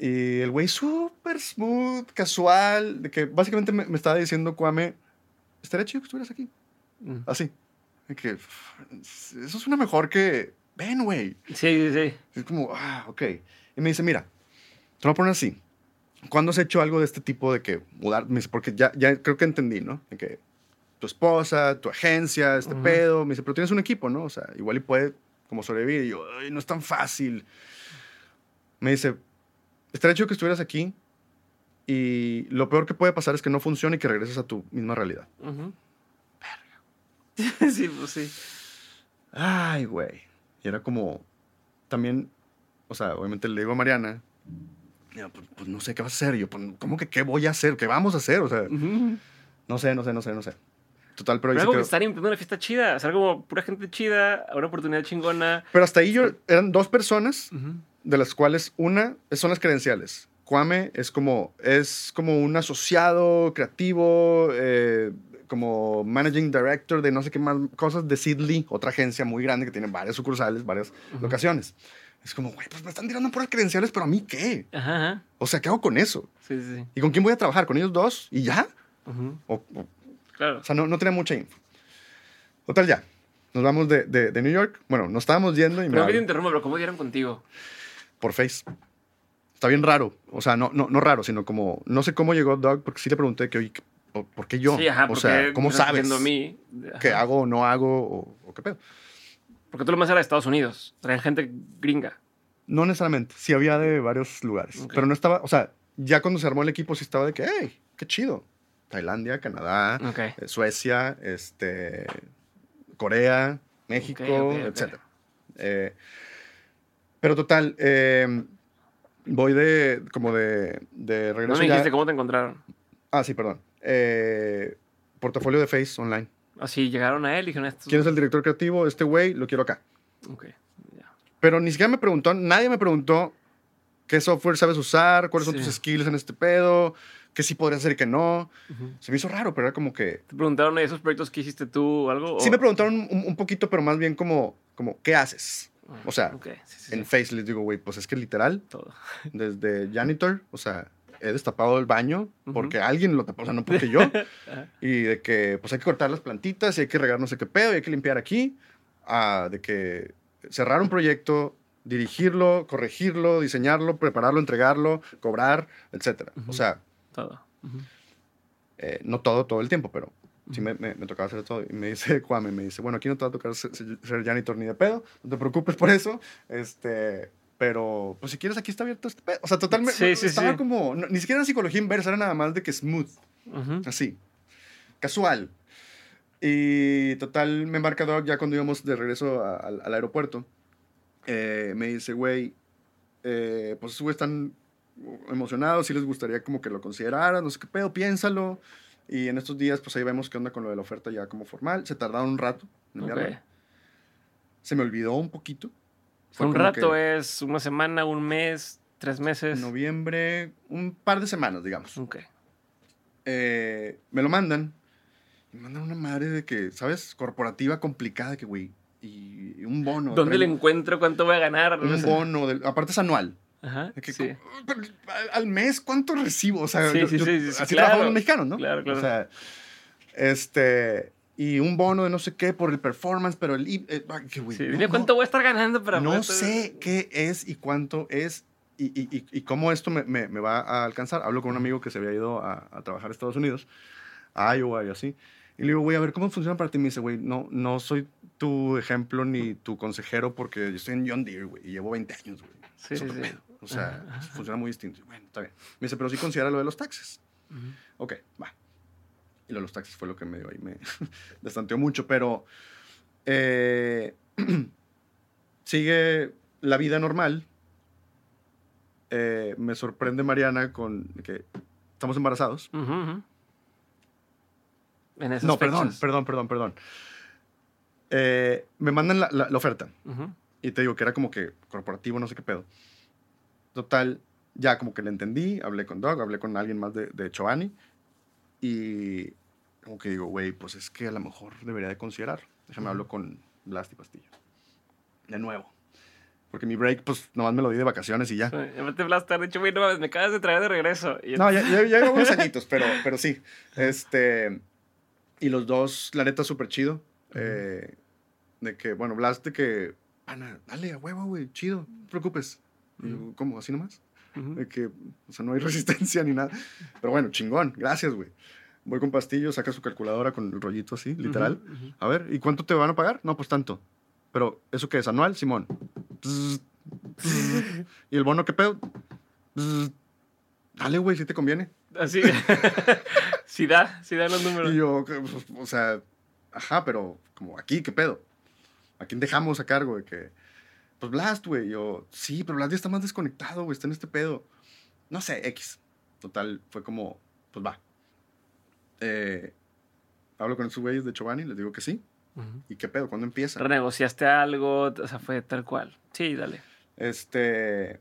Y el güey súper smooth, casual, de que básicamente me, estaba diciendo Kwame, estaría chido que estuvieras aquí. Mm. Así. De que eso suena mejor que, ven, güey. Sí, sí, sí. Es como, ah, ok. Y me dice, mira, te lo voy a poner así. ¿Cuándo has hecho algo de este tipo de que mudar? Porque ya, ya creo que entendí, ¿no? De que tu esposa, tu agencia, este pedo. Me dice, pero tienes un equipo, ¿no? O sea, igual y puede como sobrevivir. Y yo, Ay, no es tan fácil. Me dice, estaría chido que estuvieras aquí y lo peor que puede pasar es que no funcione y que regreses a tu misma realidad. Verga. sí, pues sí. Ay, güey. Y era como, también, o sea, obviamente le digo a Mariana, pues, pues, no sé qué vas a hacer. Yo, pues, ¿cómo que qué voy a hacer? ¿Qué vamos a hacer? O sea, no sé, no sé, no sé, no sé. Total, pero... Pero algo que estar una fiesta chida, o sea, como pura gente chida, una oportunidad chingona. Pero hasta ahí yo, eran dos personas, de las cuales una son las credenciales. Kwame es como, es como un asociado creativo, eh, como managing director de no sé qué más cosas de Sidley, otra agencia muy grande que tiene varias sucursales, varias locaciones. Es como, güey, pues me están tirando por credenciales, pero a mí qué? Ajá, O sea, ¿qué hago con eso? Sí, sí. ¿Y con quién voy a trabajar? ¿Con ellos dos? ¿Y ya? o, Claro. O sea, no, no tenía mucha info. Total, ya. Nos vamos de, de, New York. Bueno, nos estábamos yendo y pero me... te interrumpo, pero ¿cómo dieron contigo? Por Face. Está bien raro. O sea, no, no, no raro, sino como... No sé cómo llegó Doug, porque sí le pregunté que, oye, ¿por qué yo? Sí, ajá, o sea, ¿cómo sabes a mí? qué hago o no hago o, qué pedo? Porque tú lo más era de Estados Unidos. Traían gente gringa. No necesariamente. Sí había de varios lugares. Pero no estaba... O sea, ya cuando se armó el equipo sí estaba de que, hey, qué chido. Tailandia, Canadá, eh, Suecia, este, Corea, México, etc. Eh, pero total, em, voy de como de, de regreso. No me dijiste cómo te encontraron. Ah, sí, perdón. Eh, portafolio de Face online. Así llegaron a él y dijeron esto. ¿Quién es el director creativo? Este güey, lo quiero acá. Ok. Pero ni siquiera me preguntó, nadie me preguntó qué software sabes usar, cuáles son tus skills en este pedo, que sí podría ser y que no. Se me hizo raro, pero era como que... ¿Te preguntaron de esos proyectos que hiciste tú o algo? Sí me preguntaron un, poquito, pero más bien como, como ¿qué haces? Ah, o sea, en Face les digo, güey, pues es que literal, Todo. desde janitor, o sea, he destapado el baño porque alguien lo tapó, o sea, no porque yo. y de que, pues hay que cortar las plantitas y hay que regar no sé qué pedo y hay que limpiar aquí. a de que cerrar un proyecto, dirigirlo, corregirlo, diseñarlo, prepararlo, entregarlo, cobrar, etc. O sea, todo. Eh, no todo, todo el tiempo, pero Sí, me, me, tocaba hacer todo. Y me dice Kwame, me dice, bueno, aquí no te va a tocar ser, ser janitor ni de pedo, no te preocupes por eso. Este, pero, pues si quieres, aquí está abierto este pedo. O sea, totalmente. Sí, sí, estaba como, ni siquiera era psicología inversa, era nada más de que smooth. Así. Casual. Y total, me embarca Doc ya cuando íbamos de regreso al aeropuerto. Eh, me dice, güey, eh, pues esos güeyes están emocionados, si les gustaría como que lo consideraran, no sé qué pedo, piénsalo. Y en estos días, pues ahí vemos qué onda con lo de la oferta ya como formal. Se tardaron un rato en Se me olvidó un poquito. Un rato es una semana, un mes, tres meses. Noviembre, un par de semanas, digamos. Ok. Eh, me lo mandan. Me mandan una madre de que, ¿sabes? Corporativa complicada que, güey, y un bono. ¿Dónde le encuentro? ¿Cuánto voy a ganar? Un bono, aparte es anual. Ajá, al, mes, ¿cuánto recibo? O sea, sí, sí, sí, así claro, los mexicanos, ¿no? Claro, claro. O sea, este, y un bono de no sé qué por el performance, pero el... Eh, dile cuánto voy a estar ganando para... No sé qué es y cuánto es y, y, y, cómo esto me, me, me, va a alcanzar. Hablo con un amigo que se había ido a, a trabajar a Estados Unidos, a Iowa y así. Y le digo, güey, a ver, ¿cómo funciona para ti? Me dice, güey, no, no soy tu ejemplo ni tu consejero porque yo estoy en John Deere, güey, y llevo 20 años, güey. Sí, sí, sí. O sea, funciona muy distinto. Bueno, está bien. Me dice, pero sí considera lo de los taxes. Ok, va. Y lo de los taxes fue lo que me dio ahí, me destanteó mucho, pero eh, sigue la vida normal. Eh, me sorprende Mariana con que estamos embarazados. no, perdón, perdón, perdón, perdón. Eh, me mandan la, oferta. Y te digo que era como que corporativo, no sé qué pedo. Total, ya como que le entendí, hablé con Doug, hablé con alguien más de, de Giovanni. Y como que digo, güey, pues es que a lo mejor debería de considerar. Déjame hablo con Blast y Pastillo. De nuevo. Porque mi break, pues, nomás me lo di de vacaciones y ya. te Blast, han dicho, güey, no me acabas de traer de regreso. no, ya, ya, llevo unos añitos, pero, pero sí. Este... Y los dos, la neta, súper chido. Eh, de que, bueno, Blast de que, Ana, dale a huevo, güey, chido, no te preocupes. ¿cómo? ¿Así nomás? De que, o sea, no hay resistencia ni nada. Pero bueno, chingón, gracias, güey. Voy con pastillo, saca su calculadora con el rollito así, literal. A ver, ¿y cuánto te van a pagar? No, pues tanto. Pero, ¿eso qué es? ¿Anual, Simón? ¿Y el bono qué pedo? Dale, güey, si te conviene. Así. sí da, sí da los números. Y yo, pues, o sea, ajá, pero como aquí, ¿qué pedo? ¿A quién dejamos a cargo de que, pues Blast, güey? Yo, sí, pero Blast ya está más desconectado, güey, está en este pedo. No sé, X. Total, fue como, pues va. Eh, hablo con esos güeyes de Giovanni, les digo que sí. ¿Y qué pedo? ¿Cuándo empieza? ¿Renegociaste algo? O sea, fue tal cual. Sí, dale. Este.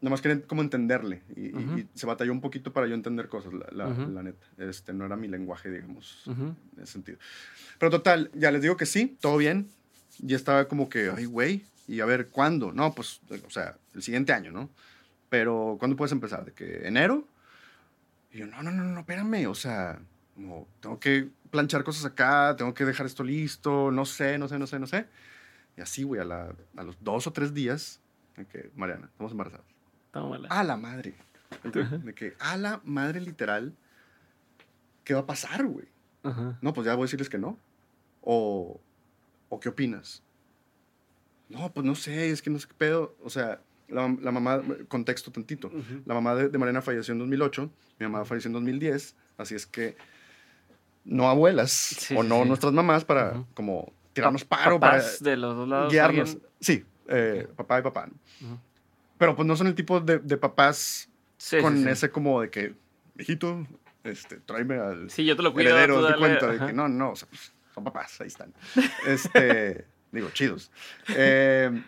Nomás quería como entenderle. Y, se batalló un poquito para yo entender cosas, la, la, neta. Este, no era mi lenguaje, digamos, en ese sentido. Pero total, ya les digo que sí, todo bien. Y estaba como que, ay, güey, y a ver, ¿cuándo? No, pues, o sea, el siguiente año, ¿no? Pero, ¿cuándo puedes empezar? ¿De que enero? Y yo, no, no, no, no, espérame, o sea, como, tengo que planchar cosas acá, tengo que dejar esto listo, no sé, no sé, no sé, no sé. Y así, güey, a, la, a los dos o tres días, de que, Mariana, estamos embarazados. A la madre. De, que, a la madre literal, ¿qué va a pasar, güey? No, pues ya voy a decirles que no. O, ¿O qué opinas? No, pues no sé, es que no sé qué pedo. O sea, la, la mamá, contexto tantito. La mamá de, de, Mariana falleció en 2008, mi mamá falleció en 2010, así es que no abuelas o no nuestras mamás para como tirarnos paro, para de los dos lados guiarnos. Sí, eh, papá y papá. Pero pues no son el tipo de, de papás con ese como de que, hijito, este, tráeme al sí, yo te lo cuido, heredero, de cuenta de que no, no, o sea, pues, son papás, ahí están. Este, digo, chidos. Eh,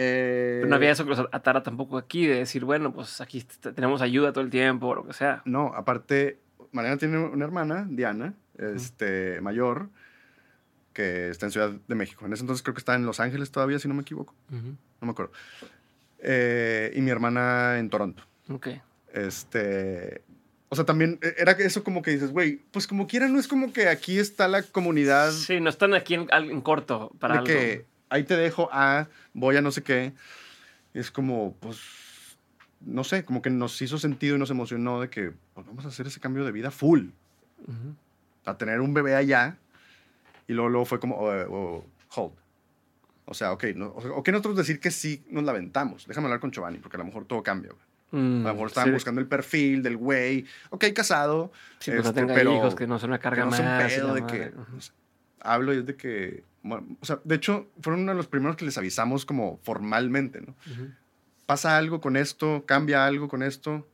eh, no había eso que los atara tampoco aquí, de decir, bueno, pues aquí tenemos ayuda todo el tiempo, o lo que sea. No, aparte, Mariana tiene una hermana, Diana, este, mayor, que está en Ciudad de México. En ese entonces creo que está en Los Ángeles todavía, si no me equivoco. No me acuerdo. Eh, y mi hermana en Toronto. Ok. Este, o sea, también e, era eso como que dices, güey, pues como quieran, no es como que aquí está la comunidad. Sí, no están aquí en, corto para de algo. que ahí te dejo a, voy a no sé qué. Es como, pues, no sé, como que nos hizo sentido y nos emocionó de que pues, vamos a hacer ese cambio de vida full. a tener un bebé allá. Y luego, luego fue como, oh, oh, hold. O sea, ok, no, o, que nosotros decir que sí nos la aventamos. Déjame hablar con Giovanni, porque a lo mejor todo cambia. Mm, a lo mejor estaban buscando el perfil del güey. Ok, casado. Sí, pues este, pero hijos, que no son una carga más. pedo de que, hablo y es de que, o sea, de hecho, fueron uno de los primeros que les avisamos como formalmente, ¿no? Pasa algo con esto, cambia algo con esto,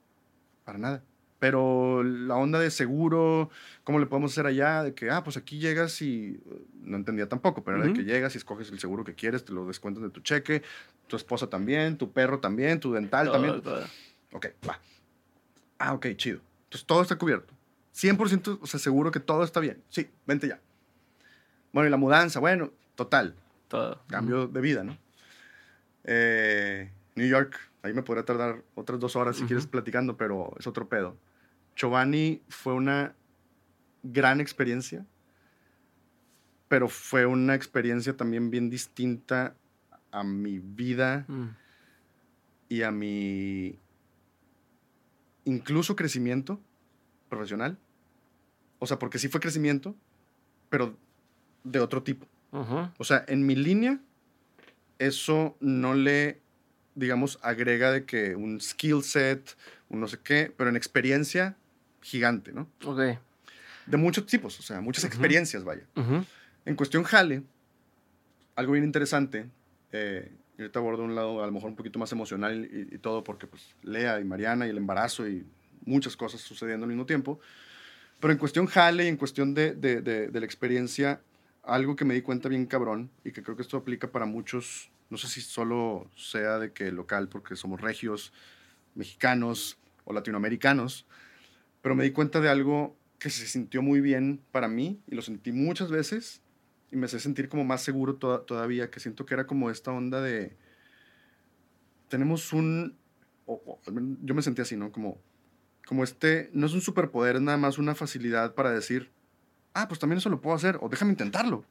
para nada. Pero la onda de seguro, ¿cómo le podemos hacer allá? De que, ah, pues aquí llegas y, no entendía tampoco, pero era de que llegas y escoges el seguro que quieres, te lo descuentas de tu cheque, tu esposa también, tu perro también, tu dental también. Ok, va. Ah, ok, chido. Entonces todo está cubierto. 100% o sea, seguro que todo está bien. Sí, vente ya. Bueno, y la mudanza, bueno, total. Todo. Cambio de vida, ¿no? Eh, New York, ahí me podría tardar otras dos horas si quieres platicando, pero es otro pedo. Giovanni fue una gran experiencia, pero fue una experiencia también bien distinta a mi vida mm. y a mi incluso crecimiento profesional. O sea, porque sí fue crecimiento, pero de otro tipo. O sea, en mi línea, eso no le, digamos, agrega de que un skill set, un no sé qué, pero en experiencia, gigante, ¿no? Ok. De muchos tipos, o sea, muchas experiencias, vaya. En cuestión jale, algo bien interesante, eh, y ahorita abordo un lado a lo mejor un poquito más emocional y, todo, porque pues Lea y Mariana y el embarazo y muchas cosas sucediendo al mismo tiempo. Pero en cuestión jale y en cuestión de, de, de la experiencia, algo que me di cuenta bien cabrón y que creo que esto aplica para muchos, no sé si solo sea de que local porque somos regios, mexicanos o latinoamericanos, pero me di cuenta de algo que se sintió muy bien para mí y lo sentí muchas veces y me hace sentir como más seguro todavía, que siento que era como esta onda de, tenemos un, yo me sentí así, ¿no? Como, como este, no es un superpoder, es nada más una facilidad para decir, ah, pues también eso lo puedo hacer, o déjame intentarlo.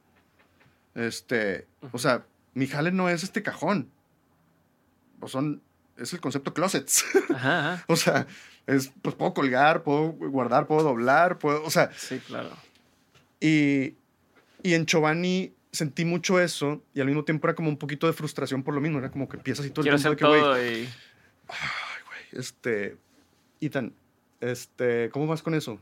Este, o sea, mi jale no es este cajón. O son, es el concepto closets. o sea, es, pues puedo colgar, puedo guardar, puedo doblar, puedo, o sea. Sí, claro. Y, y en Chobani sentí mucho eso y al mismo tiempo era como un poquito de frustración por lo mismo. Era como que empiezas y todo el tiempo. Quiero hacer todo y... Ay, güey, este, Ethan, este, ¿cómo vas con eso?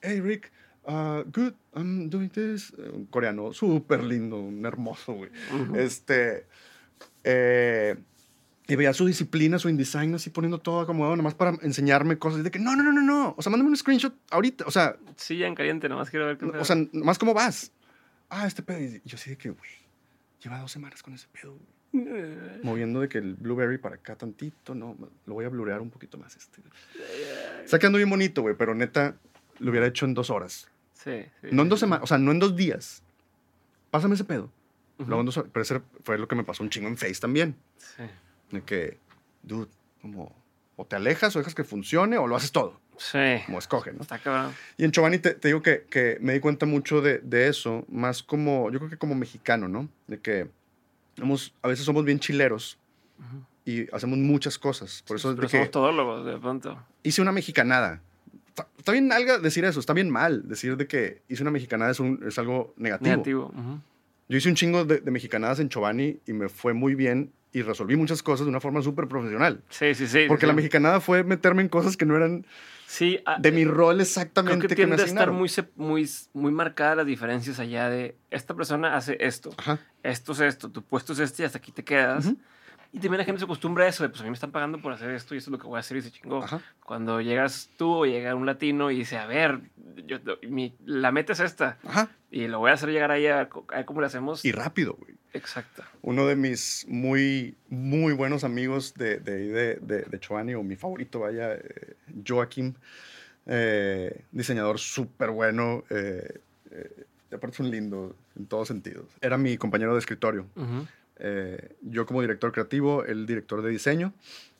Hey, Rick, uh, good, I'm doing this. Un coreano súper lindo, un hermoso, güey. Este, eh, y veía su disciplina, su InDesign, así poniendo todo acomodado, nomás para enseñarme cosas. Y de que, no, no, no, no, no. O sea, mándame un screenshot ahorita. O sea. Sí, ya en caliente, nomás quiero ver qué O sea, nomás cómo vas. Ah, este pedo. Y yo así de que, güey, lleva dos semanas con ese pedo, Moviendo de que el blueberry para acá tantito, no, lo voy a blurear un poquito más. Este. Está quedando bien bonito, güey, pero neta, lo hubiera hecho en dos horas. Sí, No en dos semanas, o sea, no en dos días. Pásame ese pedo. pero ese fue lo que me pasó un chingo en Face también. Sí. De que, dude, como, o te alejas o dejas que funcione o lo haces todo. Sí. Como escoge, ¿no? Está cabrón. Y en Giovanni te, digo que, que, me di cuenta mucho de, de, eso, más como, yo creo que como mexicano, ¿no? De que somos, a veces somos bien chileros y hacemos muchas cosas. Por eso pero somos todólogos, de pronto. Hice una mexicanada está, bien algo decir eso, está bien mal decir de que hice una mexicanada es, un, es algo negativo. Negativo. Yo hice un chingo de, mexicanadas en Chobani y me fue muy bien y resolví muchas cosas de una forma súper profesional. Sí, sí, sí. Porque la mexicanada fue meterme en cosas que no eran sí, ah, de mi rol exactamente. Creo que tiende a estar muy, muy, muy marcadas las diferencias allá de esta persona hace esto, esto es esto, tu puesto es este y hasta aquí te quedas. Y también la gente se acostumbra a eso, de, pues a mí me están pagando por hacer esto y esto es lo que voy a hacer y se chingó. Cuando llegas tú o llega un latino y dice, a ver, yo, mi, la meta es esta. Y lo voy a hacer llegar ahí a, ver cómo lo hacemos. Y rápido, güey. Exacto. Uno de mis muy, muy buenos amigos de, de, de, de Choani, o mi favorito, vaya, eh, Joaquín, eh, diseñador súper bueno. Eh, eh, aparte es un lindo en todos sentidos. Era mi compañero de escritorio. Eh, yo como director creativo, el director de diseño.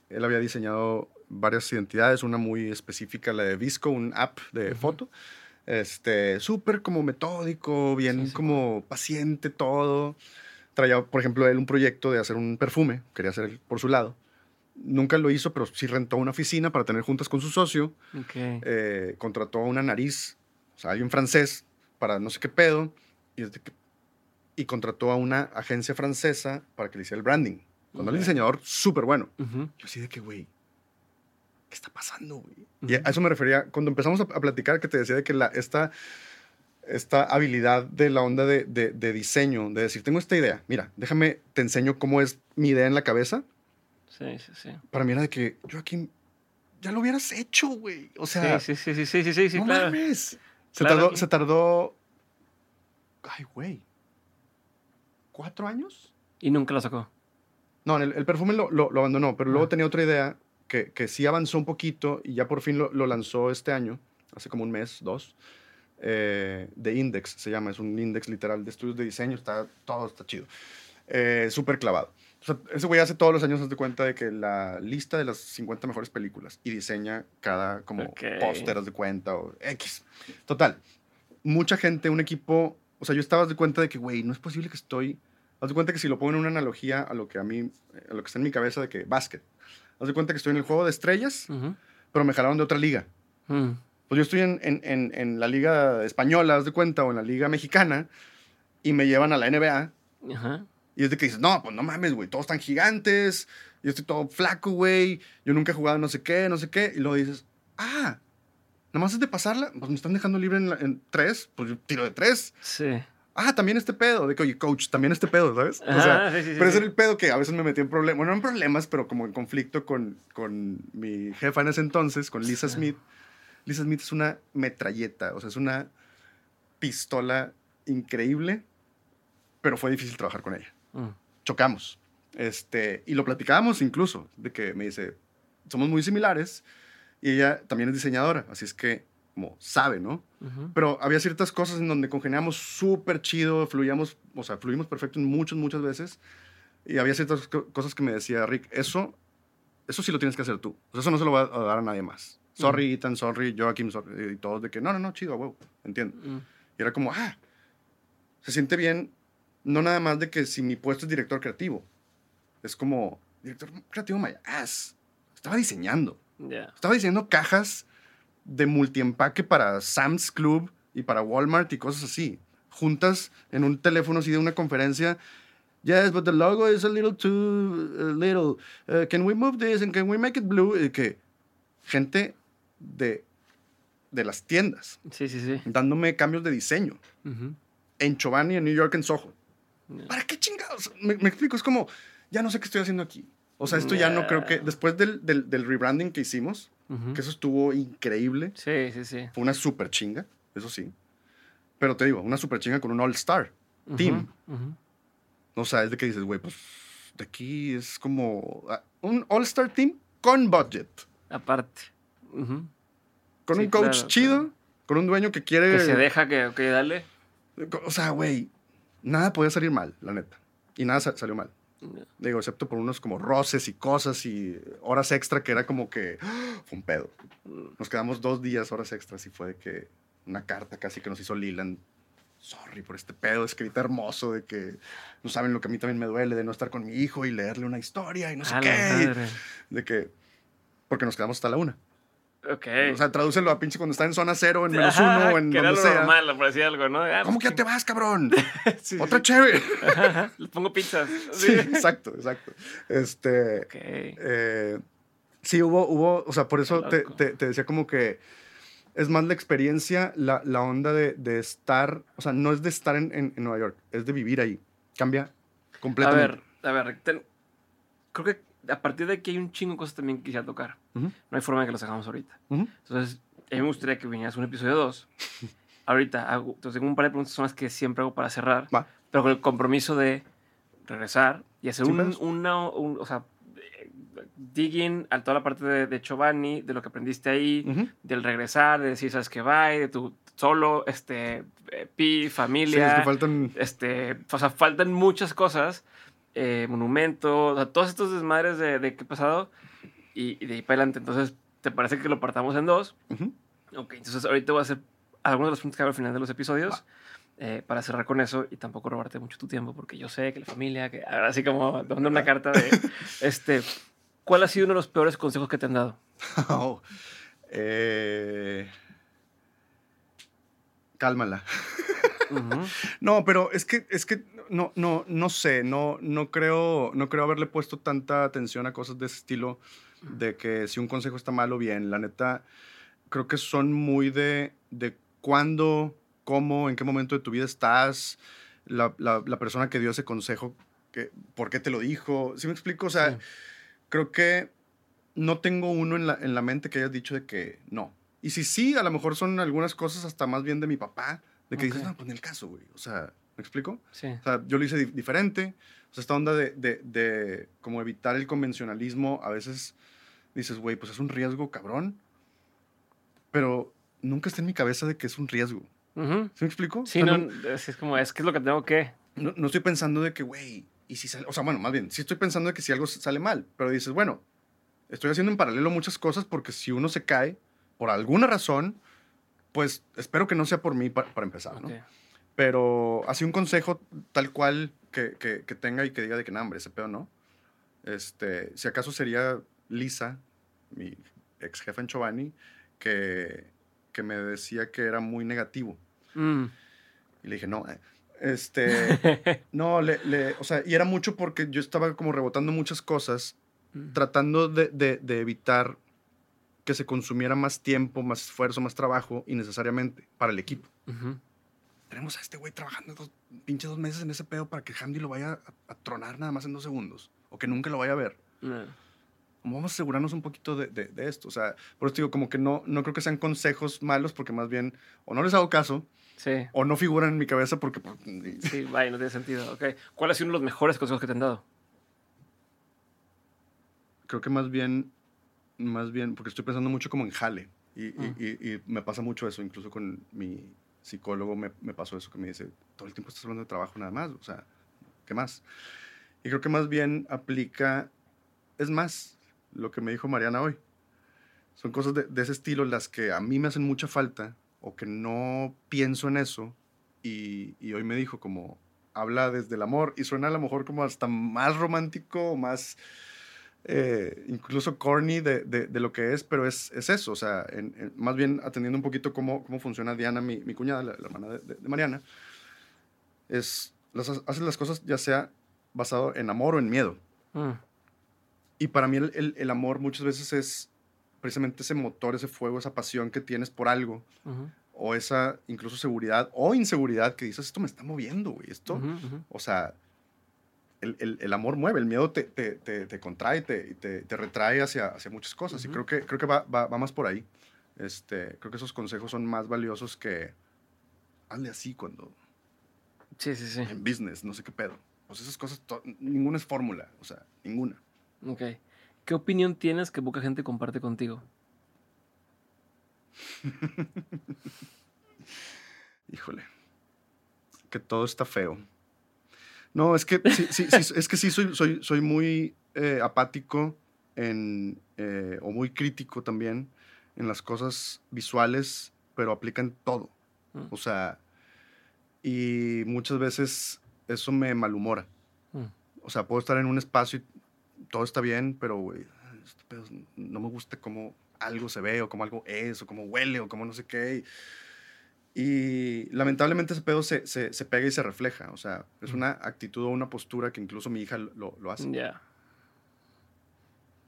Él había diseñado varias identidades, una muy específica, la de Visco, un app de foto. Este, súper como metódico, bien como paciente todo. Traía, por ejemplo, él un proyecto de hacer un perfume, quería hacer por su lado. Nunca lo hizo, pero sí rentó una oficina para tener juntas con su socio. Eh, contrató a una nariz o sea, alguien francés para no sé qué pedo, y, y contrató a una agencia francesa para que le hiciera el branding. Cuando el diseñador súper bueno. Yo así de que, güey, ¿qué está pasando, güey? Y a eso me refería cuando empezamos a, platicar, que te decía de que la, esta, esta habilidad de la onda de, de, diseño, de decir, tengo esta idea, mira, déjame, te enseño cómo es mi idea en la cabeza. Sí, sí, sí. Para mí era de que, yo aquí ya lo hubieras hecho, güey. O sea, sí, sí, sí, sí, sí, sí, sí no mames. Se, tardó, se tardó, ay, güey, cuatro años. Y nunca lo sacó. No, el, el perfume lo, lo, abandonó, pero luego tenía otra idea que, que, sí avanzó un poquito y ya por fin lo, lo lanzó este año, hace como un mes, dos. Eh, de Index se llama, es un index literal de estudios de diseño, está, todo está chido. Eh, Súper clavado. O sea, ese güey hace todos los años, se da cuenta de que la lista de las 50 mejores películas y diseña cada como okay. póster, de cuenta o X. Total, mucha gente, un equipo, o sea, yo estaba de cuenta de que, güey, no es posible que estoy Haz de cuenta que si lo pongo en una analogía a lo que a mí, a lo que está en mi cabeza de que básquet. Haz de cuenta que estoy en el juego de estrellas, pero me jalaron de otra liga. Mm. Pues yo estoy en, en, en, la liga española, haz de cuenta, o en la liga mexicana, y me llevan a la NBA. Y es de que dices, no, pues no mames, güey, todos están gigantes, yo estoy todo flaco, güey, yo nunca he jugado no sé qué, no sé qué. Y luego dices, ah, nada más es de pasarla, pues me están dejando libre en, en tres, pues yo tiro de tres. Sí ah, también este pedo, de que, oye, coach, también este pedo, ¿sabes? o sea, pero ese era el pedo que a veces me metí en problemas, bueno, no en problemas, pero como en conflicto con, con mi jefa en ese entonces, con Lisa Smith. Lisa Smith es una metralleta, o sea, es una pistola increíble, pero fue difícil trabajar con ella. Mm. Chocamos. Este, y lo platicábamos incluso, de que me dice, somos muy similares, y ella también es diseñadora, así es que como sabe, ¿no? Pero había ciertas cosas en donde congeniamos súper chido, fluíamos, o sea, fluimos perfecto en muchas, muchas veces. Y había ciertas cosas que me decía Rick, eso, eso sí lo tienes que hacer tú. eso no se lo va a dar a nadie más. Sorry, Ethan, sorry, Joaquim, sorry, y todos de que, no, no, no, chido, huevo, entiendo. Y era como, ah, se siente bien, no nada más de que si mi puesto es director creativo. Es como, director creativo, my ass. Estaba diseñando. Estaba diseñando cajas de multiempaque para Sam's Club y para Walmart y cosas así. Juntas en un teléfono así de una conferencia. Yes, but the logo is a little too uh, little. Uh, can we move this and can we make it blue? Y que gente de, de las tiendas. Sí, sí, sí. Dándome cambios de diseño. En Chobani, en New York, en Soho. ¿Para qué chingados? Me, me, explico, es como, ya no sé qué estoy haciendo aquí. O sea, esto ya no creo que, después del, del, del rebranding que hicimos, que eso estuvo increíble. Sí, sí, sí. Fue una super chinga, eso sí. Pero te digo, una super chinga con un all-star team. O sea, es de que dices, güey, pues de aquí es como ah, un all-star team con budget. Aparte. Con un coach chido, con un dueño que quiere... Que se deja que, que dale. O sea, güey, nada podía salir mal, la neta. Y nada salió mal. Digo, excepto por unos como roces y cosas y horas extra que era como que fue un pedo. Nos quedamos dos días, horas extras y fue de que una carta casi que nos hizo Lilan. Sorry por este pedo escrita hermoso de que no saben lo que a mí también me duele de no estar con mi hijo y leerle una historia y no sé qué. De que, porque nos quedamos hasta la una. Ok. O sea, tradúcelo a pinche cuando está en zona cero, en menos uno, o en que donde sea. normal, por decir algo, ¿no? Ah, ¿Cómo que ya te vas, cabrón? Otra chévere. Le pongo pizzas. Sí, exacto, exacto. Este. Ok. Eh, sí, hubo, hubo, o sea, por eso te, te, decía como que es más la experiencia, la, la onda de, de, estar, o sea, no es de estar en, en, Nueva York, es de vivir ahí. Cambia completamente. A ver, a ver, creo que a partir de aquí hay un chingo de cosas también que quisiera tocar. No hay forma de que las hagamos ahorita. Entonces, a mí me gustaría que vinieras un episodio 2. ahorita, hago, entonces tengo un par de preguntas son las que siempre hago para cerrar, pero con el compromiso de regresar y hacer un, una, o sea, digging a toda la parte de, de Giovanni, de lo que aprendiste ahí, del regresar, de decir, sabes que va, de tu solo, este, eh, pi, familia. Sí, es que faltan... Este, o sea, faltan muchas cosas eh, monumento, o sea, todos estos desmadres de, de qué pasado y, de ahí para adelante. Entonces, ¿te parece que lo partamos en dos? Ok, entonces ahorita voy a hacer algunos de los puntos que hago al final de los episodios. Eh, para cerrar con eso y tampoco robarte mucho tu tiempo, porque yo sé que la familia, que ahora así como dando una carta de, este, ¿cuál ha sido uno de los peores consejos que te han dado? Oh, eh, cálmala. no, pero es que, es que no, no, no sé, no, no, creo, no creo haberle puesto tanta atención a cosas de ese estilo, de que si un consejo está mal o bien. La neta, creo que son muy de, de cuándo, cómo, en qué momento de tu vida estás, la, la, persona que dio ese consejo, que, por qué te lo dijo. ¿Sí me explico? O sea, creo que no tengo uno en la, en la mente que hayas dicho de que no. Y si sí, a lo mejor son algunas cosas hasta más bien de mi papá, de que dices, no, pues en el caso, güey. O sea, ¿me explico? Sí. O sea, yo lo hice diferente. O sea, esta onda de, de, de como evitar el convencionalismo, a veces dices, güey, pues es un riesgo cabrón. Pero nunca está en mi cabeza de que es un riesgo. ¿Sí me explico? Sí, no, es como, es que es lo que tengo que. No, no estoy pensando de que, güey, y si sale. O sea, bueno, más bien, sí estoy pensando de que si algo sale mal, pero dices, bueno, estoy haciendo en paralelo muchas cosas porque si uno se cae, por alguna razón, pues espero que no sea por mí para, empezar, ¿no? Pero así un consejo tal cual que, que, que, tenga y que diga de que, no, hombre, ese pedo no. Este, si acaso sería Lisa, mi ex jefa en Chobani, que, que me decía que era muy negativo. Mm. Y le dije, no, eh, este, no, le, le, o sea, y era mucho porque yo estaba como rebotando muchas cosas, mm. tratando de, de, de, evitar que se consumiera más tiempo, más esfuerzo, más trabajo innecesariamente para el equipo. Tenemos a este güey trabajando dos, pinches dos meses en ese pedo para que Hamdi lo vaya a, tronar nada más en dos segundos o que nunca lo vaya a ver. Vamos a asegurarnos un poquito de, de, esto. O sea, por eso digo, como que no, no creo que sean consejos malos porque más bien o no les hago caso sí. o no figuran en mi cabeza porque... Pues, sí, vaya, no tiene sentido. Okay. ¿Cuál ha sido uno de los mejores consejos que te han dado? Creo que más bien más bien, porque estoy pensando mucho como en jale. Y, y, ah. me pasa mucho eso, incluso con mi psicólogo me, me, pasó eso, que me dice, todo el tiempo estás hablando de trabajo nada más, o sea, ¿qué más? Y creo que más bien aplica, es más, lo que me dijo Mariana hoy. Son cosas de, de ese estilo las que a mí me hacen mucha falta o que no pienso en eso. Y, y hoy me dijo como, habla desde el amor y suena a lo mejor como hasta más romántico, más eh, incluso corny de, de, lo que es, pero es, es eso, o sea, más bien atendiendo un poquito cómo, cómo funciona Diana, mi, mi cuñada, la, hermana de, Mariana, es, las, hace las cosas ya sea basado en amor o en miedo. Mm. Y para mí el, el, amor muchas veces es precisamente ese motor, ese fuego, esa pasión que tienes por algo, o esa incluso seguridad o inseguridad que dices, esto me está moviendo, güey, esto, o sea, el, el, amor mueve, el miedo te, te, te, contrae, te, te, retrae hacia, hacia muchas cosas. Y creo que, creo que va, va, va, más por ahí. Este, creo que esos consejos son más valiosos que hazle así cuando... Sí, sí, sí. En business, no sé qué pedo. Pues esas cosas, ninguna es fórmula, o sea, ninguna. Ok. ¿Qué opinión tienes que poca gente comparte contigo? Híjole. Que todo está feo. No, es que sí, sí, es que sí soy, soy, soy muy eh, apático en, eh, o muy crítico también en las cosas visuales, pero aplican todo. Mm. O sea, y muchas veces eso me malhumora. Mm. O sea, puedo estar en un espacio y todo está bien, pero, este no me gusta cómo algo se ve o cómo algo es o cómo huele o cómo no sé qué. Y lamentablemente ese pedo se, se, se, pega y se refleja. O sea, es una actitud o una postura que incluso mi hija lo, lo hace. Ya.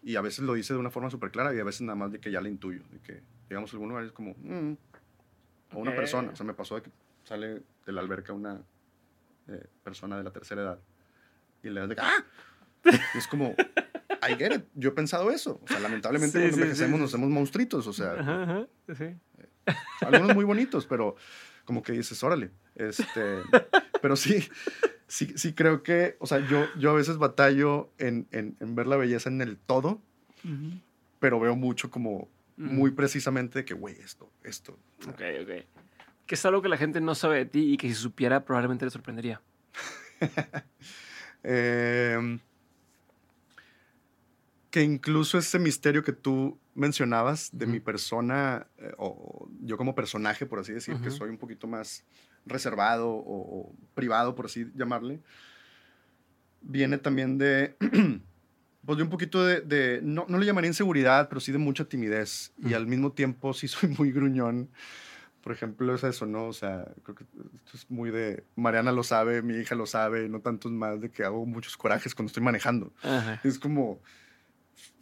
Y a veces lo dice de una forma súper clara y a veces nada más de que ya le intuyo. De que, digamos, alguno es como, mm", o una persona. O sea, me pasó de que sale de la alberca una eh, persona de la tercera edad y le das de ¡ah! Y es como, I get it. Yo he pensado eso. O sea, lamentablemente cuando envejecemos nos hacemos monstruitos. O sea, ajá, sí. Algunos muy bonitos, pero como que dices, órale. Este, pero sí, sí, sí creo que, o sea, yo, yo a veces batallo en, en, ver la belleza en el todo, pero veo mucho como muy precisamente que, güey, esto, esto. Ok, ok. Que es algo que la gente no sabe de ti y que si supiera probablemente le sorprendería. eh, que incluso ese misterio que tú mencionabas de mi persona, eh, o yo como personaje, por así decir, que soy un poquito más reservado o, privado, por así llamarle, viene también de, pues de un poquito de, no, no, le llamaría inseguridad, pero sí de mucha timidez. Y al mismo tiempo sí soy muy gruñón, Por ejemplo, es eso, ¿no? O sea, creo que esto es muy de. Mariana lo sabe, mi hija lo sabe, no tantos más de que hago muchos corajes cuando estoy manejando. Es como.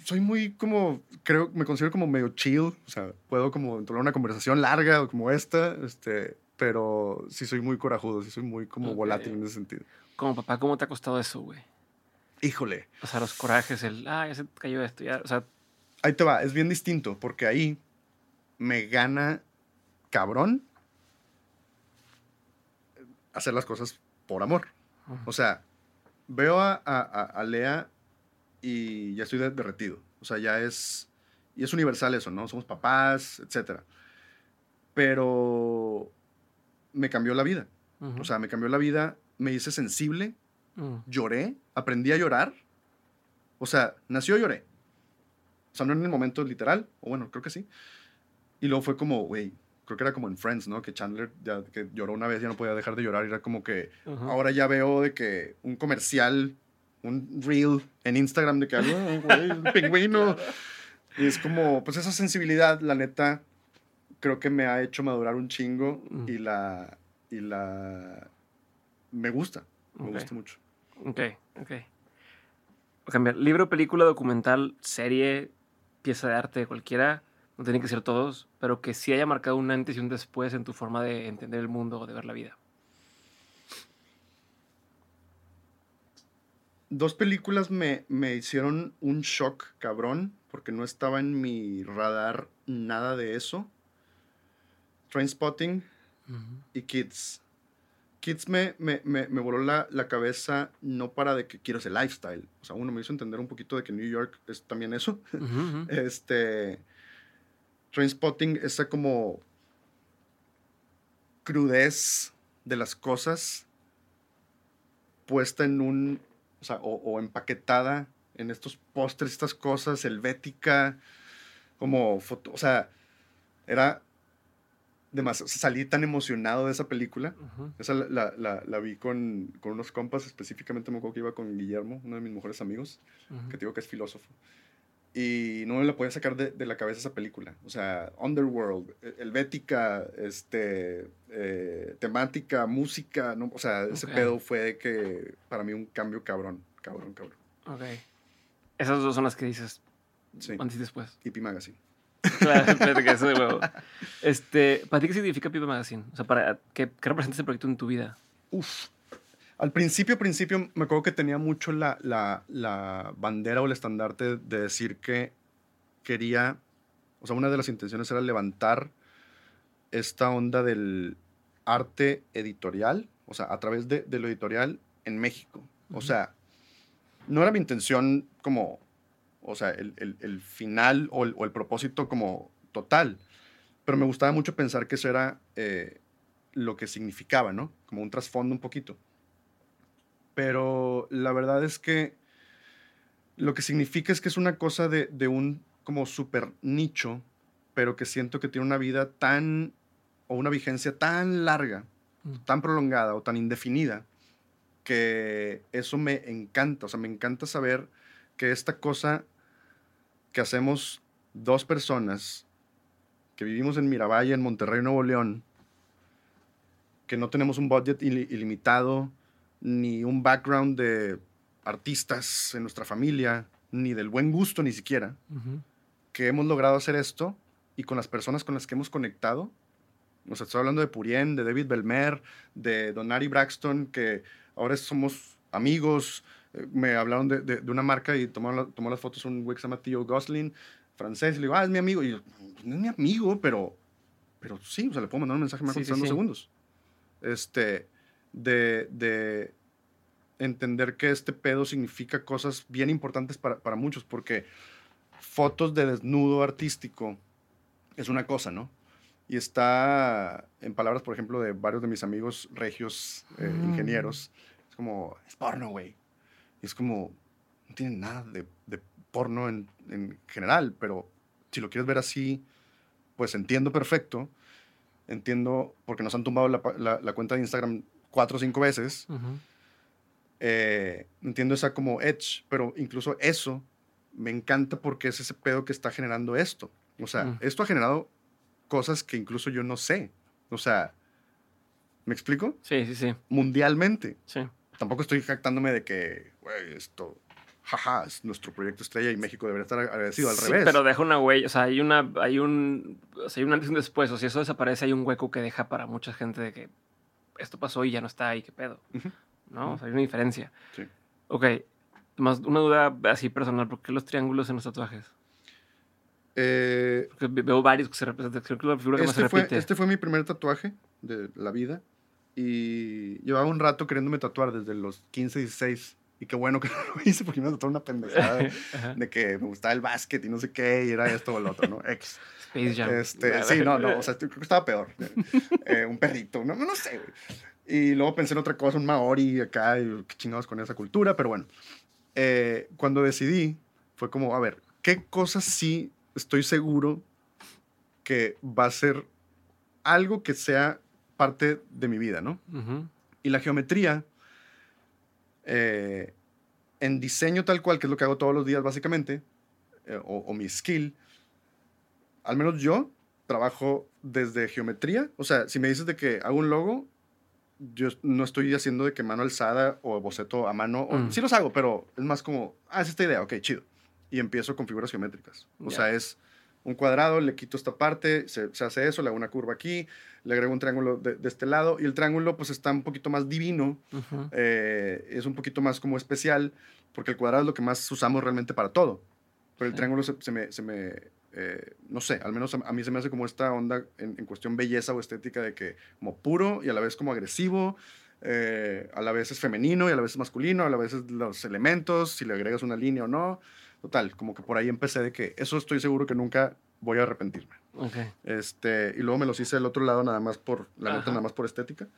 Soy muy como. Creo, me considero como medio chill. O sea, puedo como entablar una conversación larga como esta, este, pero sí soy muy corajudo, sí soy muy como volátil en ese sentido. Como papá, ¿cómo te ha costado eso, güey? Híjole. O sea, los corajes, el. Ah, ya se cayó esto, ya. O sea. Ahí te va, es bien distinto, porque ahí me gana cabrón hacer las cosas por amor. O sea, veo a, a, Lea y ya estoy derretido. O sea, ya es. Y es universal eso, ¿no? Somos papás, etc. Pero me cambió la vida. O sea, me cambió la vida, me hice sensible, lloré, aprendí a llorar. O sea, nació lloré. O sea, no en el momento literal, o bueno, creo que sí. Y luego fue como, güey, creo que era como en Friends, ¿no? Que Chandler ya que lloró una vez ya no podía dejar de llorar. Y era como que ahora ya veo de que un comercial, un reel en Instagram de que, un pingüino. Y es como, pues esa sensibilidad, la neta, creo que me ha hecho madurar un chingo y la, y la, me gusta, me gusta mucho. Ok, ok. Cambiar, libro, película, documental, serie, pieza de arte, cualquiera no tienen que ser todos, pero que sí haya marcado un antes y un después en tu forma de entender el mundo o de ver la vida. Dos películas me, me hicieron un shock cabrón, porque no estaba en mi radar nada de eso. Trainspotting y Kids. Kids me, me, me, me voló la, la, cabeza no para de que quiero ese lifestyle. O sea, uno me hizo entender un poquito de que New York es también eso. este Trainspotting, esa como crudez de las cosas puesta en un, o, sea, o, empaquetada en estos postres, estas cosas, helvética, como foto, o sea, era demasiado, salí tan emocionado de esa película, esa la, la, la, vi con, con, unos compas, específicamente me acuerdo que iba con Guillermo, uno de mis mejores amigos, que te digo que es filósofo y no me la podía sacar de, de, la cabeza esa película. O sea, Underworld, e, helvética, este, eh, temática, música, ¿no? o sea, ese pedo fue que para mí un cambio cabrón, cabrón, cabrón. Ok. Esas dos son las que dices sí. antes y después. Y Magazine. Claro, que eso de nuevo. Este, ¿Para ti qué significa Pipi Magazine? O sea, para, ¿qué, ¿qué representa ese proyecto en tu vida? Uf, al principio, principio, me acuerdo que tenía mucho la, la, la, bandera o el estandarte de decir que quería, o sea, una de las intenciones era levantar esta onda del arte editorial, o sea, a través de, de lo editorial en México. O sea, no era mi intención como, o sea, el, el, el final o el, o el, propósito como total, pero me gustaba mucho pensar que eso era eh, lo que significaba, ¿no? Como un trasfondo un poquito pero la verdad es que lo que significa es que es una cosa de, de un como super nicho, pero que siento que tiene una vida tan, o una vigencia tan larga, mm. tan prolongada o tan indefinida, que eso me encanta, o sea, me encanta saber que esta cosa que hacemos dos personas, que vivimos en Miravalle, en Monterrey, Nuevo León, que no tenemos un budget ilimitado, ni un background de artistas en nuestra familia, ni del buen gusto ni siquiera, que hemos logrado hacer esto y con las personas con las que hemos conectado. O sea, estoy hablando de Purien, de David Belmer, de Donari Braxton, que ahora somos amigos. Eh, me hablaron de, de, una marca y tomó, tomó las fotos un güey que se llama Theo Gosling, francés. Y le digo, ah, es mi amigo. Y yo, no es mi amigo, pero, pero sí, o sea, le puedo mandar un mensaje más sí, en segundos. Este, de, de, entender que este pedo significa cosas bien importantes para, para, muchos, porque fotos de desnudo artístico es una cosa, ¿no? Y está, en palabras, por ejemplo, de varios de mis amigos regios, eh, mm. ingenieros, es como, es porno, güey. Y es como, no tiene nada de, de porno en, en, general, pero si lo quieres ver así, pues entiendo perfecto. Entiendo, porque nos han tumbado la, la, la cuenta de Instagram cuatro o cinco veces. Eh, entiendo esa como edge, pero incluso eso me encanta porque es ese pedo que está generando esto. O sea, esto ha generado cosas que incluso yo no sé. O sea, ¿me explico? Sí, sí, sí. Mundialmente. Sí. Tampoco estoy jactándome de que, güey, esto, jaja, es nuestro proyecto estrella y México debería estar agradecido al Sí, revés. pero deja una huella, o sea, hay una, hay un, o sea, hay un antes y un después, o si eso desaparece, hay un hueco que deja para mucha gente de que esto pasó y ya no está ahí, qué pedo, Ujú. ¿no? O sea, hay una diferencia. Sí. Ok, más una duda así personal, ¿por qué los triángulos en los tatuajes? Eh, Porque ve- veo varios que se representan, creo que la figura que más se este, fue, repite. este fue mi primer tatuaje de la vida y llevaba un rato queriéndome tatuar desde los 15, 16. Y qué bueno que no lo hice porque me tatuar una pendejada de que me gustaba el básquet y no sé qué, y era esto o lo otro, ¿no? X. Space Jam. Este, sí, no, no, o sea, creo que estaba peor. Eh, un perrito, no, no sé, güey. Y luego pensé en otra cosa, un maori acá, y qué chingados con esa cultura, pero bueno. Eh, cuando decidí, fue como, a ver, ¿qué cosas sí estoy seguro que va a ser algo que sea parte de mi vida, ¿no? Ujú. Y la geometría, eh, en diseño tal cual, que es lo que hago todos los días básicamente, eh, o, o mi skill, al menos yo trabajo desde geometría. O sea, si me dices de que hago un logo, yo no estoy haciendo de que mano alzada o boceto a mano. o- Mm. sí los hago, pero es más como, ah, es esta idea, ok, chido. Y empiezo con figuras geométricas. O Ya. sea, es un cuadrado, le quito esta parte, se, se hace eso, le hago una curva aquí, le agrego un triángulo de, de este lado y el triángulo pues está un poquito más divino, Ujú. eh, es un poquito más como especial, porque el cuadrado es lo que más usamos realmente para todo. Pero el Sí. triángulo se, se me, se me, eh, no sé, al menos a, a mí se me hace como esta onda en, en cuestión belleza o estética de que como puro y a la vez como agresivo, eh, a la vez es femenino y a la vez es masculino, a la vez es los elementos, si le agregas una línea o no. Total, como que por ahí empecé de que eso estoy seguro que nunca voy a arrepentirme. Este, y luego me los hice del otro lado nada más por, la neta, nada más por estética.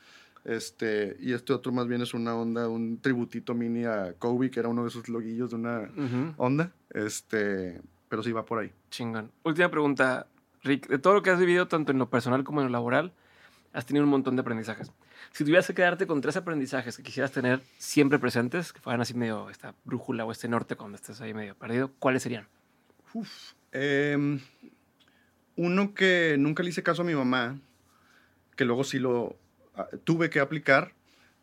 Este, y este otro más bien es una onda, un tributito mini a Kobe, que era uno de esos loguillos de una onda. Este, pero sí va por ahí. Chingón. Última pregunta, Rick. De todo lo que has vivido, tanto en lo personal como en lo laboral, has tenido un montón de aprendizajes. Si tuvieras que quedarte con tres aprendizajes que quisieras tener siempre presentes, que fueran así medio esta brújula o este norte cuando estés ahí medio perdido, ¿cuáles serían? Em, uno que nunca le hice caso a mi mamá, que luego sí lo ah, tuve que aplicar.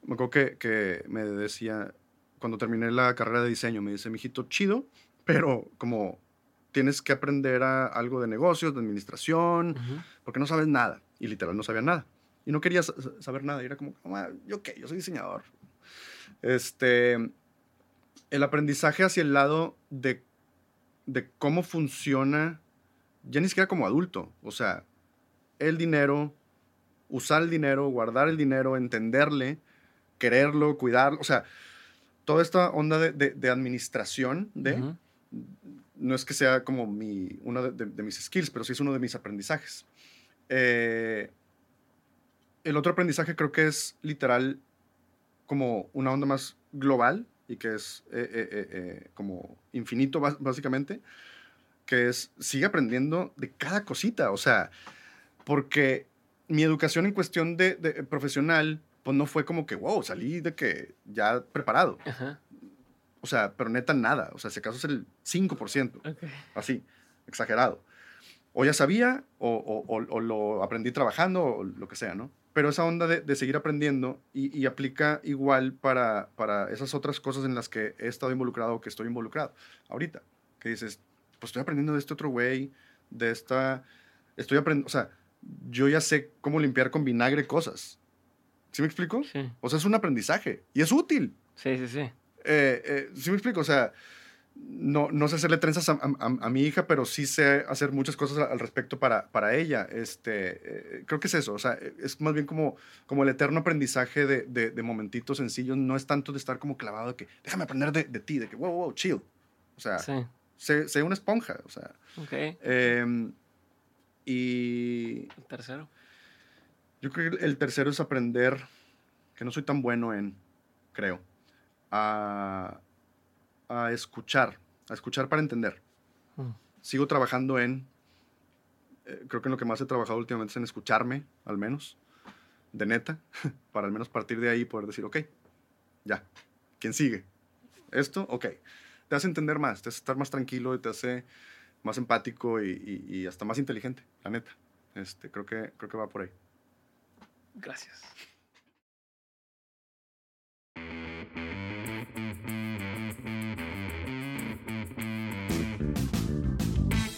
Me acuerdo que, que me decía, cuando terminé la carrera de diseño, me dice, mijito, chido, pero como tienes que aprender a- algo de negocios, de administración, porque no sabes nada. Y literal no sabía nada. Y no quería sa- sa- saber nada. Y era como, "Mamá, yo qué, yo soy diseñador. Este, el aprendizaje hacia el lado de, de cómo funciona, ya ni siquiera como adulto. O sea, el dinero, usar el dinero, guardar el dinero, entenderle, quererlo, cuidarlo. O sea, toda esta onda de, de- de administración de. No es que sea como mi, uno de, mis skills, pero sí es uno de mis aprendizajes. Eh, el otro aprendizaje creo que es literal como una onda más global y que es eh, eh, como infinito básicamente, que es sigue aprendiendo de cada cosita, o sea, porque mi educación en cuestión de, de profesional, pues no fue como que, wow, salí de que ya preparado. Ajá. O sea, pero neta nada. O sea, si acaso es el 5%. Ok. Así, exagerado. O ya sabía, o, o- o- o lo aprendí trabajando, o lo que sea, ¿no? Pero esa onda de, de seguir aprendiendo y, y aplica igual para, para esas otras cosas en las que he estado involucrado o que estoy involucrado ahorita. Que dices, pues estoy aprendiendo de este otro güey, de esta... Estoy aprendiendo, o sea, yo ya sé cómo limpiar con vinagre cosas. ¿Sí me explico? Sí. O sea, es un aprendizaje y es útil. Sí, sí, sí. Eh, eh, ¿Sí me explico? O sea, no, no sé hacerle trenzas a, a- a mi hija, pero sí sé hacer muchas cosas al respecto para, para ella. Este, eh, creo que es eso. O sea, es más bien como, como el eterno aprendizaje de, de, de momentitos sencillos. No es tanto de estar como clavado de que déjame aprender de, de ti, de que wow, wow, chill. O sea, Sí. sé, sé una esponja. O sea, Ok. em, y El tercero. yo creo que el tercero es aprender, que no soy tan bueno en, creo, a, a escuchar, a escuchar para entender. Mm. Sigo trabajando en, eh, creo que en lo que más he trabajado últimamente es en escucharme, al menos, de neta, para al menos partir de ahí poder decir, ok, ya, ¿quién sigue? ¿Esto? Ok. Te hace entender más, te hace estar más tranquilo y te hace más empático y, y- y hasta más inteligente, la neta. Este, creo, que, creo que va por ahí. Gracias.